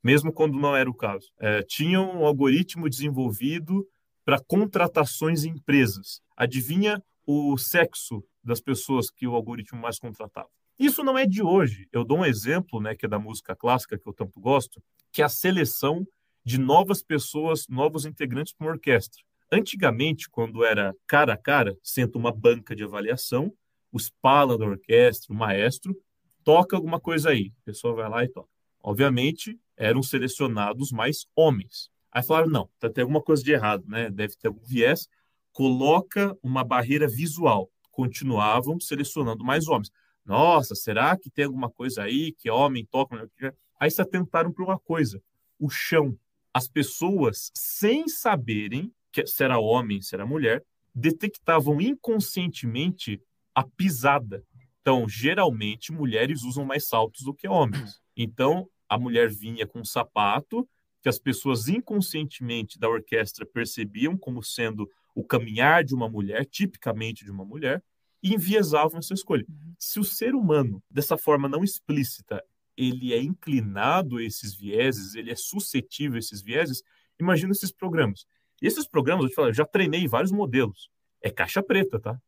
Speaker 2: mesmo quando não era o caso. É, tinha um algoritmo desenvolvido para contratações em empresas. Adivinha o sexo das pessoas que o algoritmo mais contratava? Isso não é de hoje. Eu dou um exemplo, né, que é da música clássica, que eu tanto gosto, que é a seleção de novas pessoas, novos integrantes para uma orquestra. Antigamente, quando era cara a cara, senta uma banca de avaliação, o espala da orquestra, o maestro, toca alguma coisa aí. A pessoa vai lá e toca. Obviamente, eram selecionados mais homens. Aí falaram, não, tá, tem alguma coisa de errado, né? Deve ter algum viés. Coloca uma barreira visual. Continuavam selecionando mais homens. Nossa, será que tem alguma coisa aí que homem toca? Aí se atentaram para uma coisa: o chão. As pessoas, sem saberem que se era homem, se era mulher, detectavam inconscientemente a pisada. Então, geralmente, mulheres usam mais saltos do que homens. Então, a mulher vinha com um sapato que as pessoas inconscientemente da orquestra percebiam como sendo o caminhar de uma mulher, tipicamente de uma mulher, e enviesavam essa escolha. Uhum. Se o ser humano, dessa forma não explícita, ele é inclinado a esses vieses, ele é suscetível a esses vieses, imagina esses programas. E esses programas, eu te falo, eu já treinei vários modelos. É caixa preta, tá?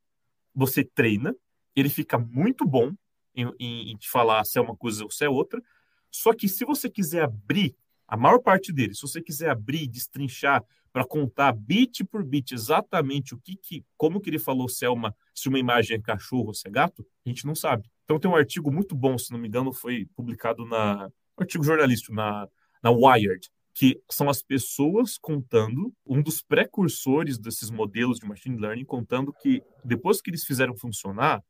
Speaker 2: Você treina, ele fica muito bom em, em, em te falar se é uma coisa ou se é outra, só que se você quiser abrir, a maior parte deles, se você quiser abrir, destrinchar para contar bit por bit exatamente o que, que como que ele falou se é uma se uma imagem é cachorro ou se é gato, a gente não sabe. Então tem um artigo muito bom, se não me engano, foi publicado na um artigo jornalístico na na Wired, que são as pessoas contando, um dos precursores desses modelos de machine learning contando que depois que eles fizeram funcionar,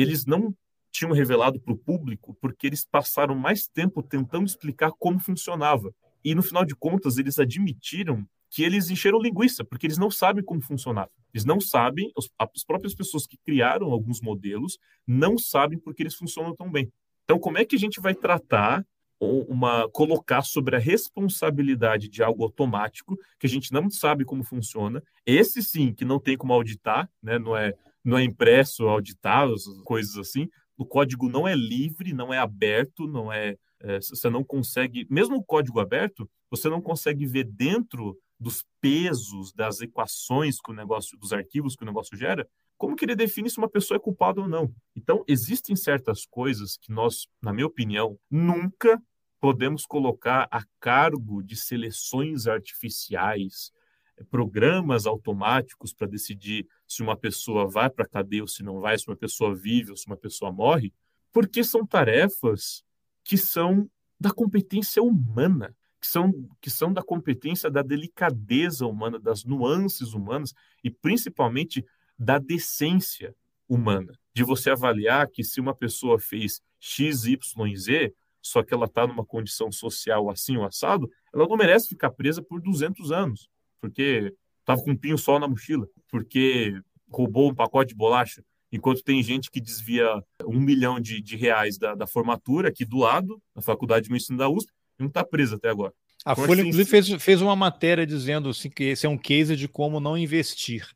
Speaker 2: eles não tinham revelado para o público porque eles passaram mais tempo tentando explicar como funcionava. E no final de contas, eles admitiram que eles encheram linguiça, porque eles não sabem como funcionava. Eles não sabem, as próprias pessoas que criaram alguns modelos não sabem porque eles funcionam tão bem. Então, como é que a gente vai tratar uma colocar sobre a responsabilidade de algo automático que a gente não sabe como funciona, esse sim que não tem como auditar, né? Não é não é impresso, auditado, coisas assim, o código não é livre, não é aberto, não é, é, você não consegue, mesmo o código aberto, você não consegue ver dentro dos pesos das equações que o negócio, dos arquivos que o negócio gera, como que ele define se uma pessoa é culpada ou não. Então, existem certas coisas que nós, na minha opinião, nunca podemos colocar a cargo de seleções artificiais, programas automáticos para decidir se uma pessoa vai para a cadeia ou se não vai, se uma pessoa vive ou se uma pessoa morre, porque são tarefas que são da competência humana, que são, que são da competência da delicadeza humana, das nuances humanas e principalmente da decência humana, de você avaliar que se uma pessoa fez X, Y, Z, só que ela está numa condição social assim ou assado, ela não merece ficar presa por 200 anos porque estava com um pinho-sol na mochila, porque roubou um pacote de bolacha, enquanto tem gente que desvia um milhão de, de reais da, da, formatura aqui do lado, na Faculdade de Medicina da USP, e não está presa até agora.
Speaker 1: A como Folha, inclusive, fez, fez uma matéria dizendo assim, que esse é um case de como não investir.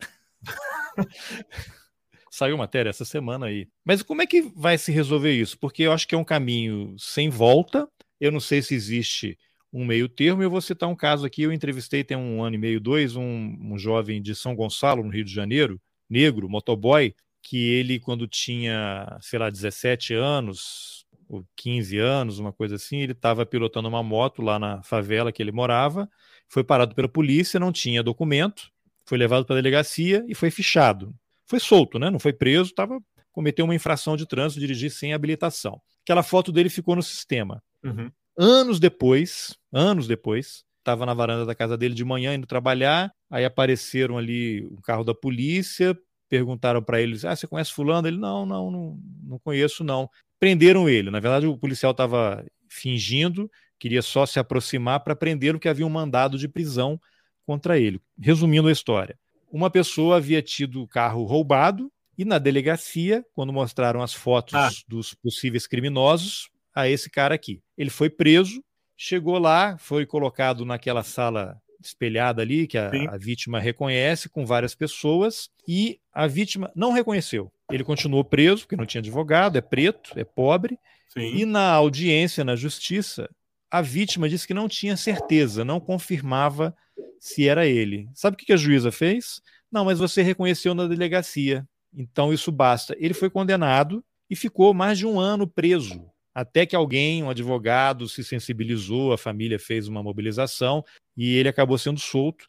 Speaker 1: Saiu matéria essa semana aí. Mas como é que vai se resolver isso? Porque eu acho que é um caminho sem volta. Eu não sei se existe um meio termo. Eu vou citar um caso aqui, eu entrevistei tem um ano e meio, dois, um, um jovem de São Gonçalo, no Rio de Janeiro, negro, motoboy, que ele, quando tinha, sei lá, 17 anos, ou 15 anos, uma coisa assim, ele estava pilotando uma moto lá na favela que ele morava, Foi parado pela polícia, não tinha documento, foi levado para a delegacia e foi fichado. Foi solto, né? Não foi preso, tava cometeu uma infração de trânsito, dirigir sem habilitação. Aquela foto dele ficou no sistema.
Speaker 2: Uhum.
Speaker 1: Anos depois, anos depois, estava na varanda da casa dele de manhã indo trabalhar, aí apareceram ali o carro da polícia, perguntaram para ele: "Ah, você conhece fulano?" Ele: "Não, não, não, não conheço não". Prenderam ele. Na verdade, o policial estava fingindo, queria só se aproximar para prender o que havia um mandado de prisão contra ele. Resumindo a história, uma pessoa havia tido o carro roubado e na delegacia, quando mostraram as fotos ah. dos possíveis criminosos, a esse cara aqui. Ele foi preso, chegou lá, foi colocado naquela sala espelhada ali, que a, a, vítima reconhece, com várias pessoas, e a vítima não reconheceu. Ele continuou preso, porque não tinha advogado, é preto, é pobre, Sim. e na audiência na justiça, a vítima disse que não tinha certeza, não confirmava se era ele. Sabe o que a juíza fez? Não, mas você reconheceu na delegacia. Então isso basta. Ele foi condenado e ficou mais de um ano preso, até que alguém, um advogado, se sensibilizou, a família fez uma mobilização e ele acabou sendo solto.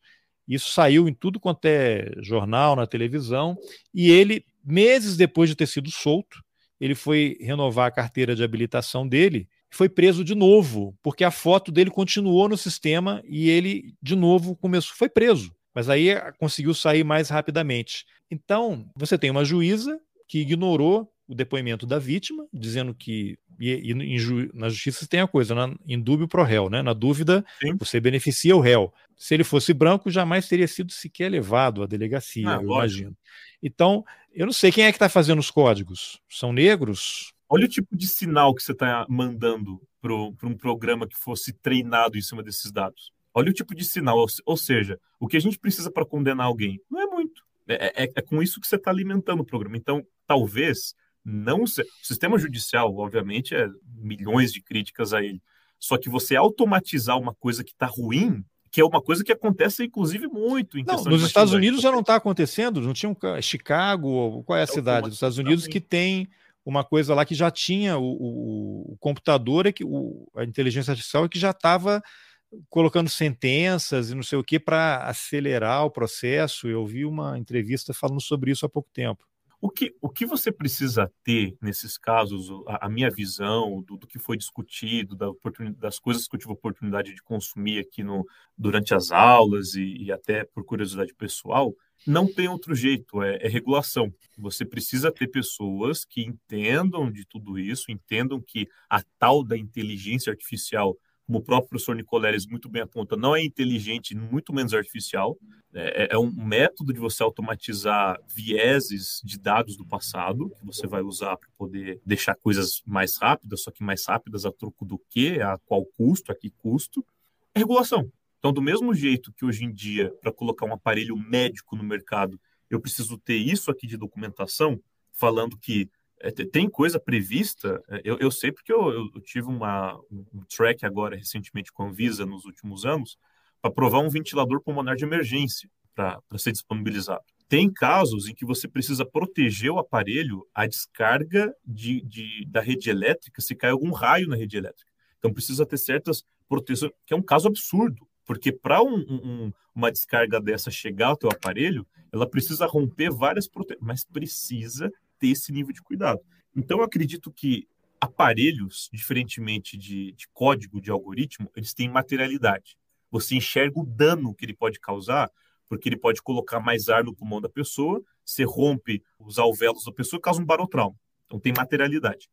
Speaker 1: Isso saiu em tudo quanto é jornal, na televisão, e ele, meses depois de ter sido solto, ele foi renovar a carteira de habilitação dele foi preso de novo, porque a foto dele continuou no sistema e ele de novo começou, foi preso. Mas aí conseguiu sair mais rapidamente. Então, você tem uma juíza que ignorou o depoimento da vítima, dizendo que e, e ju, na justiça tem a coisa, na, em dúvida pro réu, né? Na dúvida, Sim. você beneficia o réu. Se ele fosse branco, jamais teria sido sequer levado à delegacia, ah, eu lógico. imagino. Então, eu não sei quem é que está fazendo os códigos. São negros?
Speaker 2: Olha o tipo de sinal que você está mandando para um programa que fosse treinado em cima desses dados. Olha o tipo de sinal, ou seja, o que a gente precisa para condenar alguém não é muito. É, é, é com isso que você está alimentando o programa. Então, talvez não. Se... O sistema judicial, obviamente, é milhões de críticas a ele. Só que você automatizar uma coisa que está ruim, que é uma coisa que acontece, inclusive, muito em
Speaker 1: não, Nos Estados Unidos já não está acontecendo, não tinha um Chicago, qual é a é cidade dos Estados Unidos que tem uma coisa lá que já tinha o, o, o computador, é que o, a inteligência artificial é que já estava colocando sentenças e não sei o que para acelerar o processo. Eu vi uma entrevista falando sobre isso há pouco tempo.
Speaker 2: O que, o que você precisa ter nesses casos, a, a minha visão do, do, que foi discutido, da das coisas que eu tive a oportunidade de consumir aqui no, durante as aulas e, e até por curiosidade pessoal, não tem outro jeito, é, é, regulação. Você precisa ter pessoas que entendam de tudo isso, entendam que a tal da inteligência artificial como o próprio professor Nicoleles muito bem aponta, não é inteligente, muito menos artificial. É, é, é, um método de você automatizar vieses de dados do passado, que você vai usar para poder deixar coisas mais rápidas, só que mais rápidas a troco do quê, a qual custo, a que custo. É regulação. Então, do mesmo jeito que hoje em dia, para colocar um aparelho médico no mercado, eu preciso ter isso aqui de documentação, falando que é, tem coisa prevista, é, eu, eu sei porque eu, eu, tive uma, um track agora recentemente com a Anvisa nos últimos anos, para provar um ventilador pulmonar de emergência para ser disponibilizado. Tem casos em que você precisa proteger o aparelho à descarga de, de, da rede elétrica se cai algum raio na rede elétrica. Então precisa ter certas proteções, que é um caso absurdo, porque para um, um, uma descarga dessa chegar ao teu aparelho, ela precisa romper várias proteções, mas precisa ter esse nível de cuidado. Então, eu acredito que aparelhos, diferentemente de, de código, de algoritmo, eles têm materialidade. Você enxerga o dano que ele pode causar, porque ele pode colocar mais ar no pulmão da pessoa, você rompe os alvéolos da pessoa e causa um barotrauma. Então, tem materialidade.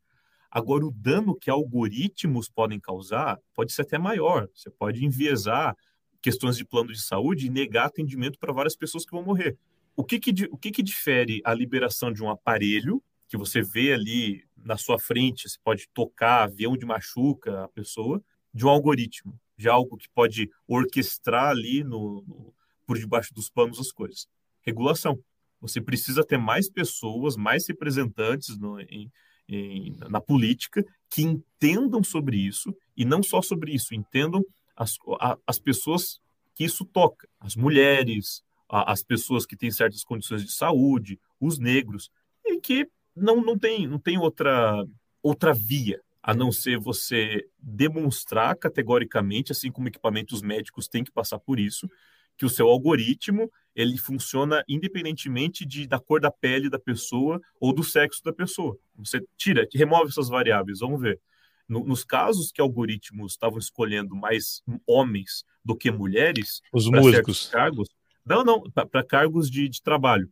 Speaker 2: Agora, o dano que algoritmos podem causar pode ser até maior. Você pode enviesar questões de plano de saúde e negar atendimento para várias pessoas que vão morrer. O que que, o que que difere a liberação de um aparelho que você vê ali na sua frente, você pode tocar, ver onde machuca a pessoa, de um algoritmo, de algo que pode orquestrar ali no, no por debaixo dos panos as coisas. Regulação. Você precisa ter mais pessoas, mais representantes no, em, em, na política que entendam sobre isso e não só sobre isso, entendam as, a, as pessoas que isso toca, as mulheres, as pessoas que têm certas condições de saúde, os negros, e que não, não tem, não tem outra, outra via. a não ser você demonstrar categoricamente, assim como equipamentos médicos têm que passar por isso, que o seu algoritmo ele funciona independentemente de, da cor da pele da pessoa ou do sexo da pessoa. Você tira, remove essas variáveis, vamos ver. No, nos casos que algoritmos estavam escolhendo mais homens do que mulheres,
Speaker 1: os músicos,
Speaker 2: cargos, não, não, para cargos de, de trabalho,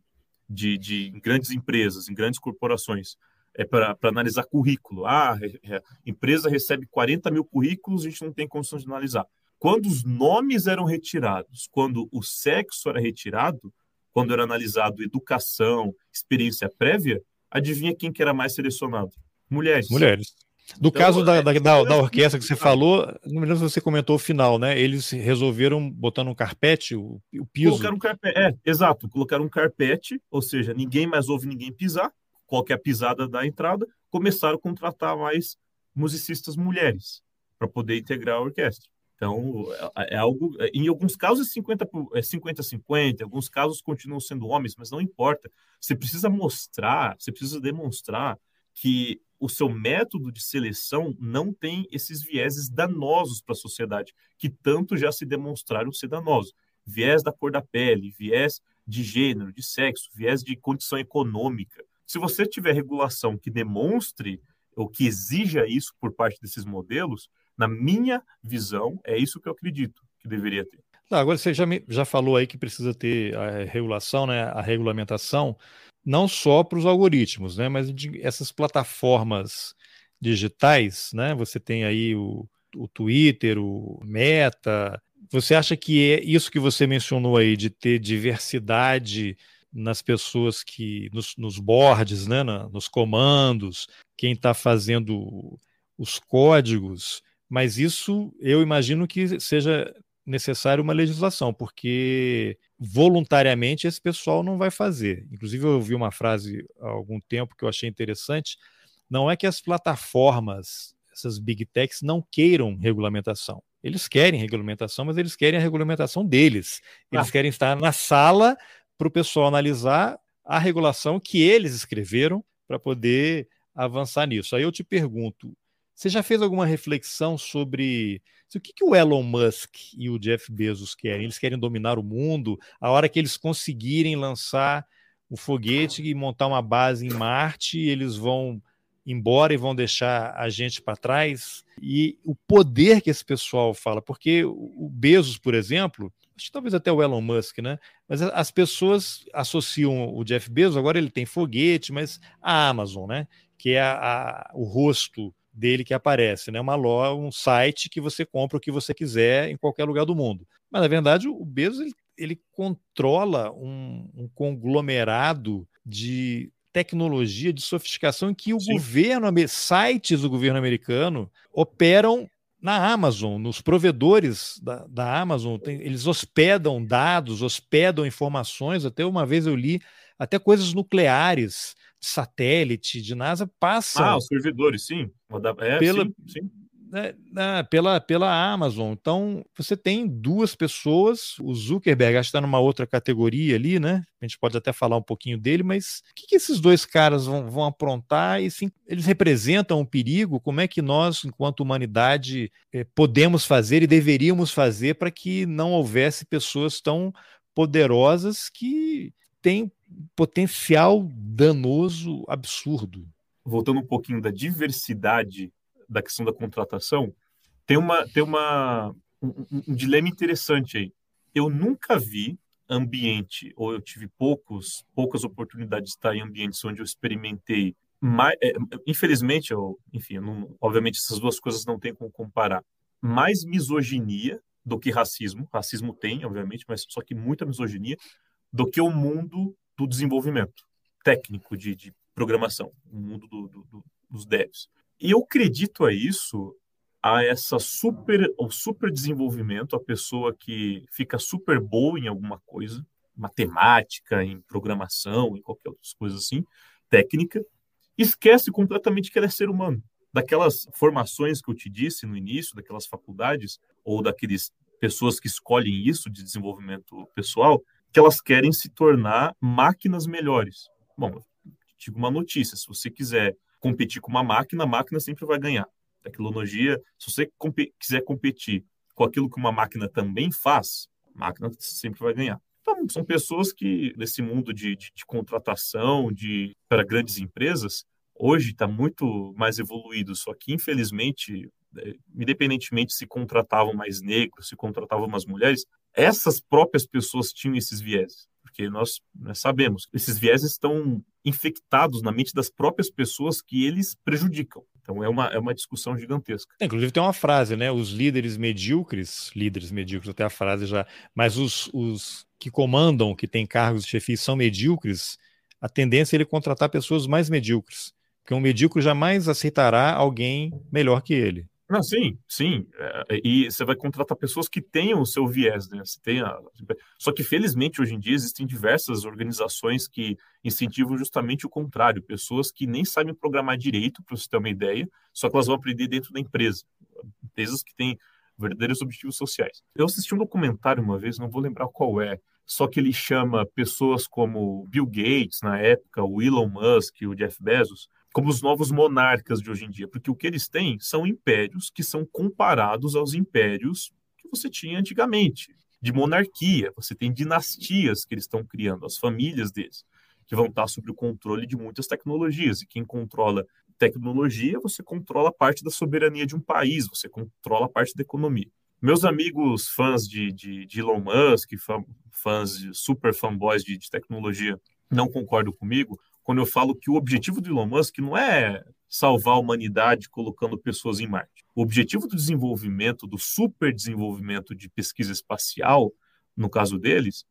Speaker 2: de, de em grandes empresas, em grandes corporações é para analisar currículo. Ah, empresa recebe 40 mil currículos, a gente não tem condições de analisar. Quando os nomes eram retirados, quando o sexo era retirado, quando era analisado educação, experiência prévia, adivinha quem que era mais selecionado? Mulheres.
Speaker 1: Mulheres. Do então, caso da, da, da, da, orquestra que você falou, não me lembro se você comentou o final, né? Eles resolveram botar um carpete, o, o piso.
Speaker 2: Colocaram um carpete, é, exato, colocaram um carpete, ou seja, ninguém mais ouve ninguém pisar, qualquer pisada da entrada, começaram a contratar mais musicistas mulheres para poder integrar a orquestra. Então, é, é algo. É, em alguns casos é 50 é 50 50, em alguns casos continuam sendo homens, mas não importa. Você precisa mostrar, você precisa demonstrar que o seu método de seleção não tem esses vieses danosos para a sociedade, que tanto já se demonstraram ser danosos. Viés da cor da pele, viés de gênero, de sexo, viés de condição econômica. Se você tiver regulação que demonstre ou que exija isso por parte desses modelos, na minha visão, é isso que eu acredito que deveria ter.
Speaker 1: Agora você já, me, já falou aí que precisa ter a regulação, né, a regulamentação, não só para os algoritmos, né, mas de, essas plataformas digitais, né, você tem aí o, o Twitter, o Meta. Você acha que é isso que você mencionou aí de ter diversidade nas pessoas que nos, nos boards, né, na, nos comandos, quem está fazendo os códigos, mas isso eu imagino que seja necessário uma legislação, porque voluntariamente esse pessoal não vai fazer. Inclusive, eu ouvi uma frase há algum tempo que eu achei interessante. Não é que as plataformas, essas big techs, não queiram regulamentação. Eles querem regulamentação, mas eles querem a regulamentação deles. Eles ah. querem estar na sala para o pessoal analisar a regulação que eles escreveram para poder avançar nisso. Aí eu te pergunto, você já fez alguma reflexão sobre o que, que o Elon Musk e o Jeff Bezos querem? Eles querem dominar o mundo? A hora que eles conseguirem lançar o foguete e montar uma base em Marte, eles vão embora e vão deixar a gente para trás? E o poder que esse pessoal fala, porque o Bezos, por exemplo, acho que talvez até o Elon Musk, né? Mas as pessoas associam o Jeff Bezos, agora ele tem foguete, mas a Amazon, né? Que é a, a, o rosto dele que aparece, né? Uma loja, um site que você compra o que você quiser em qualquer lugar do mundo. Mas na verdade o Bezos ele, ele controla um, um, conglomerado de tecnologia, de sofisticação em que o Sim. governo, sites do governo americano operam na Amazon, nos provedores da, da Amazon, tem, eles hospedam dados, hospedam informações. Até uma vez eu li até coisas nucleares, satélite, de NASA, passam.
Speaker 2: Ah, os servidores, sim.
Speaker 1: É, pela, sim, sim né, pela, pela Amazon. Então, você tem duas pessoas, o Zuckerberg, acho que está numa outra categoria ali, né? A gente pode até falar um pouquinho dele, mas o que, que esses dois caras vão, vão aprontar? E sim, eles representam um perigo? Como é que nós, enquanto humanidade, eh, podemos fazer e deveríamos fazer para que não houvesse pessoas tão poderosas que têm potencial danoso absurdo?
Speaker 2: Voltando um pouquinho da diversidade da questão da contratação, tem uma tem uma um, um, dilema interessante aí. Eu nunca vi ambiente ou eu tive poucos poucas oportunidades de estar em ambientes onde eu experimentei mais, é, infelizmente eu, enfim, eu não, obviamente essas duas coisas não tem como comparar. Mais misoginia do que racismo. Racismo tem, obviamente, mas só que muita misoginia do que o mundo do desenvolvimento técnico de, de programação, o mundo do, do, do, dos devs. E eu acredito a isso, a essa super, o super desenvolvimento, a pessoa que fica super boa em alguma coisa, matemática, em programação, em qualquer outra coisa assim, técnica, esquece completamente que ela é ser humano. Daquelas formações que eu te disse no início, daquelas faculdades, ou daqueles pessoas que escolhem isso de desenvolvimento pessoal, que elas querem se tornar máquinas melhores. Bom, tive uma notícia, se você quiser competir com uma máquina, a máquina sempre vai ganhar. Tecnologia, se você quiser competir com aquilo que uma máquina também faz, a máquina sempre vai ganhar. Então, são pessoas que, nesse mundo de, de, de contratação de, para grandes empresas, hoje está muito mais evoluído, só que, infelizmente, é, independentemente se contratavam mais negros, se contratavam mais mulheres, essas próprias pessoas tinham esses vieses, porque nós, nós sabemos que esses vieses estão infectados na mente das próprias pessoas que eles prejudicam. Então é uma, é uma discussão gigantesca.
Speaker 1: É, inclusive tem uma frase, né? Os líderes medíocres, líderes medíocres, até a frase já, mas os, os que comandam, que têm cargos de chefia são medíocres, a tendência é ele contratar pessoas mais medíocres. Porque um medíocre jamais aceitará alguém melhor que ele.
Speaker 2: Não, sim, sim. É, e você vai contratar pessoas que tenham o seu viés, né? Você tem a... Só que, felizmente, hoje em dia existem diversas organizações que incentivam justamente o contrário. Pessoas que nem sabem programar direito, para você ter uma ideia, só que elas vão aprender dentro da empresa. Empresas que têm verdadeiros objetivos sociais. Eu assisti um documentário uma vez, não vou lembrar qual é, só que ele chama pessoas como Bill Gates, na época, o Elon Musk, o Jeff Bezos, como os novos monarcas de hoje em dia, porque o que eles têm são impérios que são comparados aos impérios que você tinha antigamente, de monarquia. Você tem dinastias que eles estão criando, as famílias deles, que vão estar sob o controle de muitas tecnologias. E quem controla tecnologia, você controla parte da soberania de um país, você controla parte da economia. Meus amigos fãs de, de, de Elon Musk, fãs, super fanboys de, de tecnologia, não concordam comigo, quando eu falo que o objetivo do Elon Musk não é salvar a humanidade colocando pessoas em Marte. O objetivo do desenvolvimento, do super desenvolvimento de pesquisa espacial, no caso deles,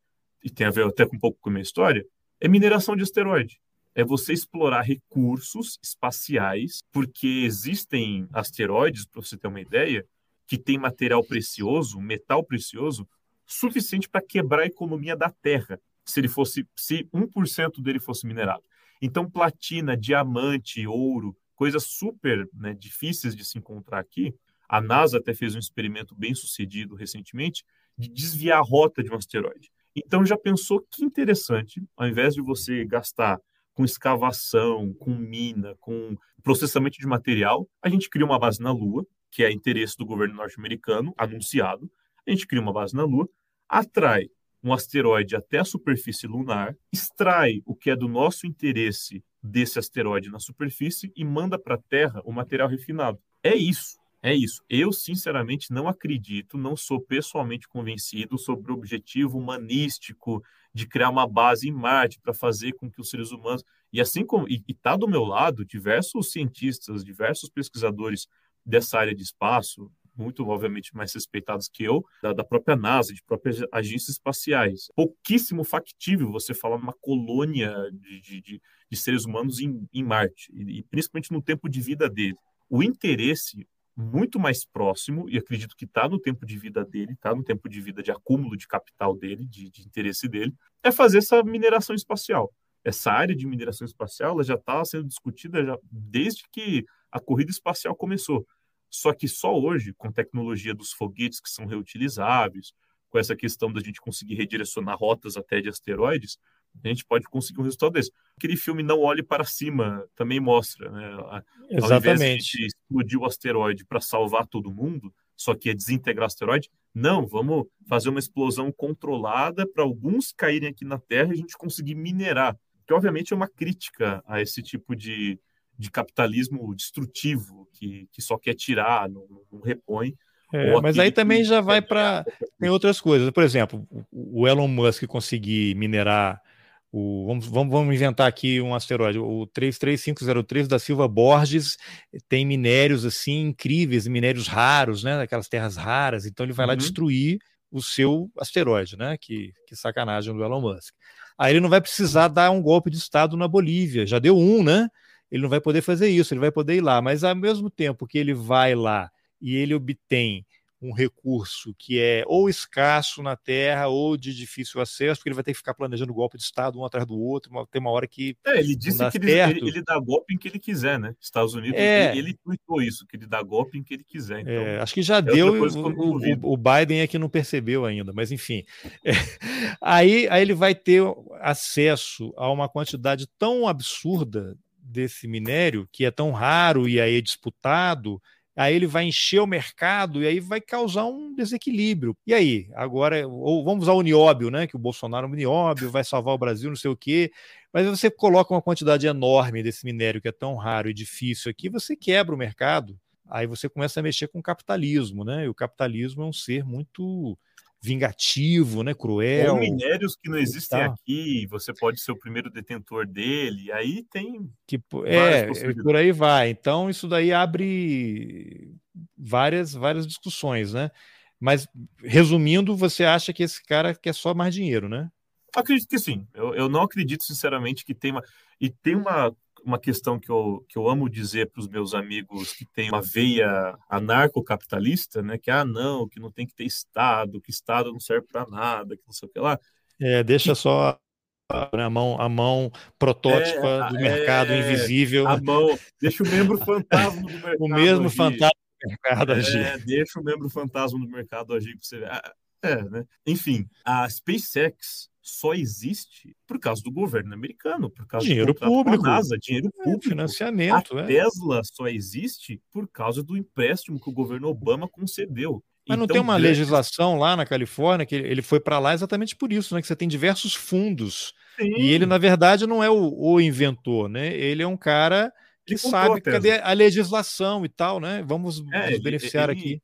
Speaker 2: e tem a ver até com um pouco com a minha história, é mineração de asteroide. É você explorar recursos espaciais, porque existem asteroides, para você ter uma ideia, que tem material precioso, metal precioso, suficiente para quebrar a economia da Terra, se ele fosse, se 1% dele fosse minerado. Então, platina, diamante, ouro, coisas super né, difíceis de se encontrar aqui. A NASA até fez um experimento bem sucedido recentemente de desviar a rota de um asteroide. Então, já pensou que interessante, ao invés de você gastar com escavação, com mina, com processamento de material, a gente cria uma base na Lua, que é interesse do governo norte-americano, anunciado. A gente cria uma base na Lua, atrai um asteroide até a superfície lunar, extrai o que é do nosso interesse desse asteroide na superfície e manda para a Terra o material refinado. É isso. É isso. Eu, sinceramente, não acredito, não sou pessoalmente convencido sobre o objetivo humanístico de criar uma base em Marte para fazer com que os seres humanos. E assim como. E está do meu lado diversos cientistas, diversos pesquisadores dessa área de espaço, muito, obviamente, mais respeitados que eu, da, da, própria NASA, de próprias agências espaciais. Pouquíssimo factível você falar numa colônia de, de, de, de seres humanos em, em Marte, e, e, principalmente no tempo de vida dele. O interesse muito mais próximo, e acredito que está no tempo de vida dele, está no tempo de vida de acúmulo de capital dele, de, de interesse dele, é fazer essa mineração espacial. Essa área de mineração espacial já está sendo discutida já desde que a corrida espacial começou. Só que só hoje, com tecnologia dos foguetes que são reutilizáveis, com essa questão da gente conseguir redirecionar rotas até de asteroides, a gente pode conseguir um resultado desse. Aquele filme Não Olhe para Cima também mostra, né?
Speaker 1: Exatamente. Ao invés de a
Speaker 2: gente explodir o asteroide para salvar todo mundo, só que é desintegrar o asteroide, não, vamos fazer uma explosão controlada para alguns caírem aqui na Terra e a gente conseguir minerar. Que obviamente é uma crítica a esse tipo de, de capitalismo destrutivo, que, que só quer tirar, não, não repõe.
Speaker 1: É, mas aí também já vai para. Tem outras coisas. Por exemplo, o Elon Musk conseguir minerar. O, vamos, vamos, vamos inventar aqui um asteroide. O 33503 da Silva Borges tem minérios assim incríveis, minérios raros, né? Daquelas terras raras. Então ele vai uhum. lá destruir o seu asteroide, né? Que, que sacanagem do Elon Musk. Aí ele não vai precisar dar um golpe de Estado na Bolívia. Já deu um, né? Ele não vai poder fazer isso, ele vai poder ir lá, mas ao mesmo tempo que ele vai lá e ele obtém um recurso que é ou escasso na terra ou de difícil acesso, porque ele vai ter que ficar planejando golpe de Estado um atrás do outro, tem uma hora que.
Speaker 2: É, ele disse que ele, ele, ele, dá golpe em que ele quiser, né? Estados Unidos, é, ele, tweetou isso, que ele dá golpe em que ele quiser. Então,
Speaker 1: é, acho que já é deu, o, o, o, Biden é que não percebeu ainda, mas enfim. É, aí, aí ele vai ter acesso a uma quantidade tão absurda desse minério, que é tão raro e aí é disputado, aí ele vai encher o mercado e aí vai causar um desequilíbrio. E aí, agora, ou vamos usar o nióbio, né? Que o Bolsonaro é nióbio, vai salvar o Brasil, não sei o quê. Mas você coloca uma quantidade enorme desse minério que é tão raro e difícil aqui, você quebra o mercado. Aí você começa a mexer com o capitalismo, né? E o capitalismo é um ser muito vingativo, né, cruel.
Speaker 2: Ou minérios que não existem aqui, você pode ser o primeiro detentor dele, aí tem
Speaker 1: que é, por aí vai. Então isso daí abre várias várias discussões, né? Mas resumindo, você acha que esse cara quer só mais dinheiro, né?
Speaker 2: Acredito que sim. Eu, eu não acredito sinceramente que tem uma e tem uma uma questão que eu, que eu amo dizer para os meus amigos que tem uma veia anarcocapitalista, né? Que, ah, não, que não tem que ter Estado, que Estado não serve para nada, que não sei o que lá.
Speaker 1: É, deixa só a mão, a mão protótipa é, do mercado é, invisível.
Speaker 2: A mão, deixa o membro fantasma do mercado.
Speaker 1: o mesmo agir. fantasma do mercado agir.
Speaker 2: É, deixa o membro fantasma do mercado agir para você ver. Ah, é, né? Enfim, a SpaceX só existe por causa do governo americano, por causa
Speaker 1: dinheiro do público,
Speaker 2: NASA, dinheiro é, público,
Speaker 1: financiamento.
Speaker 2: A
Speaker 1: é.
Speaker 2: Tesla só existe por causa do empréstimo que o governo Obama concedeu.
Speaker 1: Mas não então, tem uma legislação lá na Califórnia que ele foi para lá exatamente por isso, né? Que você tem diversos fundos Sim. e ele na verdade não é o, o inventor, né? Ele é um cara que sabe cadê a legislação e tal, né? Vamos é, nos beneficiar
Speaker 2: ele,
Speaker 1: aqui.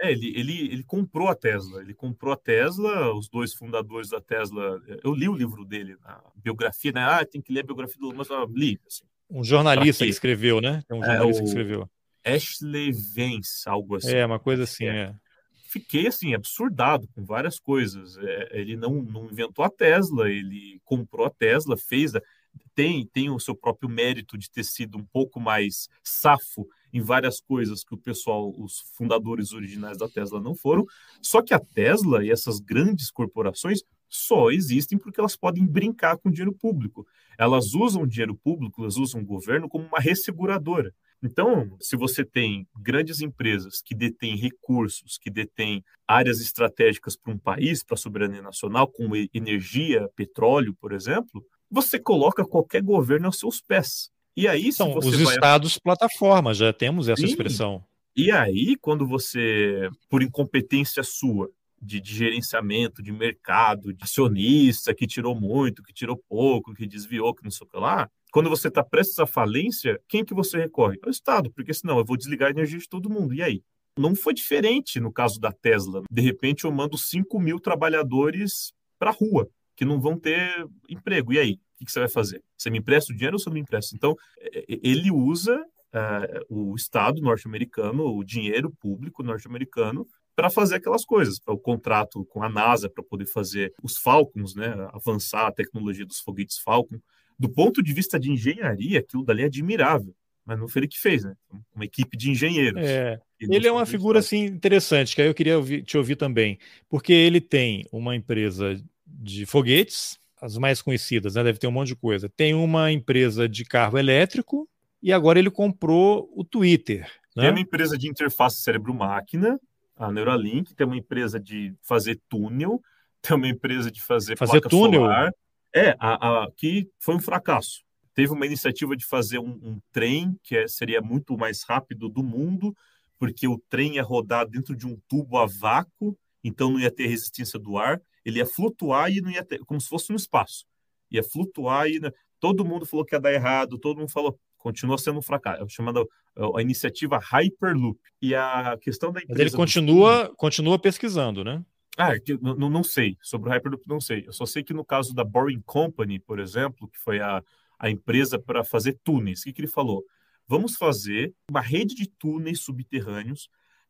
Speaker 2: É, ele, ele, ele comprou a Tesla. Ele comprou a Tesla, os dois fundadores da Tesla. Eu li o livro dele, a biografia, né? Ah, tem que ler a biografia do mas eu li. Assim.
Speaker 1: Um jornalista que escreveu, né? É um jornalista é, que escreveu.
Speaker 2: Ashley Vance, algo assim.
Speaker 1: É, uma coisa assim, é. é.
Speaker 2: Fiquei assim, absurdado com várias coisas. É, ele não, não inventou a Tesla, ele comprou a Tesla, fez. A, tem, tem o seu próprio mérito de ter sido um pouco mais safo em várias coisas que o pessoal, os fundadores originais da Tesla não foram. Só que a Tesla e essas grandes corporações só existem porque elas podem brincar com dinheiro público. Elas usam dinheiro público, elas usam o governo como uma resseguradora. Então, se você tem grandes empresas que detêm recursos, que detêm áreas estratégicas para um país, para a soberania nacional, como energia, petróleo, por exemplo, você coloca qualquer governo aos seus pés. E aí,
Speaker 1: São os vai... estados plataforma, já temos essa Sim. expressão.
Speaker 2: E aí, quando você, por incompetência sua, de, de, gerenciamento, de mercado, de acionista que tirou muito, que tirou pouco, que desviou, que não sei o que lá, quando você está prestes à falência, quem que você recorre? Ao Estado, porque senão eu vou desligar a energia de todo mundo. E aí? Não foi diferente no caso da Tesla. De repente eu mando 5 mil trabalhadores para a rua, que não vão ter emprego. E aí? O que você vai fazer? Você me empresta o dinheiro ou você não me empresta? Então, é, é, ele usa uh, o Estado norte-americano, o dinheiro público norte-americano, para fazer aquelas coisas, o contrato com a NASA, para poder fazer os Falcons, né, avançar a tecnologia dos foguetes Falcon. Do ponto de vista de engenharia, aquilo dali é admirável, mas não foi ele que fez, né? Uma equipe de engenheiros.
Speaker 1: É, ele é uma figura assim interessante, que aí eu queria ouvir, te ouvir também, porque ele tem uma empresa de foguetes, as mais conhecidas, né? Deve ter um monte de coisa. Tem uma empresa de carro elétrico e agora ele comprou o Twitter. Né?
Speaker 2: Tem uma empresa de interface cérebro-máquina, a Neuralink, tem uma empresa de fazer túnel, tem uma empresa de fazer,
Speaker 1: fazer túnel.
Speaker 2: Solar. É, a, a, que foi um fracasso. Teve uma iniciativa de fazer um, um trem que é, seria muito mais rápido do mundo, porque o trem ia rodar dentro de um tubo a vácuo, então não ia ter resistência do ar ele ia flutuar e não ia ter, como se fosse um espaço. Ia flutuar e todo mundo falou que ia dar errado, todo mundo falou, continua sendo um fracasso. É chamada a iniciativa Hyperloop. E a questão da
Speaker 1: empresa. Mas ele continua, continua pesquisando, né?
Speaker 2: Ah, não, não sei. Sobre o Hyperloop, não sei. Eu só sei que no caso da Boring Company, por exemplo, que foi a, a empresa para fazer túneis, o que, que ele falou? Vamos fazer uma rede de túneis subterrâneos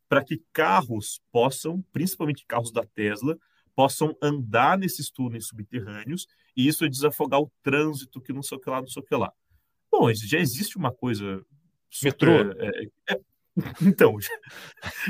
Speaker 2: para que carros possam, principalmente carros da Tesla, possam andar nesses túneis subterrâneos e isso é desafogar o trânsito que não sei o que lá, não sei o que lá. Bom, já existe uma coisa...
Speaker 1: Super,
Speaker 2: Metrô? É, é, então, já,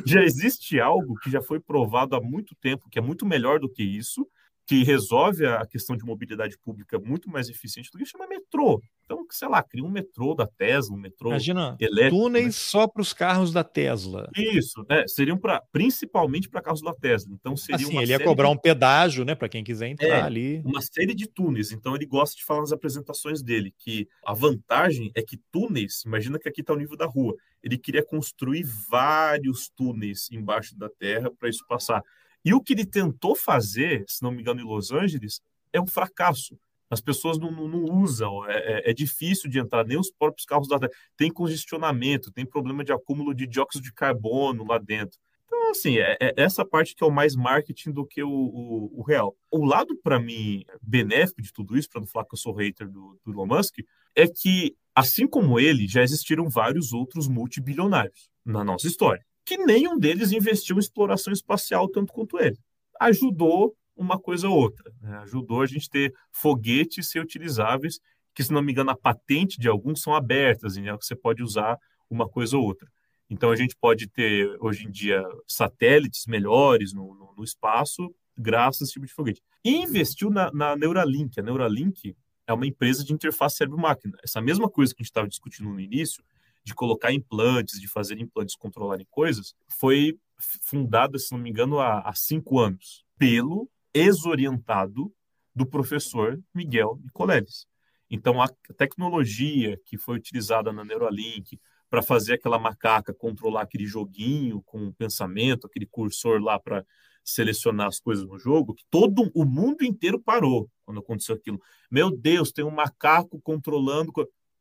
Speaker 2: já existe algo que já foi provado há muito tempo, que é muito melhor do que isso, que resolve a questão de mobilidade pública muito mais eficiente do que chama metrô. Então, sei lá, cria um metrô da Tesla, um metrô
Speaker 1: Imagina,
Speaker 2: elétrico.
Speaker 1: túneis
Speaker 2: né?
Speaker 1: só para os carros da Tesla.
Speaker 2: Isso, né? seriam para principalmente para carros da Tesla. Então seria
Speaker 1: assim, ele ia cobrar
Speaker 2: de,
Speaker 1: um pedágio, né, para quem quiser entrar
Speaker 2: É,
Speaker 1: ali.
Speaker 2: uma série de túneis. Então ele gosta de falar nas apresentações dele que a vantagem é que túneis, imagina que aqui está o nível da rua. Ele queria construir vários túneis embaixo da terra para isso passar. E o que ele tentou fazer, se não me engano, em Los Angeles, é um fracasso. As pessoas não, não, não usam, é, é- é difícil de entrar, nem os próprios carros da. Tem congestionamento, tem problema de acúmulo de dióxido de carbono lá dentro. Então, assim, é, é essa parte que é o mais marketing do que o, o, o real. O lado, para mim, benéfico de tudo isso, para não falar que eu sou hater do, do Elon Musk, é que, assim como ele, já existiram vários outros multibilionários na nossa história, que nenhum deles investiu em exploração espacial tanto quanto ele. Ajudou uma coisa ou outra, né? ajudou a gente ter foguetes ser utilizáveis, que, se não me engano, a patente de alguns são abertas, né? você pode usar uma coisa ou outra. Então, a gente pode ter, hoje em dia, satélites melhores no, no, no espaço, graças a esse tipo de foguete. E investiu na, na Neuralink. A Neuralink é uma empresa de interface cérebro-máquina. Essa mesma coisa que a gente estava discutindo no início, de colocar implantes, de fazer implantes controlarem coisas, foi fundada, se não me engano, há, há cinco anos, pelo ex-orientado do professor Miguel Nicoleles. Então, a tecnologia que foi utilizada na Neuralink para fazer aquela macaca controlar aquele joguinho com o pensamento, aquele cursor lá para selecionar as coisas no jogo, que todo o mundo inteiro parou quando aconteceu aquilo. Meu Deus, tem um macaco controlando.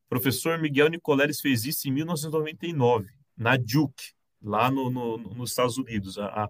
Speaker 2: Professor Miguel Nicoleles fez isso em 1999, na Duke, lá no, no, nos Estados Unidos. A, a,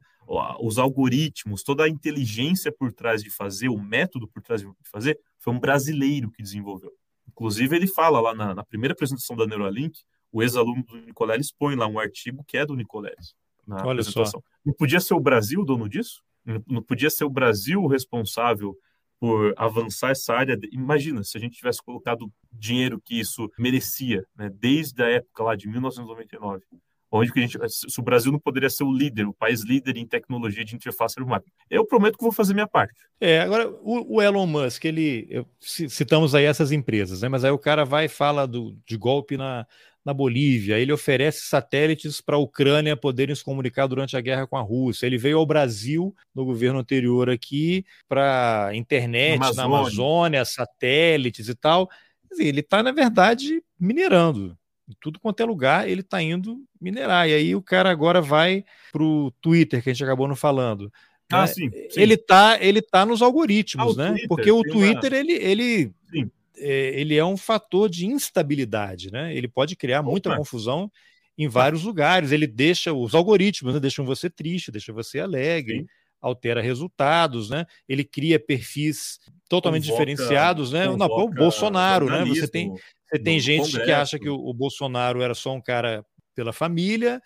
Speaker 2: os algoritmos, toda a inteligência por trás de fazer, o método por trás de fazer, foi um brasileiro que desenvolveu. Inclusive, ele fala lá na, na primeira apresentação da Neuralink, o ex-aluno do Nicoleles põe lá um artigo que é do Nicoleles. Na
Speaker 1: Olha
Speaker 2: apresentação.
Speaker 1: só.
Speaker 2: Não podia ser o Brasil dono disso? Não, podia ser o Brasil responsável por avançar essa área. Imagina se a gente tivesse colocado dinheiro que isso merecia, né, desde a época lá de 1999. Onde que a gente, se o Brasil não poderia ser o líder, o país líder em tecnologia de interface máquina. Eu prometo que vou fazer minha parte.
Speaker 1: É, agora o, o Elon Musk, ele eu, citamos aí essas empresas, né? Mas aí o cara vai e fala do, de golpe na, na Bolívia, ele oferece satélites para a Ucrânia poderem se comunicar durante a guerra com a Rússia. Ele veio ao Brasil no governo anterior aqui para internet
Speaker 2: Amazônia.
Speaker 1: na Amazônia, satélites e tal. Ele está, na verdade, minerando. Em tudo quanto é lugar, ele está indo minerar. E aí o cara agora vai para o Twitter, que a gente acabou não falando.
Speaker 2: Ah,
Speaker 1: né?
Speaker 2: sim, sim.
Speaker 1: Ele está ele tá nos algoritmos,
Speaker 2: Ah,
Speaker 1: né?
Speaker 2: Twitter
Speaker 1: Porque o Twitter, ele, ele
Speaker 2: Sim.
Speaker 1: É, ele é um fator de instabilidade, né? Ele pode criar muita
Speaker 2: Opa.
Speaker 1: confusão em vários lugares. Ele deixa os algoritmos, né? deixam você triste, deixa você alegre,
Speaker 2: Sim.
Speaker 1: altera resultados, né? Ele cria perfis totalmente
Speaker 2: Convoca-
Speaker 1: diferenciados, né? Não, o Bolsonaro, né? Você tem, você tem gente que
Speaker 2: Congresso.
Speaker 1: acha que o, o Bolsonaro era só um cara pela família.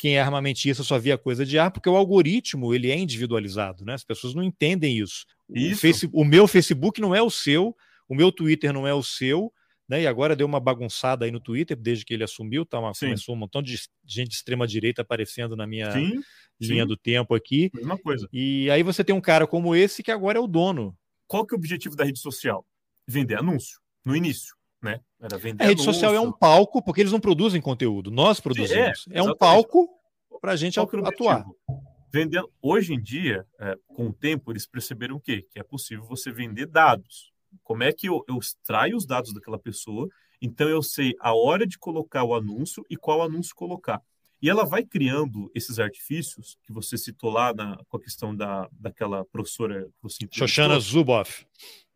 Speaker 1: Quem é armamentista só via coisa de ar, porque o algoritmo ele é individualizado, né? As pessoas não entendem isso. O,
Speaker 2: Isso.
Speaker 1: Face- o meu Facebook não é o seu, o meu Twitter não é o seu, né? E agora deu uma bagunçada aí no Twitter, desde que ele assumiu, tá uma,
Speaker 2: Sim.
Speaker 1: começou um montão de gente de extrema direita aparecendo na minha
Speaker 2: Sim,
Speaker 1: linha
Speaker 2: sim.
Speaker 1: do tempo aqui.
Speaker 2: mesma coisa.
Speaker 1: E aí você tem um cara como esse que agora é o dono.
Speaker 2: Qual que é o objetivo da rede social? Vender anúncio, no início, né? Era vender
Speaker 1: A rede social é um
Speaker 2: anúncio.
Speaker 1: palco, porque eles não produzem conteúdo, nós produzimos. É, um
Speaker 2: exatamente.
Speaker 1: palco para a gente
Speaker 2: é
Speaker 1: atuar.
Speaker 2: Vendendo, hoje em dia, é, com o tempo, eles perceberam o quê? Que é possível você vender dados. Como é que eu, eu extraio os dados daquela pessoa, então eu sei a hora de colocar o anúncio e qual anúncio colocar. E ela vai criando esses artifícios que você citou lá na, com a questão da, daquela professora que você.
Speaker 1: Shoshana Zuboff.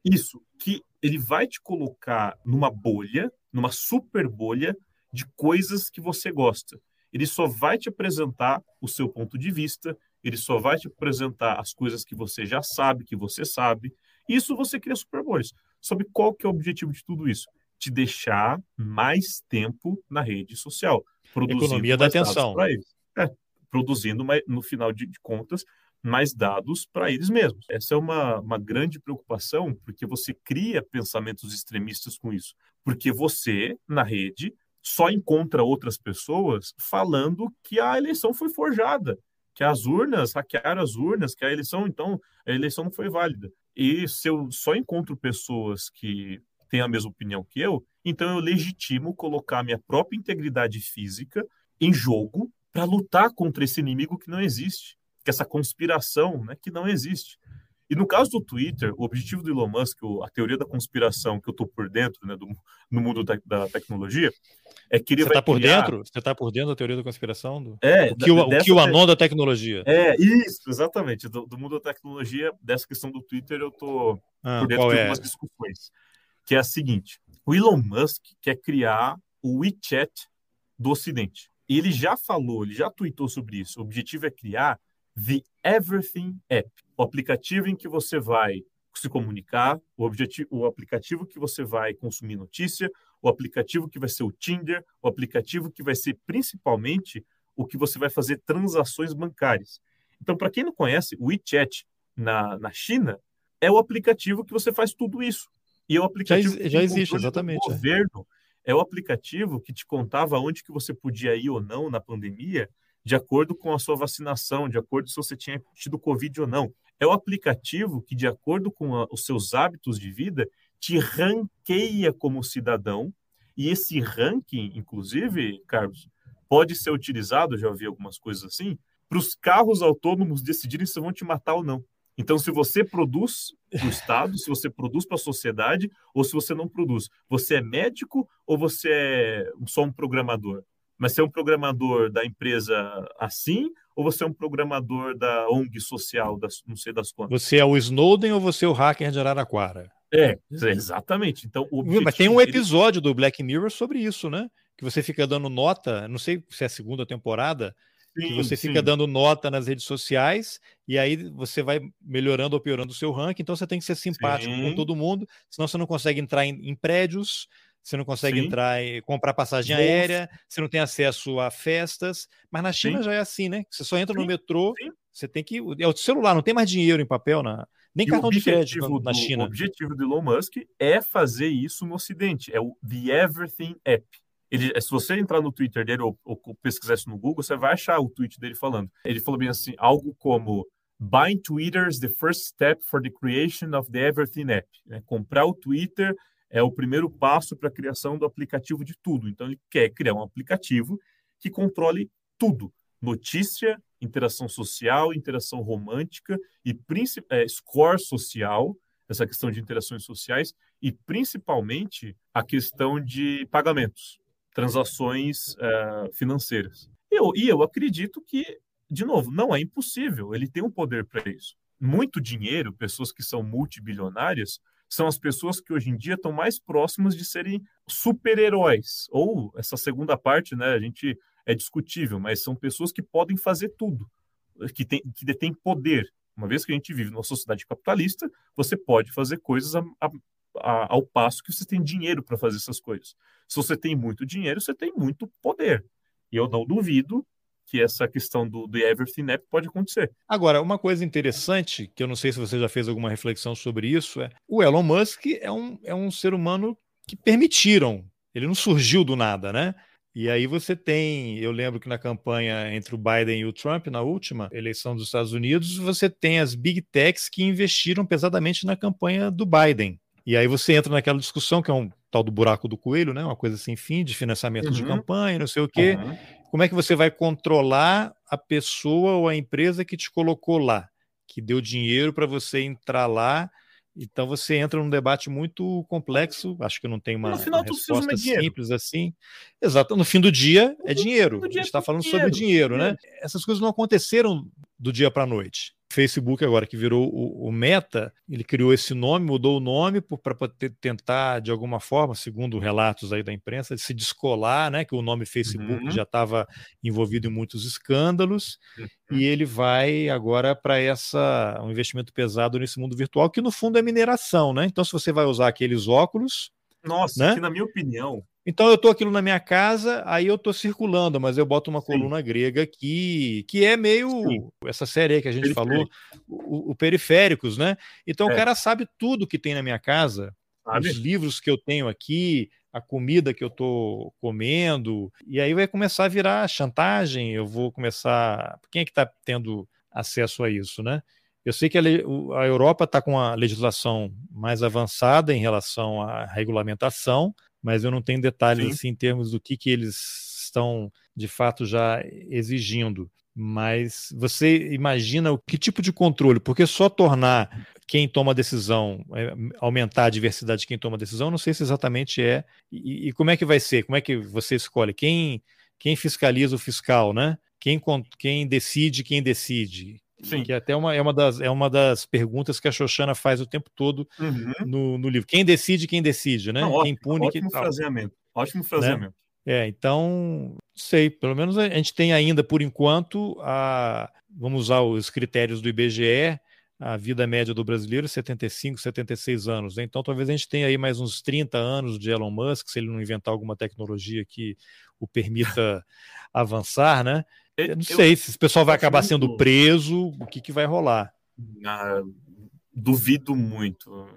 Speaker 2: Isso, que ele vai te colocar numa bolha, numa super bolha de coisas que você gosta. Ele só vai te apresentar o seu ponto de vista, ele só vai te apresentar as coisas que você já sabe, que você sabe. Isso você cria super bolhas. Sabe qual que é o objetivo de tudo isso? Te deixar mais tempo na rede social, produzindo
Speaker 1: Economia da atenção.
Speaker 2: para eles. É, produzindo, no final de, de contas, mais dados para eles mesmos. Essa é uma, uma grande preocupação, porque você cria pensamentos extremistas com isso. Porque você, na rede, só encontra outras pessoas falando que a eleição foi forjada, que as urnas hackearam as urnas, que a eleição, então, a eleição não foi válida. E se eu só encontro pessoas que têm a mesma opinião que eu, então eu legitimo colocar minha própria integridade física em jogo para lutar contra esse inimigo que não existe, que essa conspiração né, que não existe. E no caso do Twitter, o objetivo do Elon Musk, a teoria da conspiração que eu estou por dentro né, do, no mundo da, da, tecnologia, é que ele
Speaker 1: Você
Speaker 2: vai
Speaker 1: tá por
Speaker 2: criar...
Speaker 1: dentro? Você está por dentro da teoria da conspiração? Do...
Speaker 2: É,
Speaker 1: o que o, o, que o anon da tecnologia.
Speaker 2: É, isso, exatamente. Do, do, mundo da tecnologia, dessa questão do Twitter, eu estou
Speaker 1: ah,
Speaker 2: por dentro
Speaker 1: de
Speaker 2: é? algumas discussões. Que é a seguinte, o Elon Musk quer criar o WeChat do Ocidente. Ele já falou, ele já tweetou sobre isso. O objetivo é criar The Everything App, o aplicativo em que você vai se comunicar, o, objetivo, o aplicativo que você vai consumir notícia, o aplicativo que vai ser o Tinder, o aplicativo que vai ser principalmente o que você vai fazer transações bancárias. Então, para quem não conhece, o WeChat na, na China é o aplicativo que você faz tudo isso. E é o aplicativo
Speaker 1: já, já existe, exatamente.
Speaker 2: O é. governo é. é o aplicativo que te contava onde que você podia ir ou não na pandemia de acordo com a sua vacinação, de acordo se você tinha tido Covid ou não. É o aplicativo que, de acordo com a, os seus hábitos de vida, te ranqueia como cidadão. E esse ranking, inclusive, Carlos, pode ser utilizado, já ouvi algumas coisas assim, para os carros autônomos decidirem se vão te matar ou não. Então, se você produz para o Estado, se você produz para a sociedade, ou se você não produz, você é médico ou você é só um programador? Mas você é um programador da empresa assim, ou você é um programador da ONG social, das, não sei das quantas?
Speaker 1: Você é o Snowden ou você é o hacker de Araraquara?
Speaker 2: É, exatamente. Então,
Speaker 1: Mas tem um episódio do Black Mirror sobre isso, né? Que você fica dando nota, não sei se é a segunda temporada, sim, que você sim. fica dando nota nas redes sociais e aí você vai melhorando ou piorando o seu ranking, então você tem que ser simpático sim. com todo mundo, senão você não consegue entrar em, em prédios, você não consegue Sim. entrar e comprar passagem aérea, você não tem acesso a festas. Mas na China Sim. já é assim, né? Você só entra Sim. no metrô, você tem que. É o celular, não tem mais dinheiro em papel, na, nem e cartão de crédito na China.
Speaker 2: O objetivo do Elon Musk é fazer isso no Ocidente. É o The Everything App. Ele, se você entrar no Twitter dele ou, ou pesquisar isso no Google, você vai achar o tweet dele falando. Ele falou bem assim, algo como Buying Twitter is the first step for the creation of the Everything App. É, comprar o Twitter é o primeiro passo para a criação do aplicativo de tudo. Então, ele quer criar um aplicativo que controle tudo: notícia, interação social, interação romântica e é, score social, essa questão de interações sociais, e principalmente a questão de pagamentos, transações é, financeiras. Eu, e eu acredito que, de novo, não é impossível, ele tem um poder para isso. Muito dinheiro, pessoas que são multibilionárias, são as pessoas que hoje em dia estão mais próximas de serem super-heróis. Ou essa segunda parte, né, a gente é discutível, mas são pessoas que podem fazer tudo, que, tem, que detêm poder. Uma vez que a gente vive numa sociedade capitalista, você pode fazer coisas a, a, a, ao passo que você tem dinheiro para fazer essas coisas. Se você tem muito dinheiro, você tem muito poder. E eu não duvido que essa questão do, do Everything App pode acontecer.
Speaker 1: Agora, uma coisa interessante, que eu não sei se você já fez alguma reflexão sobre isso, é o Elon Musk é um, é um ser humano que permitiram, ele não surgiu do nada, né? E aí você tem, eu lembro que na campanha entre o Biden e o Trump, na última eleição dos Estados Unidos, você tem as big techs que investiram pesadamente na campanha do Biden. E aí você entra naquela discussão que é um tal do buraco do coelho, né? Uma coisa sem fim de financiamento uhum. de campanha, não sei o quê. Uhum como é que você vai controlar a pessoa ou a empresa que te colocou lá, que deu dinheiro para você entrar lá? Então você entra num debate muito complexo, acho que não tem uma, final, uma resposta simples assim. Exato, no fim do dia é dinheiro. Dia a gente está falando dinheiro. sobre dinheiro, né? Essas coisas não aconteceram do dia para a noite. Facebook agora que virou o, o, Meta, ele criou esse nome, mudou o nome para tentar de alguma forma, segundo relatos aí da imprensa, se descolar, né, que o nome Facebook uhum. já estava envolvido em muitos escândalos uhum. e ele vai agora para essa um investimento pesado nesse mundo virtual que no fundo é mineração, né? Então se você vai usar aqueles óculos,
Speaker 2: nossa, né? que na minha opinião
Speaker 1: então eu estou aquilo na minha casa, aí eu estou circulando, mas eu boto uma Sim. coluna grega aqui, que é meio Sim. essa série aí que a gente falou, o, o, Periféricos, né? Então é. o cara sabe tudo que tem na minha casa, sabe? os livros que eu tenho aqui, a comida que eu estou comendo, e aí vai começar a virar chantagem, eu vou começar. Quem é que está tendo acesso a isso, né? Eu sei que a, a Europa está com a legislação mais avançada em relação à regulamentação, mas eu não tenho detalhes assim, em termos do que, que eles estão de fato já exigindo. Mas você imagina o que tipo de controle? Porque só tornar quem toma a decisão, é, aumentar a diversidade de quem toma a decisão, não sei se exatamente é. E, e, como é que vai ser? Como é que você escolhe? Quem, quem fiscaliza o fiscal, né? Quem, quem decide quem decide? Sim. Que até uma, é, uma das, é uma das perguntas que a Xoxana faz o tempo todo uhum. no, no livro. Quem decide, quem decide, né? Não,
Speaker 2: quem
Speaker 1: ótimo, pune,
Speaker 2: ótimo quem... fraseamento. Ótimo né? fraseamento.
Speaker 1: Né? É, então, sei, pelo menos a gente tem ainda, por enquanto, a, vamos usar os critérios do IBGE, a vida média do brasileiro é 75, 76 anos. Né? Então, talvez a gente tenha aí mais uns 30 anos de Elon Musk, se ele não inventar alguma tecnologia que o permita avançar, né? Eu não sei se esse pessoal vai acabar muito... sendo preso, o que, que vai rolar.
Speaker 2: Ah, duvido muito.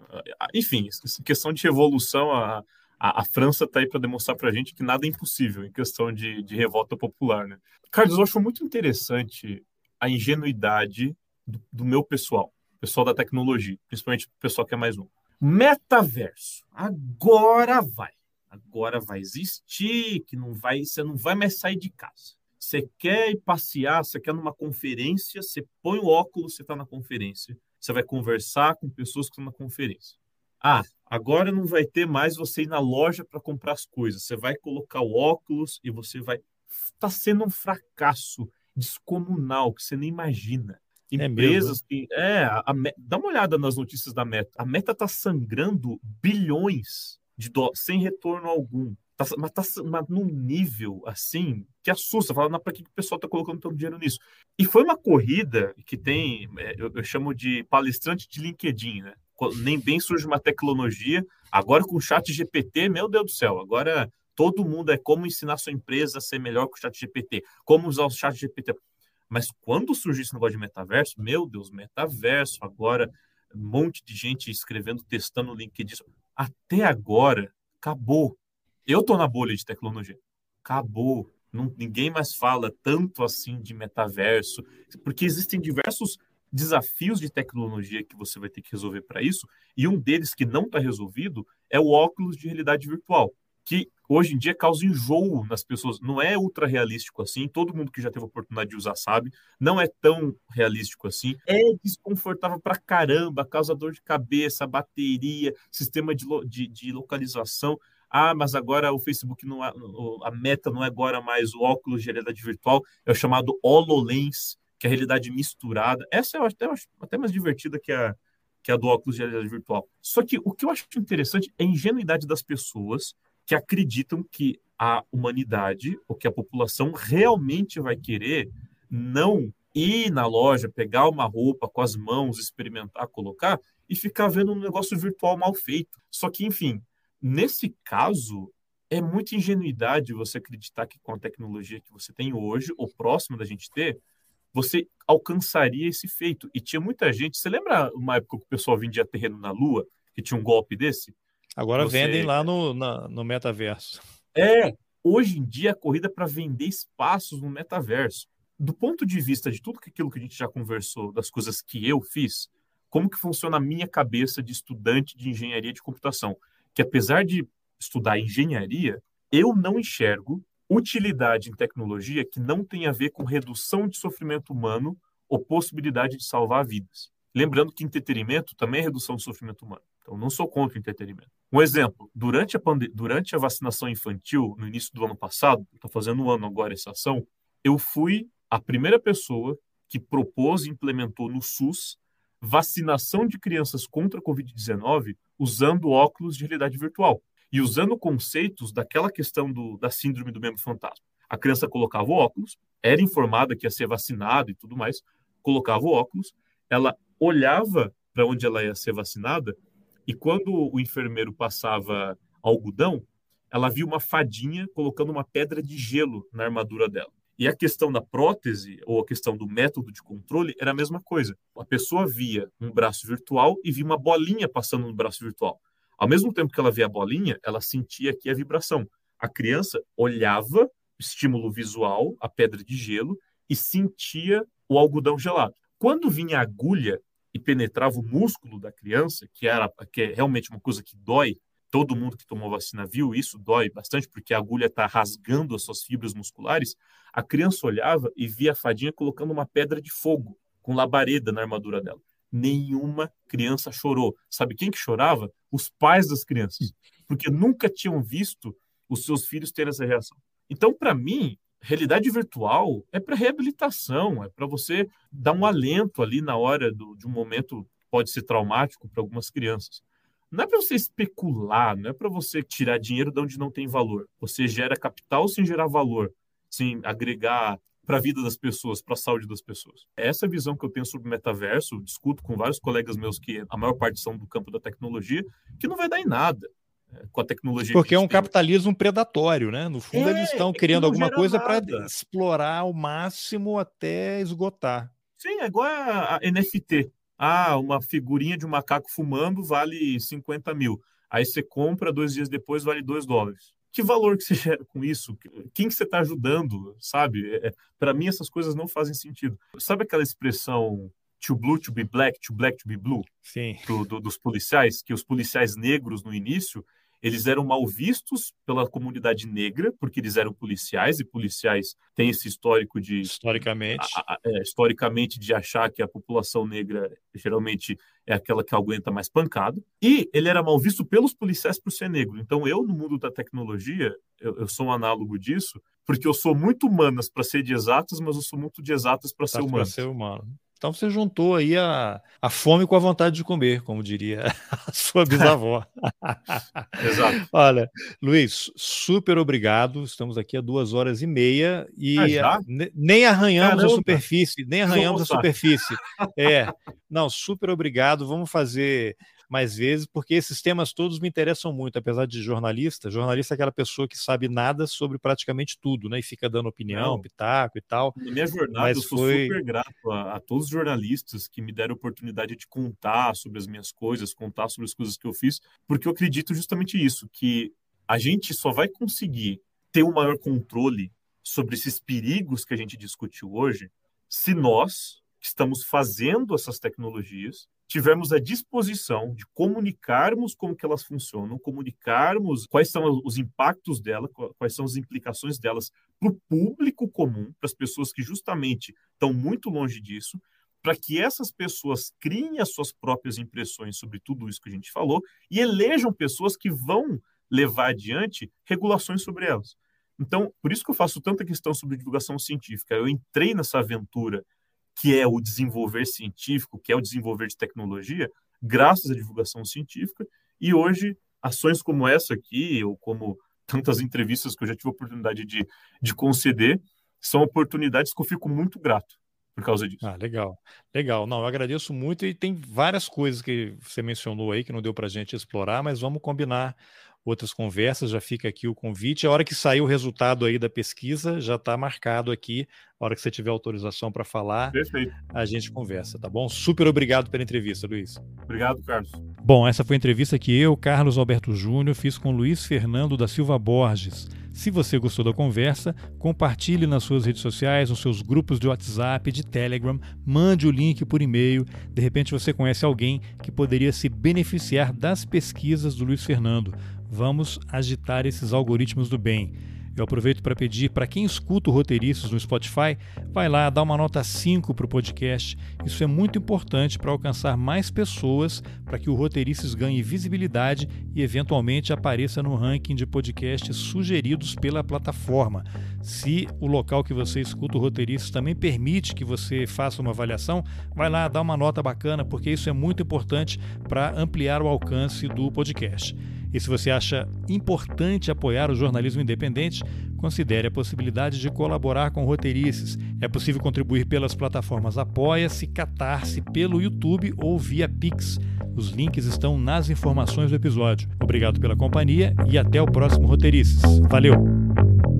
Speaker 2: Enfim, questão de revolução, a, a, a França está aí para demonstrar para a gente que nada é impossível em questão de, de revolta popular. Né? Carlos, eu acho muito interessante a ingenuidade do, do meu pessoal, pessoal da tecnologia, principalmente o pessoal que é mais um. Metaverso, agora vai. Agora vai existir, que não vai, você não vai mais sair de casa. Você quer ir passear, você quer numa conferência, você põe o óculos, você está na conferência. Você vai conversar com pessoas que estão na conferência. Ah, agora não vai ter mais você ir na loja para comprar as coisas. Você vai colocar o óculos e você vai. Está sendo um fracasso descomunal que você nem imagina. Empresas é que. É, a, a, dá uma olhada nas notícias da Meta. A Meta está sangrando bilhões de dólares sem retorno algum. Tá, mas tá mas num nível assim que assusta. Fala, para que o pessoal está colocando tanto dinheiro nisso? E foi uma corrida que tem, é, eu, eu, chamo de palestrante de LinkedIn, né? Nem bem surge uma tecnologia. Agora com o chat GPT, meu Deus do céu, agora todo mundo é como ensinar sua empresa a ser melhor com o chat GPT, como usar o chat GPT. Mas quando surgiu esse negócio de metaverso, meu Deus, metaverso, agora um monte de gente escrevendo, testando o LinkedIn. Até agora, acabou eu tô na bolha de tecnologia. Acabou. Não, ninguém mais fala tanto assim de metaverso, porque existem diversos desafios de tecnologia que você vai ter que resolver para isso, e um deles que não está resolvido é o óculos de realidade virtual, que hoje em dia causa enjoo nas pessoas. Não é ultra realístico assim, todo mundo que já teve a oportunidade de usar sabe, não é tão realístico assim. É desconfortável para caramba, causa dor de cabeça, bateria, sistema de, de, de localização ah, mas agora o Facebook não é, a meta não é agora mais o óculos de realidade virtual, é o chamado HoloLens, que é a realidade misturada. Essa eu acho até, até mais divertida que a, que a do óculos de realidade virtual. Só que o que eu acho interessante é a ingenuidade das pessoas que acreditam que a humanidade, ou que a população realmente vai querer não ir na loja, pegar uma roupa com as mãos, experimentar, colocar e ficar vendo um negócio virtual mal feito. Só que, enfim, Nesse caso, é muita ingenuidade você acreditar que com a tecnologia que você tem hoje, ou próximo da gente ter, você alcançaria esse feito. E tinha muita gente. Você lembra uma época que o pessoal vendia terreno na Lua, que tinha um golpe desse?
Speaker 1: Agora você... vendem lá no, na, no metaverso.
Speaker 2: É, hoje em dia a corrida para vender espaços no metaverso. Do ponto de vista de tudo aquilo que a gente já conversou, das coisas que eu fiz, como que funciona a minha cabeça de estudante de engenharia de computação? Que apesar de estudar engenharia, eu não enxergo utilidade em tecnologia que não tem a ver com redução de sofrimento humano ou possibilidade de salvar vidas. Lembrando que entretenimento também é redução de sofrimento humano. Então, não sou contra o entretenimento. Um exemplo: durante a, durante a vacinação infantil, no início do ano passado, estou fazendo um ano agora essa ação, eu fui a primeira pessoa que propôs e implementou no SUS vacinação de crianças contra a Covid-19 usando óculos de realidade virtual e usando conceitos daquela questão do, da síndrome do membro fantasma. A criança colocava o óculos, era informada que ia ser vacinada e tudo mais, colocava o óculos, ela olhava para onde ela ia ser vacinada e quando o enfermeiro passava algodão, ela via uma fadinha colocando uma pedra de gelo na armadura dela. E a questão da prótese, ou a questão do método de controle, era a mesma coisa. A pessoa via um braço virtual e via uma bolinha passando no braço virtual. Ao mesmo tempo que ela via a bolinha, ela sentia aqui a vibração. A criança olhava estímulo visual, a pedra de gelo, e sentia o algodão gelado. Quando vinha a agulha, e penetrava o músculo da criança, que era que é realmente uma coisa que dói. Todo mundo que tomou vacina viu isso, dói bastante, porque a agulha está rasgando as suas fibras musculares. A criança olhava e via a fadinha colocando uma pedra de fogo com labareda na armadura dela. Nenhuma criança chorou. Sabe quem que chorava? Os pais das crianças, porque nunca tinham visto os seus filhos terem essa reação. Então, para mim, realidade virtual é para reabilitação, é para você dar um alento ali na hora do, de um momento que pode ser traumático para algumas crianças. Não é para você especular, não é para você tirar dinheiro de onde não tem valor. Você gera capital sem gerar valor, sem agregar para a vida das pessoas, para a saúde das pessoas. Essa é a visão que eu tenho sobre o metaverso, discuto com vários colegas meus que a maior parte são do campo da tecnologia, que não vai dar em nada com a tecnologia.
Speaker 1: Porque é um tem. capitalismo predatório, né? No fundo, é, eles estão criando alguma coisa para explorar ao máximo até esgotar.
Speaker 2: Sim, é igual a, a, NFT. Ah, uma figurinha de um macaco fumando vale 50 mil. Aí você compra, dois dias depois vale 2 dólares. Que valor que você gera com isso? Quem que você está ajudando, sabe? É, para mim, essas coisas não fazem sentido. Sabe aquela expressão to blue to be black, to black to be blue?
Speaker 1: Sim.
Speaker 2: Do, dos policiais, que os policiais negros no início eles eram mal vistos pela comunidade negra, porque eles eram policiais, e policiais têm esse histórico de.
Speaker 1: Historicamente.
Speaker 2: A, a, é, historicamente, de achar que a população negra geralmente é aquela que aguenta mais pancada. E ele era mal visto pelos policiais por ser negro. Então, eu, no mundo da tecnologia, eu, eu sou um análogo disso, porque eu sou muito humanas para ser de exatas, mas eu sou muito de exatas para ser humano.
Speaker 1: ser humano. Então você juntou aí a, a fome com a vontade de comer, como diria a sua bisavó.
Speaker 2: Exato.
Speaker 1: Olha, Luiz, super obrigado. Estamos aqui há duas horas e meia e ah, nem arranhamos Caramba. a superfície, nem arranhamos a superfície. É, não, super obrigado. Vamos fazer mais vezes, porque esses temas todos me interessam muito, apesar de jornalista. Jornalista é aquela pessoa que sabe nada sobre praticamente tudo, né? E fica dando opinião, Não. pitaco e tal.
Speaker 2: Na minha jornada, Mas eu sou foi... super grato a, a, todos os jornalistas que me deram a oportunidade de contar sobre as minhas coisas, contar sobre as coisas que eu fiz, porque eu acredito justamente isso, que a gente só vai conseguir ter um maior controle sobre esses perigos que a gente discutiu hoje se nós, que estamos fazendo essas tecnologias, tivermos a disposição de comunicarmos como que elas funcionam, comunicarmos quais são os impactos dela, quais são as implicações delas para o público comum, para as pessoas que justamente estão muito longe disso, para que essas pessoas criem as suas próprias impressões sobre tudo isso que a gente falou e elejam pessoas que vão levar adiante regulações sobre elas. Então, por isso que eu faço tanta questão sobre divulgação científica. Eu entrei nessa aventura que é o desenvolver científico, que é o desenvolver de tecnologia, graças à divulgação científica. E hoje, ações como essa aqui, ou como tantas entrevistas que eu já tive a oportunidade de, de conceder, são oportunidades que eu fico muito grato por causa disso.
Speaker 1: Ah, legal, legal. Não, eu agradeço muito e tem várias coisas que você mencionou aí que não deu para gente explorar, mas vamos combinar outras conversas, já fica aqui o convite. A hora que sair o resultado aí da pesquisa, já está marcado aqui. A hora que você tiver autorização para falar,
Speaker 2: Perfeito.
Speaker 1: a gente conversa, tá bom? Super obrigado pela entrevista, Luiz.
Speaker 2: Obrigado, Carlos.
Speaker 1: Bom, essa foi a entrevista que eu, Carlos Alberto Júnior, fiz com Luiz Fernando da Silva Borges. Se você gostou da conversa, compartilhe nas suas redes sociais, nos seus grupos de WhatsApp, de Telegram, mande o link por e-mail. De repente você conhece alguém que poderia se beneficiar das pesquisas do Luiz Fernando. Vamos agitar esses algoritmos do bem. Eu aproveito para pedir para quem escuta o Roteiristas no Spotify, vai lá, dá uma nota 5 para o podcast. Isso é muito importante para alcançar mais pessoas, para que o Roteiristas ganhe visibilidade e eventualmente apareça no ranking de podcasts sugeridos pela plataforma. Se o local que você escuta o Roteiristas também permite que você faça uma avaliação, vai lá, dá uma nota bacana, porque isso é muito importante para ampliar o alcance do podcast. E se você acha importante apoiar o jornalismo independente, considere a possibilidade de colaborar com roteirices. É possível contribuir pelas plataformas Apoia-se, Catarse, pelo YouTube ou via Pix. Os links estão nas informações do episódio. Obrigado pela companhia e até o próximo Roteirices. Valeu!